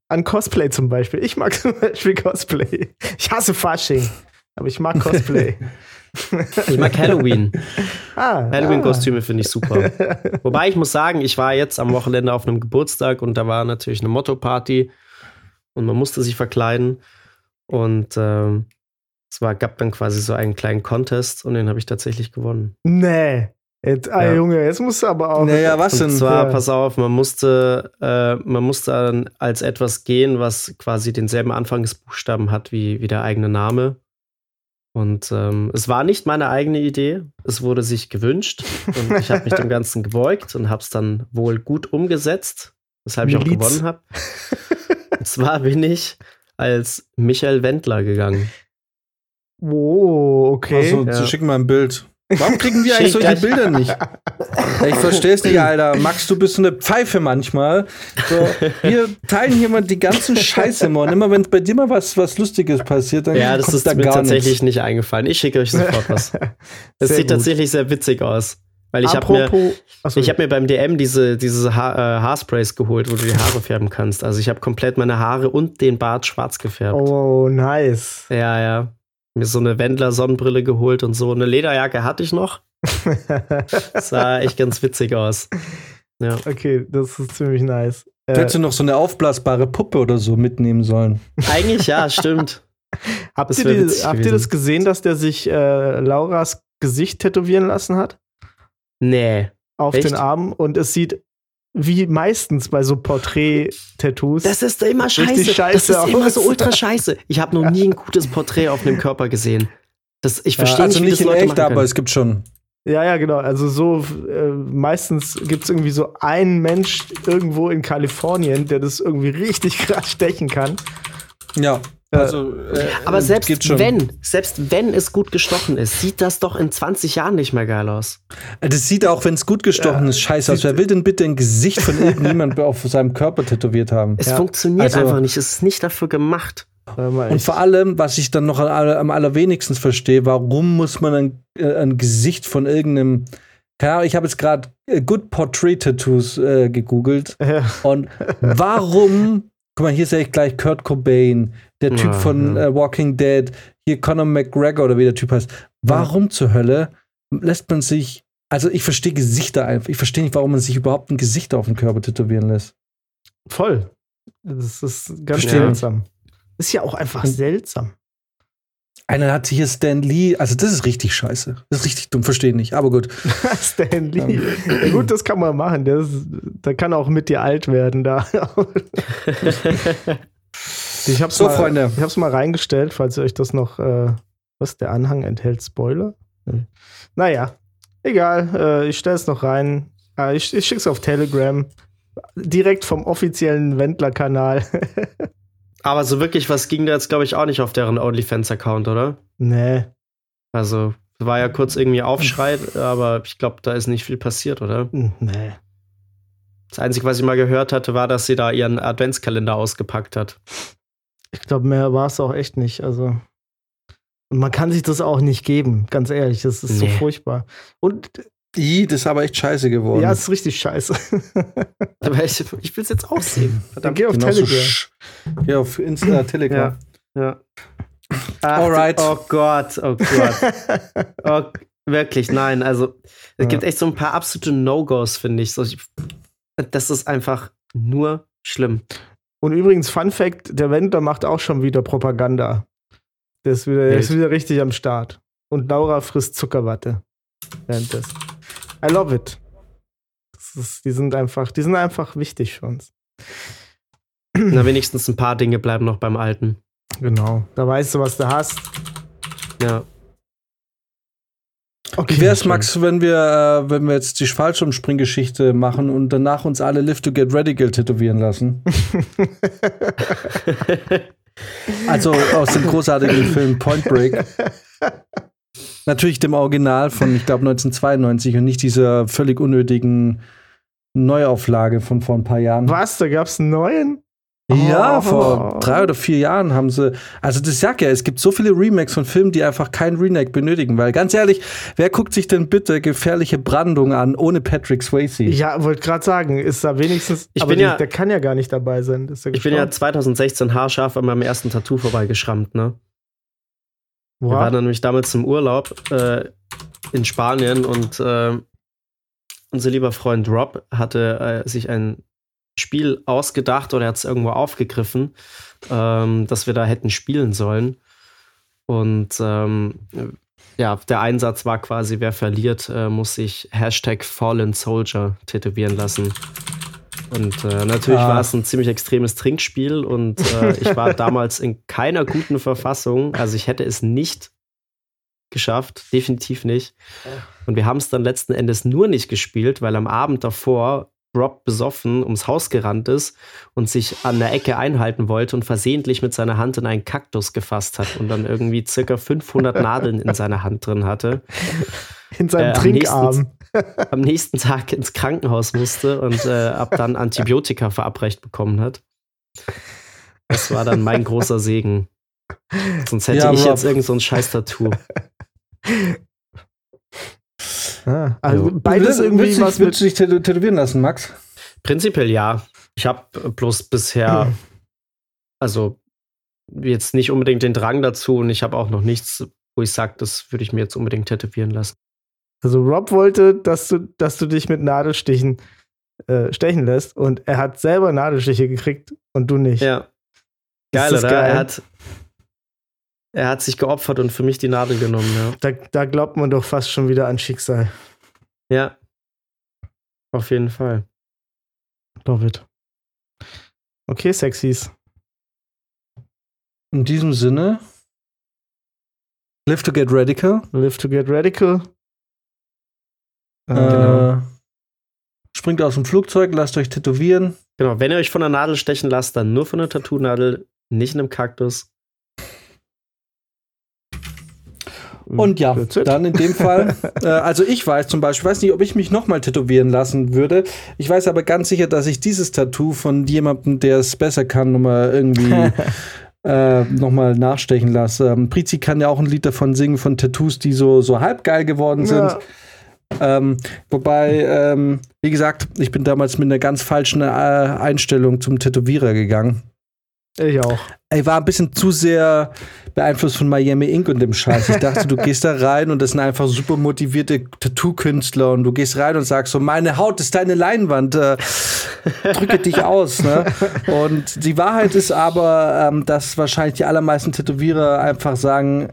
An Cosplay zum Beispiel. Ich mag zum Beispiel Cosplay. Ich hasse Fasching, aber ich mag Cosplay. Ich mag Halloween. ah, Halloween-Kostüme ah. finde ich super. Wobei ich muss sagen, ich war jetzt am Wochenende auf einem Geburtstag und da war natürlich eine Motto-Party und man musste sich verkleiden. Und ähm, es war, gab dann quasi so einen kleinen Contest und den habe ich tatsächlich gewonnen. Nee. Jetzt, ah, ja. Junge, jetzt musst du aber auch. Naja, was denn? Und zwar, ja. pass auf, man musste, äh, man musste dann als etwas gehen, was quasi denselben Anfangsbuchstaben hat wie, wie der eigene Name. Und ähm, es war nicht meine eigene Idee, es wurde sich gewünscht und ich habe mich dem Ganzen gebeugt und habe es dann wohl gut umgesetzt, weshalb Miliz. ich auch gewonnen habe. und zwar bin ich als Michael Wendler gegangen. Oh, okay. Also, ja. schick mal ein Bild. Warum kriegen wir eigentlich solche Bilder nicht? Ich verstehe es nicht, Alter. Max, du bist so eine Pfeife manchmal. So, wir teilen hier mal die ganzen Scheiße, Mann. Immer wenn bei dir mal was, was Lustiges passiert, dann Ja, das ist da mir tatsächlich nichts. nicht eingefallen. Ich schicke euch sofort was. Das sieht gut. tatsächlich sehr witzig aus. Weil ich habe mir, Achso, ich hab mir beim DM diese, diese ha äh, Haarsprays geholt, wo du die Haare färben kannst. Also ich habe komplett meine Haare und den Bart schwarz gefärbt. Oh, nice. Ja, ja. Mir so eine Wendler-Sonnenbrille geholt und so. Eine Lederjacke hatte ich noch. Sah echt ganz witzig aus. Ja. okay, das ist ziemlich nice. Du Äh, hättest du noch so eine aufblasbare Puppe oder so mitnehmen sollen. Eigentlich ja, stimmt. habt ihr, die, habt ihr das gesehen, dass der sich äh, Lauras Gesicht tätowieren lassen hat? Nee. Auf Echt? den Arm und es sieht wie meistens bei so Porträt-Tattoos. Das ist immer scheiße. Richtig scheiße das ist immer so ultra scheiße. Ich habe noch nie ein gutes Porträt auf einem Körper gesehen. Das, ich Ja, verstehe also nicht, wie nicht das in Leute echt, aber es gibt schon. Ja, ja, genau. Also so äh, meistens gibt es irgendwie so einen Mensch irgendwo in Kalifornien, der das irgendwie richtig krass stechen kann. Ja. Also, äh, Aber selbst gibt schon. wenn, selbst wenn es gut gestochen ist, sieht das doch in 20 Jahren nicht mehr geil aus. Äh, Das sieht auch, wenn es gut gestochen Ja, ist, scheiße aus. Wer will denn bitte ein Gesicht von irgendjemand auf seinem Körper tätowiert haben? Es Ja, funktioniert also- einfach nicht. Es ist nicht dafür gemacht. Und vor allem, was ich dann noch am aller- am allerwenigsten verstehe, warum muss man ein, äh, ein Gesicht von irgendeinem. Keine Ahnung, ich habe jetzt gerade äh, Good Portrait Tattoos äh, gegoogelt. Ja. Und warum, guck mal, hier sehe ich gleich Kurt Cobain, der Typ Ja, von ja. äh, Walking Dead, hier Conor McGregor oder wie der Typ heißt. Warum zur Hölle lässt man sich, also ich verstehe Gesichter einfach, ich verstehe nicht, warum man sich überhaupt ein Gesicht auf den Körper tätowieren lässt. Voll. Das ist ganz Verstehe. seltsam. Ist ja auch einfach seltsam. Einer hat hier Stan Lee, also das ist richtig scheiße. Das ist richtig dumm, verstehe nicht, aber gut. Stan Lee. Ja, gut, das kann man machen. Der, ist, der kann auch mit dir alt werden. Da. Ich hab's So, mal, Freunde. Ich hab's mal reingestellt, falls ihr euch das noch. Äh, was? Der Anhang enthält Spoiler? Hm. Naja, egal. Äh, ich stell's noch rein. Äh, ich, ich schick's auf Telegram. Direkt vom offiziellen Wendler-Kanal. Aber so wirklich was ging da jetzt, glaube ich, auch nicht auf deren OnlyFans-Account, oder? nee. Also, war ja kurz irgendwie Aufschrei, aber ich glaube, da ist nicht viel passiert, oder? Hm, Nee. Das Einzige, was ich mal gehört hatte, war, dass sie da ihren Adventskalender ausgepackt hat. Ich glaube, mehr war es auch echt nicht. Also. Und man kann sich das auch nicht geben, ganz ehrlich. Das ist so Nee. furchtbar. Und I, das ist aber echt scheiße geworden. ja, es ist richtig scheiße. Aber ich, ich will es jetzt auch sehen. Dann geh auf Genauso Telegram. sch- Geh auf Insta, Telegram. Ja. Ach, Alright. Oh Gott, oh Gott. Oh, wirklich, nein. Also, es Ja. gibt echt so ein paar absolute No-Gos, finde ich. So, ich. Das ist einfach nur schlimm. Und übrigens, Fun Fact: Der Wendler macht auch schon wieder Propaganda. Der ist wieder, der ist wieder richtig am Start. Und Laura frisst Zuckerwatte. Währenddessen. I love it. Ist, die sind einfach, die sind einfach wichtig für uns. Na, wenigstens ein paar Dinge bleiben noch beim Alten. Genau. Da weißt du, was du hast. Ja. Okay. Wie wär's, Max, wenn wir, äh, wenn wir jetzt die Fallschirmspringgeschichte machen und danach uns alle Live to Get Radical tätowieren lassen? Also aus dem großartigen Film Point Break. Natürlich dem Original von, ich glaube, 1992 und nicht dieser völlig unnötigen Neuauflage von vor ein paar Jahren. Was? Da gab's einen neuen? Ja, Oh. vor drei oder vier Jahren haben sie. Also, das sag ja, es gibt so viele Remakes von Filmen, die einfach kein Remake benötigen. Weil ganz ehrlich, wer guckt sich denn bitte gefährliche Brandung an ohne Patrick Swayze? Ja, wollte gerade sagen, ist da wenigstens. Ich aber bin die, ja- der kann ja gar nicht dabei sein. Ich bin ja gestorben. 2016 haarscharf an meinem ersten Tattoo vorbeigeschrammt, ne? Wir Wow. waren dann nämlich damals im Urlaub äh, in Spanien und äh, unser lieber Freund Rob hatte äh, sich ein Spiel ausgedacht oder hat es irgendwo aufgegriffen, ähm, dass wir da hätten spielen sollen. Und ähm, ja, der Einsatz war quasi, wer verliert, äh, muss sich Hashtag Fallen Soldier tätowieren lassen. Und äh, natürlich Ah. war es ein ziemlich extremes Trinkspiel und äh, ich war damals in keiner guten Verfassung. Also ich hätte es nicht geschafft, definitiv nicht. Und wir haben es dann letzten Endes nur nicht gespielt, weil am Abend davor Rob besoffen ums Haus gerannt ist und sich an der Ecke einhalten wollte und versehentlich mit seiner Hand in einen Kaktus gefasst hat und dann irgendwie circa 500 Nadeln in seiner Hand drin hatte. In seinem äh, am Trinkarm. Am nächsten Tag ins Krankenhaus musste und äh, ab dann Antibiotika verabreicht bekommen hat. Das war dann mein großer Segen. Sonst hätte Ja, ich jetzt irgend so ein scheiß Tattoo. Ah, also beides irgendwie was willst mit. du dich tätow- tätowieren lassen, Max? Prinzipiell ja. Ich habe bloß bisher, also jetzt nicht unbedingt den Drang dazu und ich habe auch noch nichts, wo ich sage, das würde ich mir jetzt unbedingt tätowieren lassen. Also Rob wollte, dass du, dass du dich mit Nadelstichen äh, stechen lässt und er hat selber Nadelstiche gekriegt und du nicht. Ja. Geil, oder? geil? Er hat, er hat sich geopfert und für mich die Nadel genommen, ja. Da, da glaubt man doch fast schon wieder an Schicksal. Ja. Auf jeden Fall. Love it. Okay, Sexies. In diesem Sinne, live to get radical. Live to get radical. Äh, Äh, Springt aus dem Flugzeug, lasst euch tätowieren. Genau, wenn ihr euch von der Nadel stechen lasst, dann nur von der Tattoo-Nadel, nicht in einem Kaktus. Und ja, dann in dem Fall. äh, also ich weiß zum Beispiel, weiß nicht, ob ich mich nochmal tätowieren lassen würde. Ich weiß aber ganz sicher, dass ich dieses Tattoo von jemandem, der es besser kann, nochmal irgendwie äh, nochmal nachstechen lasse. Ähm, Prizi kann ja auch ein Lied davon singen, von Tattoos, die so, so halb geil geworden sind. Ja. Ähm, wobei, ähm, wie gesagt, ich bin damals mit einer ganz falschen äh, Einstellung zum Tätowierer gegangen. Ich auch. Ich war ein bisschen zu sehr beeinflusst von Miami Ink und dem Scheiß. Ich dachte, du gehst da rein und das sind einfach super motivierte Tattoo-Künstler und du gehst rein und sagst so, meine Haut ist deine Leinwand, äh, drücke dich aus. Ne? Und die Wahrheit ist aber, ähm, dass wahrscheinlich die allermeisten Tätowierer einfach sagen,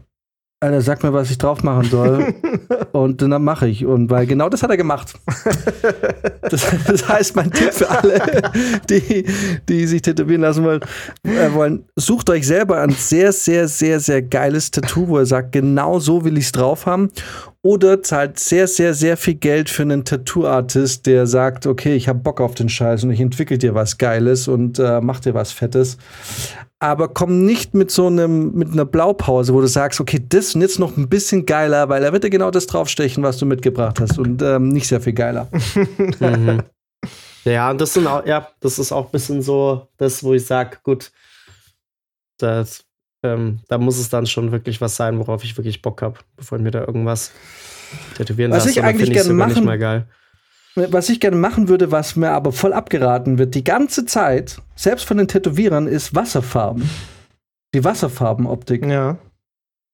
Alter, sag mir, was ich drauf machen soll. und dann mache ich. Und weil genau das hat er gemacht. Das, das heißt, mein Tipp für alle, die, die sich tätowieren lassen wollen, äh, wollen, sucht euch selber ein sehr, sehr, sehr, sehr geiles Tattoo, wo ihr sagt, genau so will ich es drauf haben. Oder zahlt sehr, sehr, sehr viel Geld für einen Tattoo-Artist, der sagt, okay, ich habe Bock auf den Scheiß und ich entwickel dir was Geiles und äh, mach dir was Fettes. Aber komm nicht mit so einem, mit einer Blaupause, wo du sagst, okay, das und jetzt noch ein bisschen geiler, weil er wird dir genau das draufstechen, was du mitgebracht hast und ähm, nicht sehr viel geiler. Mhm. Ja, und das sind auch, ja, das ist auch ein bisschen so das, wo ich sage, gut, das, ähm, da muss es dann schon wirklich was sein, worauf ich wirklich Bock habe, bevor ich mir da irgendwas tätowieren Was lasse. ich eigentlich gerne machen- mal geil. Was ich gerne machen würde, was mir aber voll abgeraten wird, die ganze Zeit, selbst von den Tätowierern, ist Wasserfarben. Die Wasserfarbenoptik. Ja.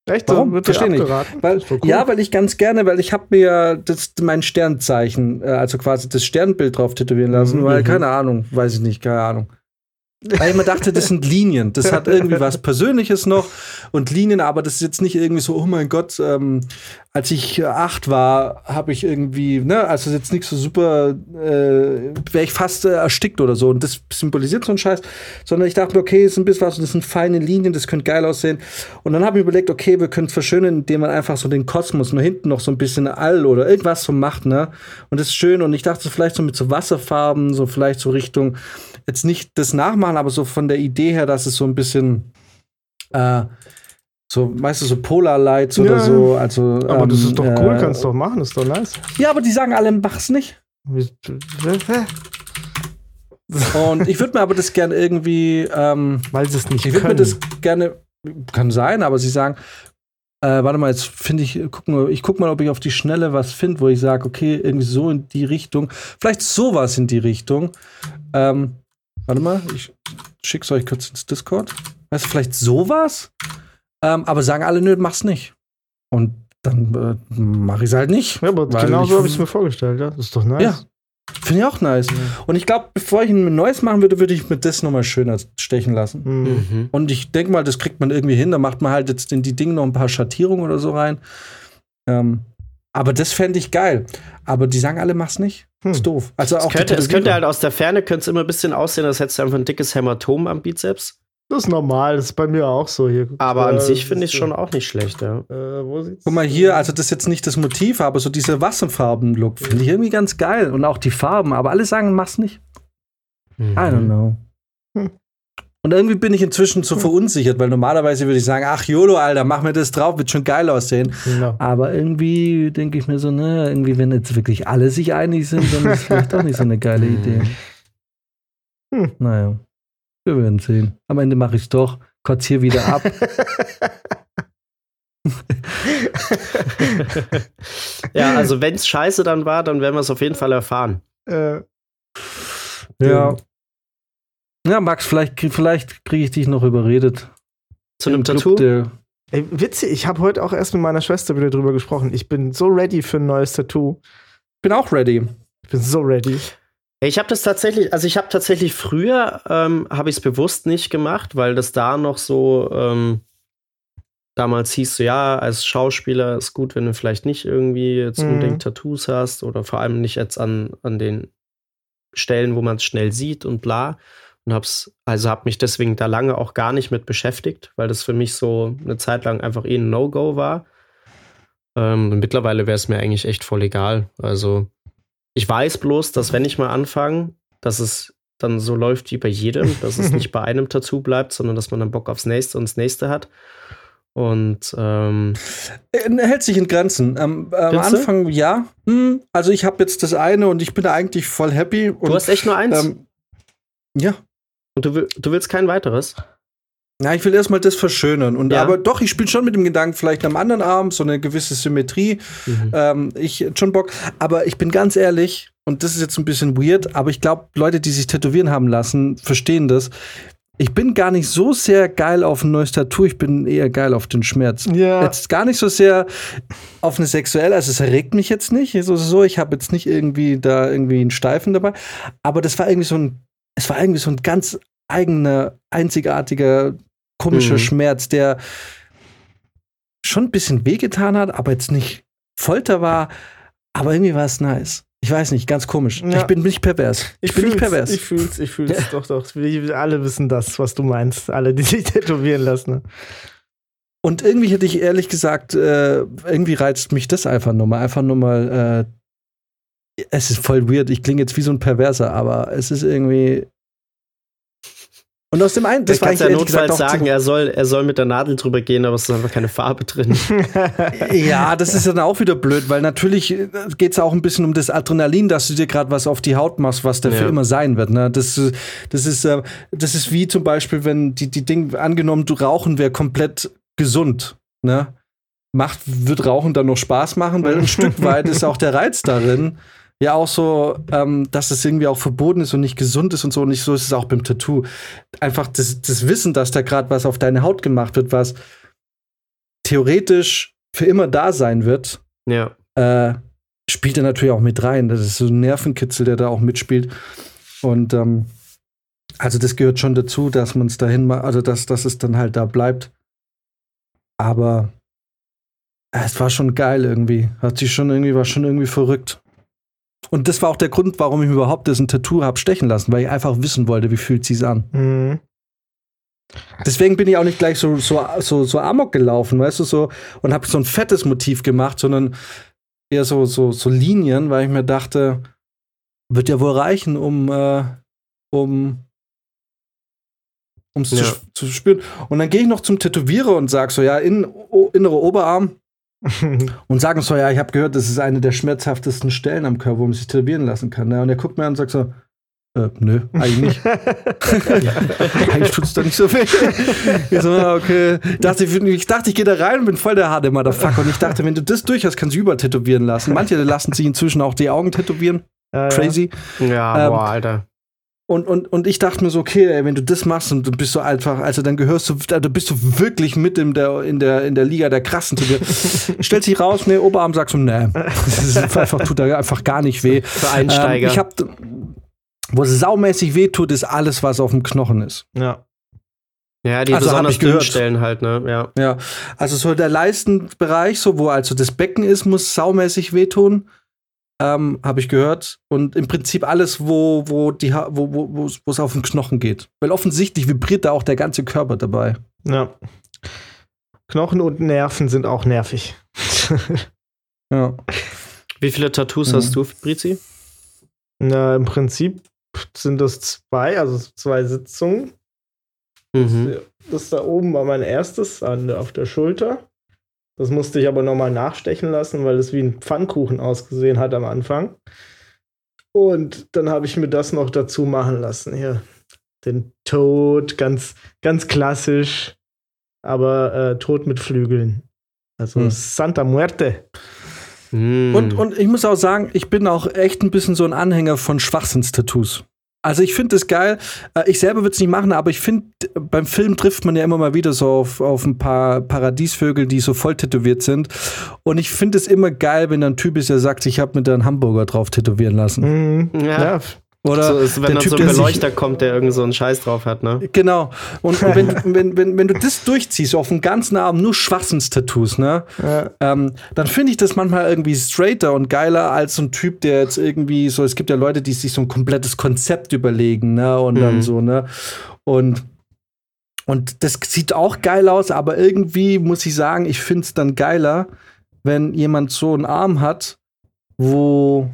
Echt? Warum? So wird dir Versteh nicht. abgeraten? Weil, cool. Ja, weil ich ganz gerne, weil ich habe mir das, mein Sternzeichen, äh, also quasi das Sternbild drauf tätowieren lassen, Mhm. weil, keine Ahnung, weiß ich nicht, keine Ahnung. Weil ich mir dachte, das sind Linien. Das hat irgendwie was Persönliches noch und Linien, aber das ist jetzt nicht irgendwie so, oh mein Gott, ähm, als ich äh, acht war, habe ich irgendwie, ne, also jetzt nicht so super, äh, wäre ich fast äh, erstickt oder so. Und das symbolisiert so einen Scheiß, sondern ich dachte, okay, ist ein bisschen was, und das sind feine Linien, das könnte geil aussehen. Und dann habe ich überlegt, okay, wir können es verschönern, indem man einfach so den Kosmos nur hinten noch so ein bisschen All oder irgendwas so macht, ne? Und das ist schön. Und ich dachte so vielleicht so mit so Wasserfarben, so vielleicht so Richtung, jetzt nicht das Nachmachen, aber so von der Idee her, dass es so ein bisschen äh, so, weißt du, so Polarlights Ja. oder so. Also, Aber das ist doch cool, äh, kannst du doch machen, ist doch nice. Ja, aber die sagen alle, mach's nicht. Und ich würde mir aber das gerne irgendwie, ähm, Weil sie es nicht ich würde mir das gerne, kann sein, aber sie sagen, äh, warte mal, jetzt finde ich, guck mal, ich guck mal, ob ich auf die Schnelle was finde, wo ich sage, okay, irgendwie so in die Richtung, vielleicht sowas in die Richtung. Ähm, warte mal, ich schick's euch kurz ins Discord. Weißt du, vielleicht sowas? Ähm, aber sagen alle, nö, mach's nicht. Und dann äh, mache ich es halt nicht. ja, aber genau so habe ich es mir vorgestellt, ja. Das ist doch nice. Ja. Finde ich auch nice. Und ich glaube, bevor ich ein neues machen würde, würde ich mir das nochmal schöner stechen lassen. Mhm. Mhm. Und ich denke mal, das kriegt man irgendwie hin. Da macht man halt jetzt in die Dinge noch ein paar Schattierungen oder so rein. Ähm, aber das fände ich geil. Aber die sagen alle, mach's nicht. Hm. Ist doof. Also Es auch die könnte, es könnte halt aus der Ferne könnte es immer ein bisschen aussehen, als hättest du einfach ein dickes Hämatom am Bizeps. Das ist normal, das ist bei mir auch so hier. Aber an Äh, sich finde ich ist schon auch nicht schlecht, ja. so. Äh, wo sieht's? Guck mal hier, also das ist jetzt nicht das Motiv, aber so dieser Wasserfarben-Look finde ich irgendwie ganz geil. Und auch die Farben. Aber alle sagen, mach's nicht. I don't know. Hm. Und irgendwie bin ich inzwischen so verunsichert, weil normalerweise würde ich sagen, ach YOLO, Alter, mach mir das drauf, wird schon geil aussehen. Ja. Aber irgendwie denke ich mir so, ne, irgendwie, wenn jetzt wirklich alle sich einig sind, dann ist es vielleicht auch nicht so eine geile Idee. Hm. Naja, wir werden sehen. Am Ende mache ich es doch, kotz hier wieder ab. ja, also wenn es scheiße dann war, dann werden wir es auf jeden Fall erfahren. Äh, Ja. Ja, Max, vielleicht, vielleicht kriege ich dich noch überredet. Zu einem Tattoo? Der, ey, witzig, ich habe heute auch erst mit meiner Schwester wieder drüber gesprochen. Ich bin so ready für ein neues Tattoo. bin auch ready. Ich bin so ready. Ich habe das tatsächlich, also ich habe tatsächlich früher, ähm, habe ich es bewusst nicht gemacht, weil das da noch so ähm, damals hieß so, ja, als Schauspieler ist gut, wenn du vielleicht nicht irgendwie jetzt Mhm. unbedingt Tattoos hast oder vor allem nicht jetzt an, an den Stellen, wo man es schnell sieht und bla. Und hab's, also habe mich deswegen da lange auch gar nicht mit beschäftigt, weil das für mich so eine Zeit lang einfach eh ein No-Go war. Ähm, mittlerweile wäre es mir eigentlich echt voll egal. Also ich weiß bloß, dass wenn ich mal anfange, dass es dann so läuft wie bei jedem, dass es nicht bei einem Tattoo bleibt, sondern dass man dann Bock aufs nächste und das nächste hat. Und ähm, Er hält sich in Grenzen. Am, am? Anfang ja. Hm, also ich habe jetzt das eine und ich bin da eigentlich voll happy. Und, du hast echt nur eins ähm, ja. Und du, du willst kein weiteres. Ja, ich will erstmal das verschönern. Und Ja. aber doch, ich spiele schon mit dem Gedanken, vielleicht am anderen Arm, so eine gewisse Symmetrie. Mhm. Ähm, ich hätte schon Bock. Aber ich bin ganz ehrlich, und das ist jetzt ein bisschen weird, aber ich glaube, Leute, die sich tätowieren haben lassen, verstehen das. Ich bin gar nicht so sehr geil auf ein neues Tattoo, ich bin eher geil auf den Schmerz. Ja. Jetzt gar nicht so sehr auf eine sexuelle, also es erregt mich jetzt nicht, so, so ich habe jetzt nicht irgendwie da irgendwie einen Steifen dabei, aber das war irgendwie so ein, es war irgendwie so ein ganz eigener, einzigartiger, komischer Mhm. Schmerz, der schon ein bisschen wehgetan hat, aber jetzt nicht Folter war, aber irgendwie war es nice. Ich weiß nicht, ganz komisch. Ja. Ich bin nicht pervers. Ich bin nicht pervers. Ich fühl's, ich fühl's. Doch, doch. Wir alle wissen das, was du meinst. Alle, die sich tätowieren lassen. Und irgendwie hätte ich ehrlich gesagt, äh, irgendwie reizt mich das einfach nur mal. Einfach nur mal, äh, es ist voll weird. Ich klinge jetzt wie so ein Perverser, aber es ist irgendwie. Und aus dem einen, das ich ja notfalls sagen, er soll, er soll mit der Nadel drüber gehen, aber es ist einfach keine Farbe drin. Ja, das ist dann auch wieder blöd, weil natürlich geht es auch ein bisschen um das Adrenalin, dass du dir gerade was auf die Haut machst, was da für Ja. immer sein wird. Ne? Das, äh, das, ist, äh, das ist wie zum Beispiel, wenn die, die Dinge, angenommen, du rauchen wäre komplett gesund. Ne? Macht, wird Rauchen dann noch Spaß machen, weil ein Stück weit ist auch der Reiz darin. Ja, auch so, ähm, dass es irgendwie auch verboten ist und nicht gesund ist und so. Und nicht so ist es auch beim Tattoo. Einfach das, das Wissen, dass da gerade was auf deine Haut gemacht wird, was theoretisch für immer da sein wird, ja. äh, spielt er natürlich auch mit rein. Das ist so ein Nervenkitzel, der da auch mitspielt. Und ähm, also das gehört schon dazu, dass man es dahin mal, also dass, dass es dann halt da bleibt. Aber äh, es war schon geil irgendwie. Hat sich schon irgendwie, war schon irgendwie verrückt. Und das war auch der Grund, warum ich mir überhaupt das ein Tattoo habe stechen lassen, weil ich einfach wissen wollte, wie fühlt sich's an. Mhm. Deswegen bin ich auch nicht gleich so, so, so, so amok gelaufen, weißt du, so und habe so ein fettes Motiv gemacht, sondern eher so, so, so Linien, weil ich mir dachte, wird ja wohl reichen, um, äh, um ums Ja. zu, zu spüren. Und dann gehe ich noch zum Tätowierer und sag so, ja, in, o, innere Oberarm und sagen so, ja, ich habe gehört, das ist eine der schmerzhaftesten Stellen am Körper, wo man sich tätowieren lassen kann. Ja, und er guckt mir an und sagt so, äh, nö, eigentlich nicht. Eigentlich tut's da nicht so weh. Ich so, okay. Dachte, ich, ich dachte, ich gehe da rein und bin voll der harte Motherfucker. Und ich dachte, wenn du das durch hast, kannst du übertätowieren lassen. Manche lassen sich inzwischen auch die Augen tätowieren. Ja. Crazy. Ja, Ähm, boah, Alter. Und, und, und ich dachte mir so, okay, ey, wenn du das machst und du bist so einfach, also dann gehörst du, da bist du wirklich mit in der, in der, in der Liga der Krassen zu dir. Stellt sich raus, nee, Oberarm sagst du, nee. Das ist einfach, tut da einfach gar nicht weh. Für Einsteiger. Ähm, ich hab, wo es saumäßig weh tut, ist alles, was auf dem Knochen ist. Ja. ja, die also besonders ich gehört. Stellen halt, ne? Ja. Ja, also so der Leistenbereich, so wo also das Becken ist, muss saumäßig wehtun. Ähm, habe ich gehört. Und im Prinzip alles, wo, wo, die, Ha- wo, wo, wo es- auf den Knochen geht. Weil offensichtlich vibriert da auch der ganze Körper dabei. ja. Knochen und Nerven sind auch nervig. Ja. Wie viele Tattoos Mhm. hast du, Brizi? Na, im Prinzip sind das zwei, also zwei Sitzungen. Mhm. Das da oben war mein erstes an, auf der Schulter. Das musste ich aber nochmal nachstechen lassen, weil es wie ein Pfannkuchen ausgesehen hat am Anfang. Und dann habe ich mir das noch dazu machen lassen. Hier, den Tod, ganz, ganz klassisch, aber äh, Tod mit Flügeln. Also Hm. Santa Muerte. Mm. Und, und ich muss auch sagen, ich bin auch echt ein bisschen so ein Anhänger von Schwachsinnstattoos. Also ich finde es geil. Äh, Ich selber würde es nicht machen, aber ich finde, beim Film trifft man ja immer mal wieder so auf, auf ein paar Paradiesvögel, die so voll tätowiert sind. Und ich finde es immer geil, wenn da ein Typ ist, der sagt, ich habe mir da einen Hamburger drauf tätowieren lassen. Mhm. Ja. Ja. Oder so ist, wenn der dann Typ, so ein Beleuchter kommt, der irgend so einen Scheiß drauf hat, ne? Genau. Und, und wenn, wenn, wenn, wenn du das durchziehst, auf den ganzen Abend nur Schwachsinnstattoos, ne? Ja. ähm, dann finde ich das manchmal irgendwie straighter und geiler als so ein Typ, der jetzt irgendwie so, es gibt ja Leute, die sich so ein komplettes Konzept überlegen, ne? Und dann Mhm. so, ne? Und und das sieht auch geil aus, aber irgendwie muss ich sagen, ich finde es dann geiler, wenn jemand so einen Arm hat, wo,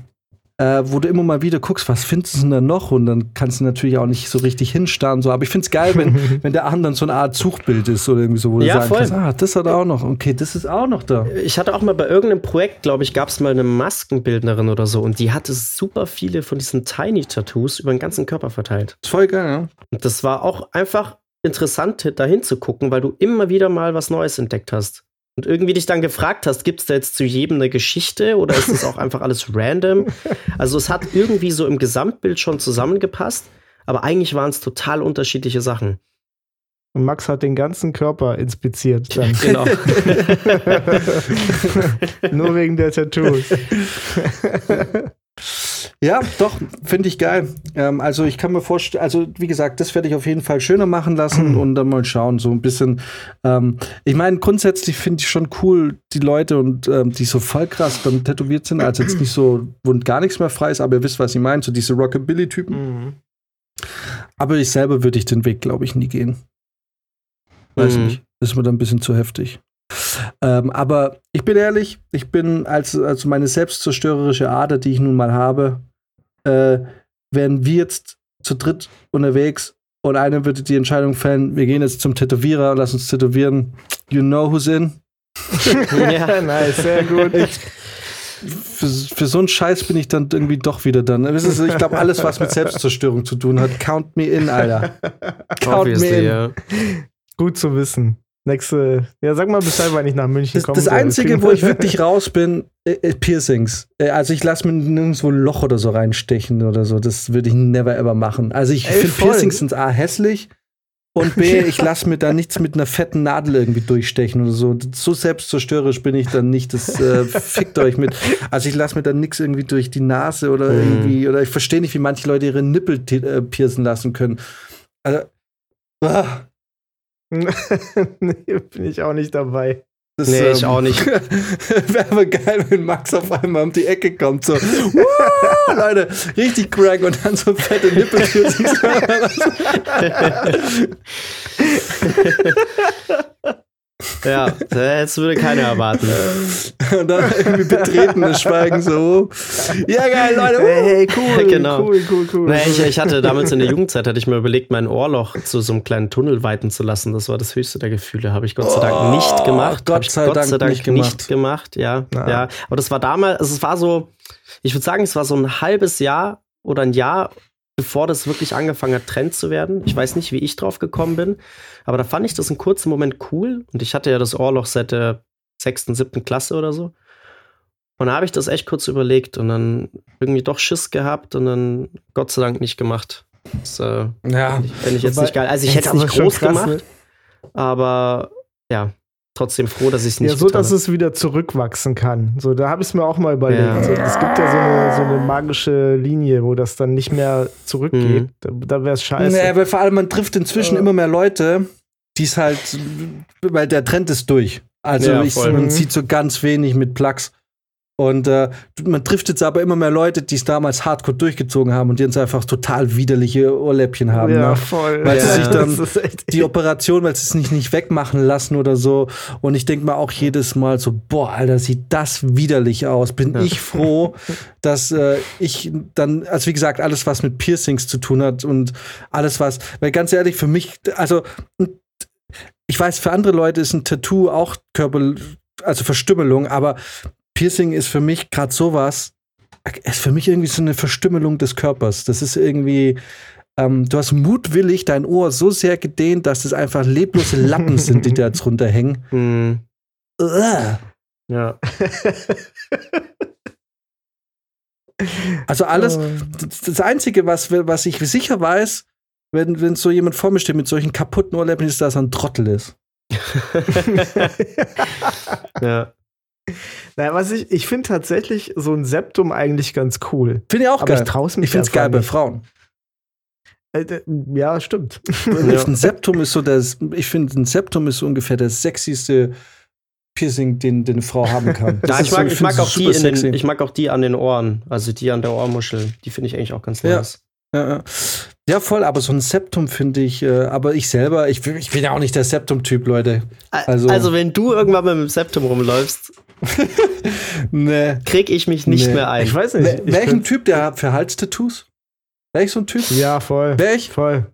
äh, wo du immer mal wieder guckst, was findest du denn da noch? Und dann kannst du natürlich auch nicht so richtig hinstarren. So. Aber ich finde es geil, wenn, wenn der Arm dann so eine Art Suchbild ist oder irgendwie so, wo du Ja, sagen voll. kannst, ah, das hat er auch noch. Okay, das ist auch noch da. Ich hatte auch mal bei irgendeinem Projekt, glaube ich, gab es mal eine Maskenbildnerin oder so und die hatte super viele von diesen Tiny-Tattoos über den ganzen Körper verteilt. Ist voll geil, ja. Und das war auch einfach interessant, dahin zu gucken, weil du immer wieder mal was Neues entdeckt hast. Und irgendwie dich dann gefragt hast, gibt es da jetzt zu jedem eine Geschichte oder ist das auch einfach alles random? Also es hat irgendwie so im Gesamtbild schon zusammengepasst, aber eigentlich waren es total unterschiedliche Sachen. Und Max hat den ganzen Körper inspiziert. Dann. Genau. Nur wegen der Tattoos. Ja, doch, finde ich geil. Ähm, also ich kann mir vorstellen, also wie gesagt, das werde ich auf jeden Fall schöner machen lassen und dann mal schauen, so ein bisschen. Ähm, ich meine, grundsätzlich finde ich schon cool, die Leute und ähm, die so voll krass dann tätowiert sind, also jetzt nicht so, wo gar nichts mehr frei ist, aber ihr wisst, was ich meine, so diese Rockabilly-Typen. Mhm. Aber ich selber würde ich den Weg, glaube ich, nie gehen. Weiß Mhm. nicht. Ist mir dann ein bisschen zu heftig. Ähm, aber ich bin ehrlich, ich bin als, als meine selbstzerstörerische Ader, die ich nun mal habe, äh, wären wir jetzt zu dritt unterwegs und einer würde die Entscheidung fällen, wir gehen jetzt zum Tätowierer, lass uns tätowieren. You know who's in. Ja. nice, sehr gut. Für, für so einen Scheiß bin ich dann irgendwie doch wieder dann. Ist, ich glaube, alles, was mit Selbstzerstörung zu tun hat, count me in, Alter. Count me Obviously, in. ja. Gut zu wissen. Nächste. Ja, sag mal Bescheid, wann ich nach München komme. das Einzige, wo ich wirklich raus bin, äh, äh, Piercings. Äh, Also ich lasse mir nirgendwo ein Loch oder so reinstechen oder so. Das würde ich never ever machen. Also ich finde. Piercings sind A hässlich und B, ich lasse mir da nichts mit einer fetten Nadel irgendwie durchstechen oder so. So selbstzerstörerisch bin ich dann nicht. Das äh, fickt euch mit. Also ich lasse mir dann nichts irgendwie durch die Nase oder Mhm. irgendwie, oder ich verstehe nicht, wie manche Leute ihre Nippel äh, piercen lassen können. Also, ah, nee, bin ich auch nicht dabei. das, Nee, ich ähm, auch nicht. Wäre aber geil, wenn Max auf einmal um die Ecke kommt. So, "Woo, Leute, richtig crank und dann so fette Nippel. Ja, das würde keiner erwarten. und dann irgendwie betretenes Schweigen so. Ja, geil, Leute. Hey, Uh. hey, cool, Genau. cool, cool, cool. Nee, ich, ich hatte damals in der Jugendzeit, hatte ich mir überlegt, mein Ohrloch zu so einem kleinen Tunnel weiten zu lassen. Das war das höchste der Gefühle. Habe ich Gott sei Dank Oh, nicht gemacht. Gott sei Gott Dank sei Dank nicht nicht gemacht. gemacht. Ja, Ah. ja. Aber das war damals, also es war so, ich würde sagen, es war so ein halbes Jahr oder ein Jahr, bevor das wirklich angefangen hat, Trend zu werden. Ich weiß nicht, wie ich drauf gekommen bin, aber da fand ich das einen kurzen Moment cool. Und ich hatte ja das Ohrloch seit der sechsten, siebten Klasse oder so. Und da habe ich das echt kurz überlegt und dann irgendwie doch Schiss gehabt und dann Gott sei Dank nicht gemacht. Das äh, Ja, Fände ich jetzt Wobei- nicht geil. Also ich Jetzt hätte es nicht groß gemacht, ne? aber ja, trotzdem froh, dass ich es nicht Ja, so, getan dass es wieder zurückwachsen kann. So, da habe ich es mir auch mal überlegt. Ja. So, es gibt ja so eine, so eine magische Linie, wo das dann nicht mehr zurückgeht. Mhm. Da, da wäre es scheiße. Nee, weil vor allem man trifft inzwischen Äh. immer mehr Leute, die es halt, weil der Trend ist durch. Also Ja, ich, man Mhm. sieht so ganz wenig mit Plugs. Und äh, man trifft jetzt aber immer mehr Leute, die es damals hardcore durchgezogen haben und die jetzt einfach total widerliche Ohrläppchen haben. ja, ne? voll. Weil sie sich dann Die Operation, weil sie es nicht, nicht wegmachen lassen oder so. Und ich denke mir auch jedes Mal so, boah, Alter, sieht das widerlich aus. Bin Ja. ich froh, dass äh, ich dann, also wie gesagt, alles, was mit Piercings zu tun hat und alles, was, weil ganz ehrlich, für mich, also ich weiß, für andere Leute ist ein Tattoo auch Körper, also Verstümmelung, aber Piercing ist für mich gerade sowas, ist für mich irgendwie so eine Verstümmelung des Körpers. Das ist irgendwie, ähm, du hast mutwillig dein Ohr so sehr gedehnt, dass es einfach leblose Lappen sind, die da jetzt runterhängen. Uah. ja. Also alles, Oh. das, das Einzige, was, was ich sicher weiß, wenn, wenn so jemand vor mir steht mit solchen kaputten Ohrläppchen, ist, dass er ein Trottel ist. Ja. Naja, was ich, ich finde tatsächlich so ein Septum eigentlich ganz cool. Finde ich auch Aber geil. ich traue es mich Ich finde es geil bei. Frauen. Äh, Ja, stimmt. Ja. Ein Septum ist so das, ich finde, ein Septum ist so ungefähr das sexyste Piercing, den, den eine Frau haben kann. Ja, ich so- mag, ich, find mag auch die den, ich mag auch die an den Ohren, also die an der Ohrmuschel. Die finde ich eigentlich auch ganz Ja. nice. Ja, ja. ja, voll, aber so ein Septum finde ich, äh, aber ich selber, ich, ich bin ja auch nicht der Septum-Typ, Leute. Also, Also- wenn du irgendwann mit dem Septum rumläufst, Nee. krieg ich mich nicht Nee. mehr ein. Ich weiß nicht. Wer- ich Wäre ich ein Typ, der hat für Halstattoos? Wäre ich so ein Typ? Ja, voll. Wäre ich? Voll.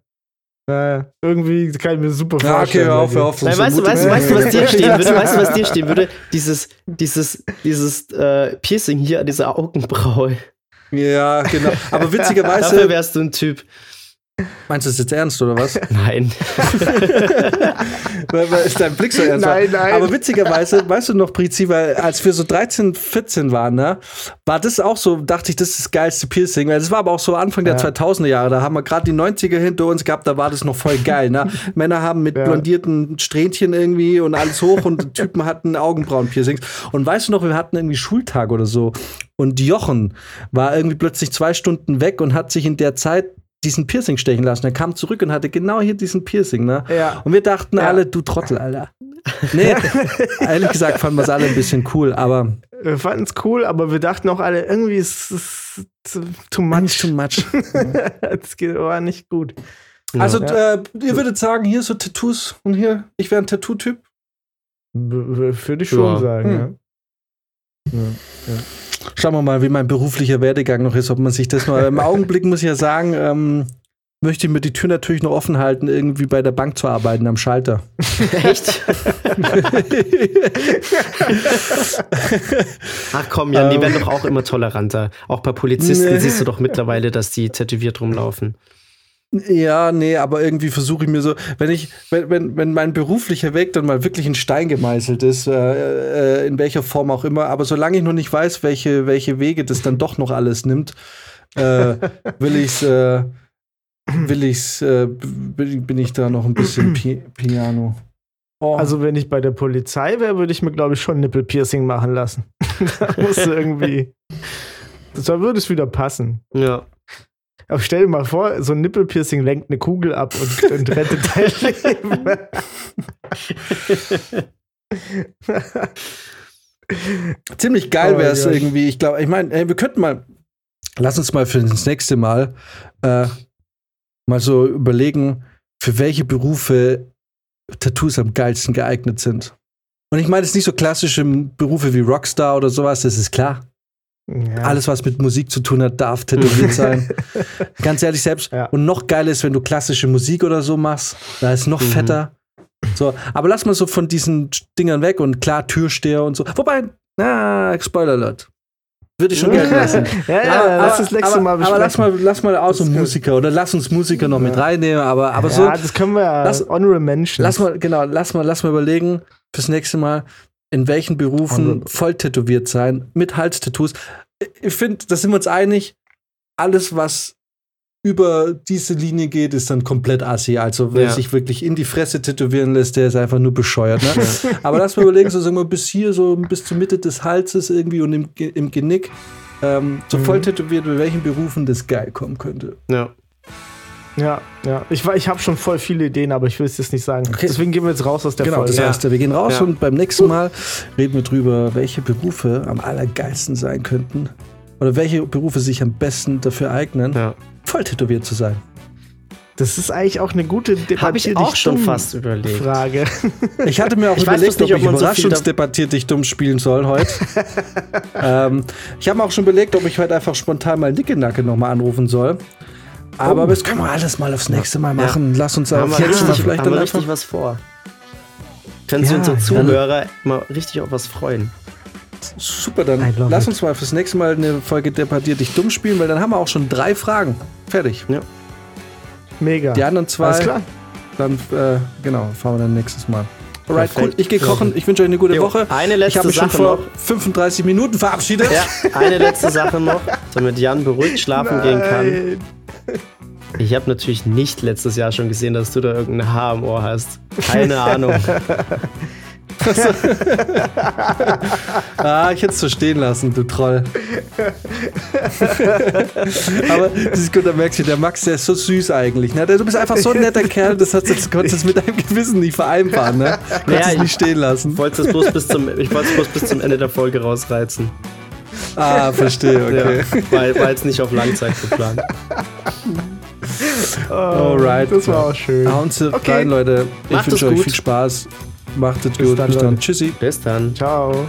Äh, irgendwie kann ich mir super Ja, okay, vorstellen. hör bei auf, hör auf. Nein, so weißt, du, weißt, weißt du, was dir stehen würde? Weißt du, was dir stehen würde? Dieses, dieses, dieses äh, Piercing hier an dieser Augenbraue. Ja, genau. Aber Dafür witzigerweise, wärst du ein Typ. Meinst du das jetzt ernst oder was? Nein. Weil- weil- ist dein Blick so ernst? Nein, nein. Aber witzigerweise, weißt du noch, Prizi, weil als wir so 13, 14 waren, ne, war das auch so, dachte ich, das ist das geilste Piercing. Weil das war aber auch so Anfang der Ja. 2000er Jahre. Da haben wir gerade die 90er hinter uns gehabt, da war das noch voll geil. Ne? Männer haben mit Ja. blondierten Strähnchen irgendwie und alles hoch und Typen hatten Augenbrauen-Piercings. Und weißt du noch, wir hatten irgendwie Schultag oder so. Und Jochen war irgendwie plötzlich zwei Stunden weg und hat sich in der Zeit diesen Piercing stechen lassen. Er kam zurück und hatte genau hier diesen Piercing, ne? Ja. Und wir dachten Ja. alle, du Trottel, Alter. Nee, ehrlich gesagt fanden wir es alle ein bisschen cool, aber Wir fanden es cool, aber wir dachten auch alle, irgendwie ist es too too much. much. Das geht- war nicht gut. Also, Ja. äh, ihr würdet sagen, hier so Tattoos und hier, ich wäre ein Tattoo-Typ. Würde ich schon Ja. sagen, Hm. ja. Schauen wir mal, wie mein beruflicher Werdegang noch ist, ob man sich das noch. Im Augenblick muss ich ja sagen, ähm, möchte ich mir die Tür natürlich noch offen halten, irgendwie bei der Bank zu arbeiten am Schalter. Echt? Ach komm, Jan, die Ähm. werden doch auch immer toleranter. Auch bei Polizisten Nee. siehst du doch mittlerweile, dass die tätowiert rumlaufen. Ja, nee, aber irgendwie versuche ich mir so, wenn ich, wenn, wenn, wenn mein beruflicher Weg dann mal wirklich in Stein gemeißelt ist, äh, äh, in welcher Form auch immer, aber solange ich noch nicht weiß, welche, welche Wege das dann doch noch alles nimmt, äh, will ich's, äh, will ich's, äh, bin, bin ich da noch ein bisschen Pi Piano. Oh. Also, wenn ich bei der Polizei wäre, würde ich mir, glaube ich, schon Nippelpiercing machen lassen. da musst du irgendwie. Da würde es wieder passen. Ja. Aber stell dir mal vor, so ein Nippelpiercing lenkt eine Kugel ab und, und rettet dein Leben. Ziemlich geil Oh wäre es Gott. irgendwie. Ich glaube, ich meine, wir könnten mal, lass uns mal für das nächste Mal äh, mal so überlegen, für welche Berufe Tattoos am geilsten geeignet sind. Und ich meine jetzt nicht so klassische Berufe wie Rockstar oder sowas, das ist klar. Ja. Alles, was mit Musik zu tun hat, darf tätowiert sein. Ganz ehrlich, selbst. Ja. Und noch geil ist, wenn du klassische Musik oder so machst, da ist noch Mhm. fetter. So, aber lass mal so von diesen Dingern weg und klar, Türsteher und so. Wobei, na, Spoiler Alert. Würde ich schon gelten lassen. Ja, ja, lass das nächste aber, Mal besprechen. aber lass mal, lass mal gut. Musiker oder lass uns Musiker noch mit reinnehmen, aber, aber so, ja, das können wir ja. lass- Honorable Mentions. lass mal, genau, lass mal, lass mal überlegen fürs nächste Mal, in welchen Berufen Honorable. voll tätowiert sein, mit Halstattoos. Ich finde, da sind wir uns einig, alles, was über diese Linie geht, ist dann komplett assi. Also wer Ja. sich wirklich in die Fresse tätowieren lässt, der ist einfach nur bescheuert. Ne? Aber lass mal überlegen, so sagen wir bis hier, so bis zur Mitte des Halses irgendwie und im, im Genick, ähm, so Mhm. voll tätowiert, bei welchen Berufen das geil kommen könnte. Ja. Ja, ja. Ich, war- ich habe schon voll viele Ideen, aber ich will es jetzt nicht sagen. Okay. Deswegen gehen wir jetzt raus aus der genau, Folge. das Ja. heißt, wir gehen raus Ja. und beim nächsten Mal reden wir drüber, welche Berufe am allergeilsten sein könnten. Oder welche Berufe sich am besten dafür eignen, ja. voll tätowiert zu sein. Das ist eigentlich auch eine gute Debatte. Habe ich auch schon fast überlegt. Frage. Ich hatte mir auch Ich überlegt, nicht, ob ich ob so da- überraschungsdebattiert dich dumm spielen soll heute. ähm, ich habe mir auch schon überlegt, ob ich heute einfach spontan mal Nickenacke nochmal anrufen soll. Aber Oh. das können wir alles mal aufs nächste Mal machen. Lass uns wir jetzt mal richtig, vielleicht haben dann wir richtig was vor. Können sich Ja, unsere ja. Zuhörer mal richtig auf was freuen. Super, dann lass it. uns mal fürs nächste Mal eine Folge Debattiert dich dumm spielen, weil dann haben wir auch schon drei Fragen. Fertig. Mega. Die anderen zwei, Alles klar. dann, äh, genau, fahren wir dann nächstes Mal. Alright, cool. Perfekt. Ich gehe kochen. Ich wünsche euch eine gute Jo, Woche. eine Ich letzte habe mich schon Sache vor noch. 35 Minuten verabschiedet. Ja, eine letzte Sache noch, damit Jan beruhigt schlafen gehen kann. Ich habe natürlich nicht letztes Jahr schon gesehen, dass du da irgendein Haar im Ohr hast. Keine Ahnung. Ah, ich hätte es so stehen lassen, du Troll. Aber das ist gut, da merkst du, der Max, der ist so süß eigentlich. Ne? Du bist einfach so ein netter Kerl, das, hast, das konntest du mit deinem Gewissen nicht vereinbaren. Ne? Konntest Naja, es ich- nicht stehen lassen. Ich wollte es bloß bis zum, ich wollte es bloß bis zum Ende der Folge rausreizen. Ah, verstehe, okay. Ja, war, war jetzt nicht auf Langzeit geplant. Alright. Das war auch schön. Hauen Sie Okay. rein, Leute. Ich wünsche euch gut. viel Spaß. Macht es gut. dann, Bis dann. Leute. Tschüssi. Bis dann. Ciao.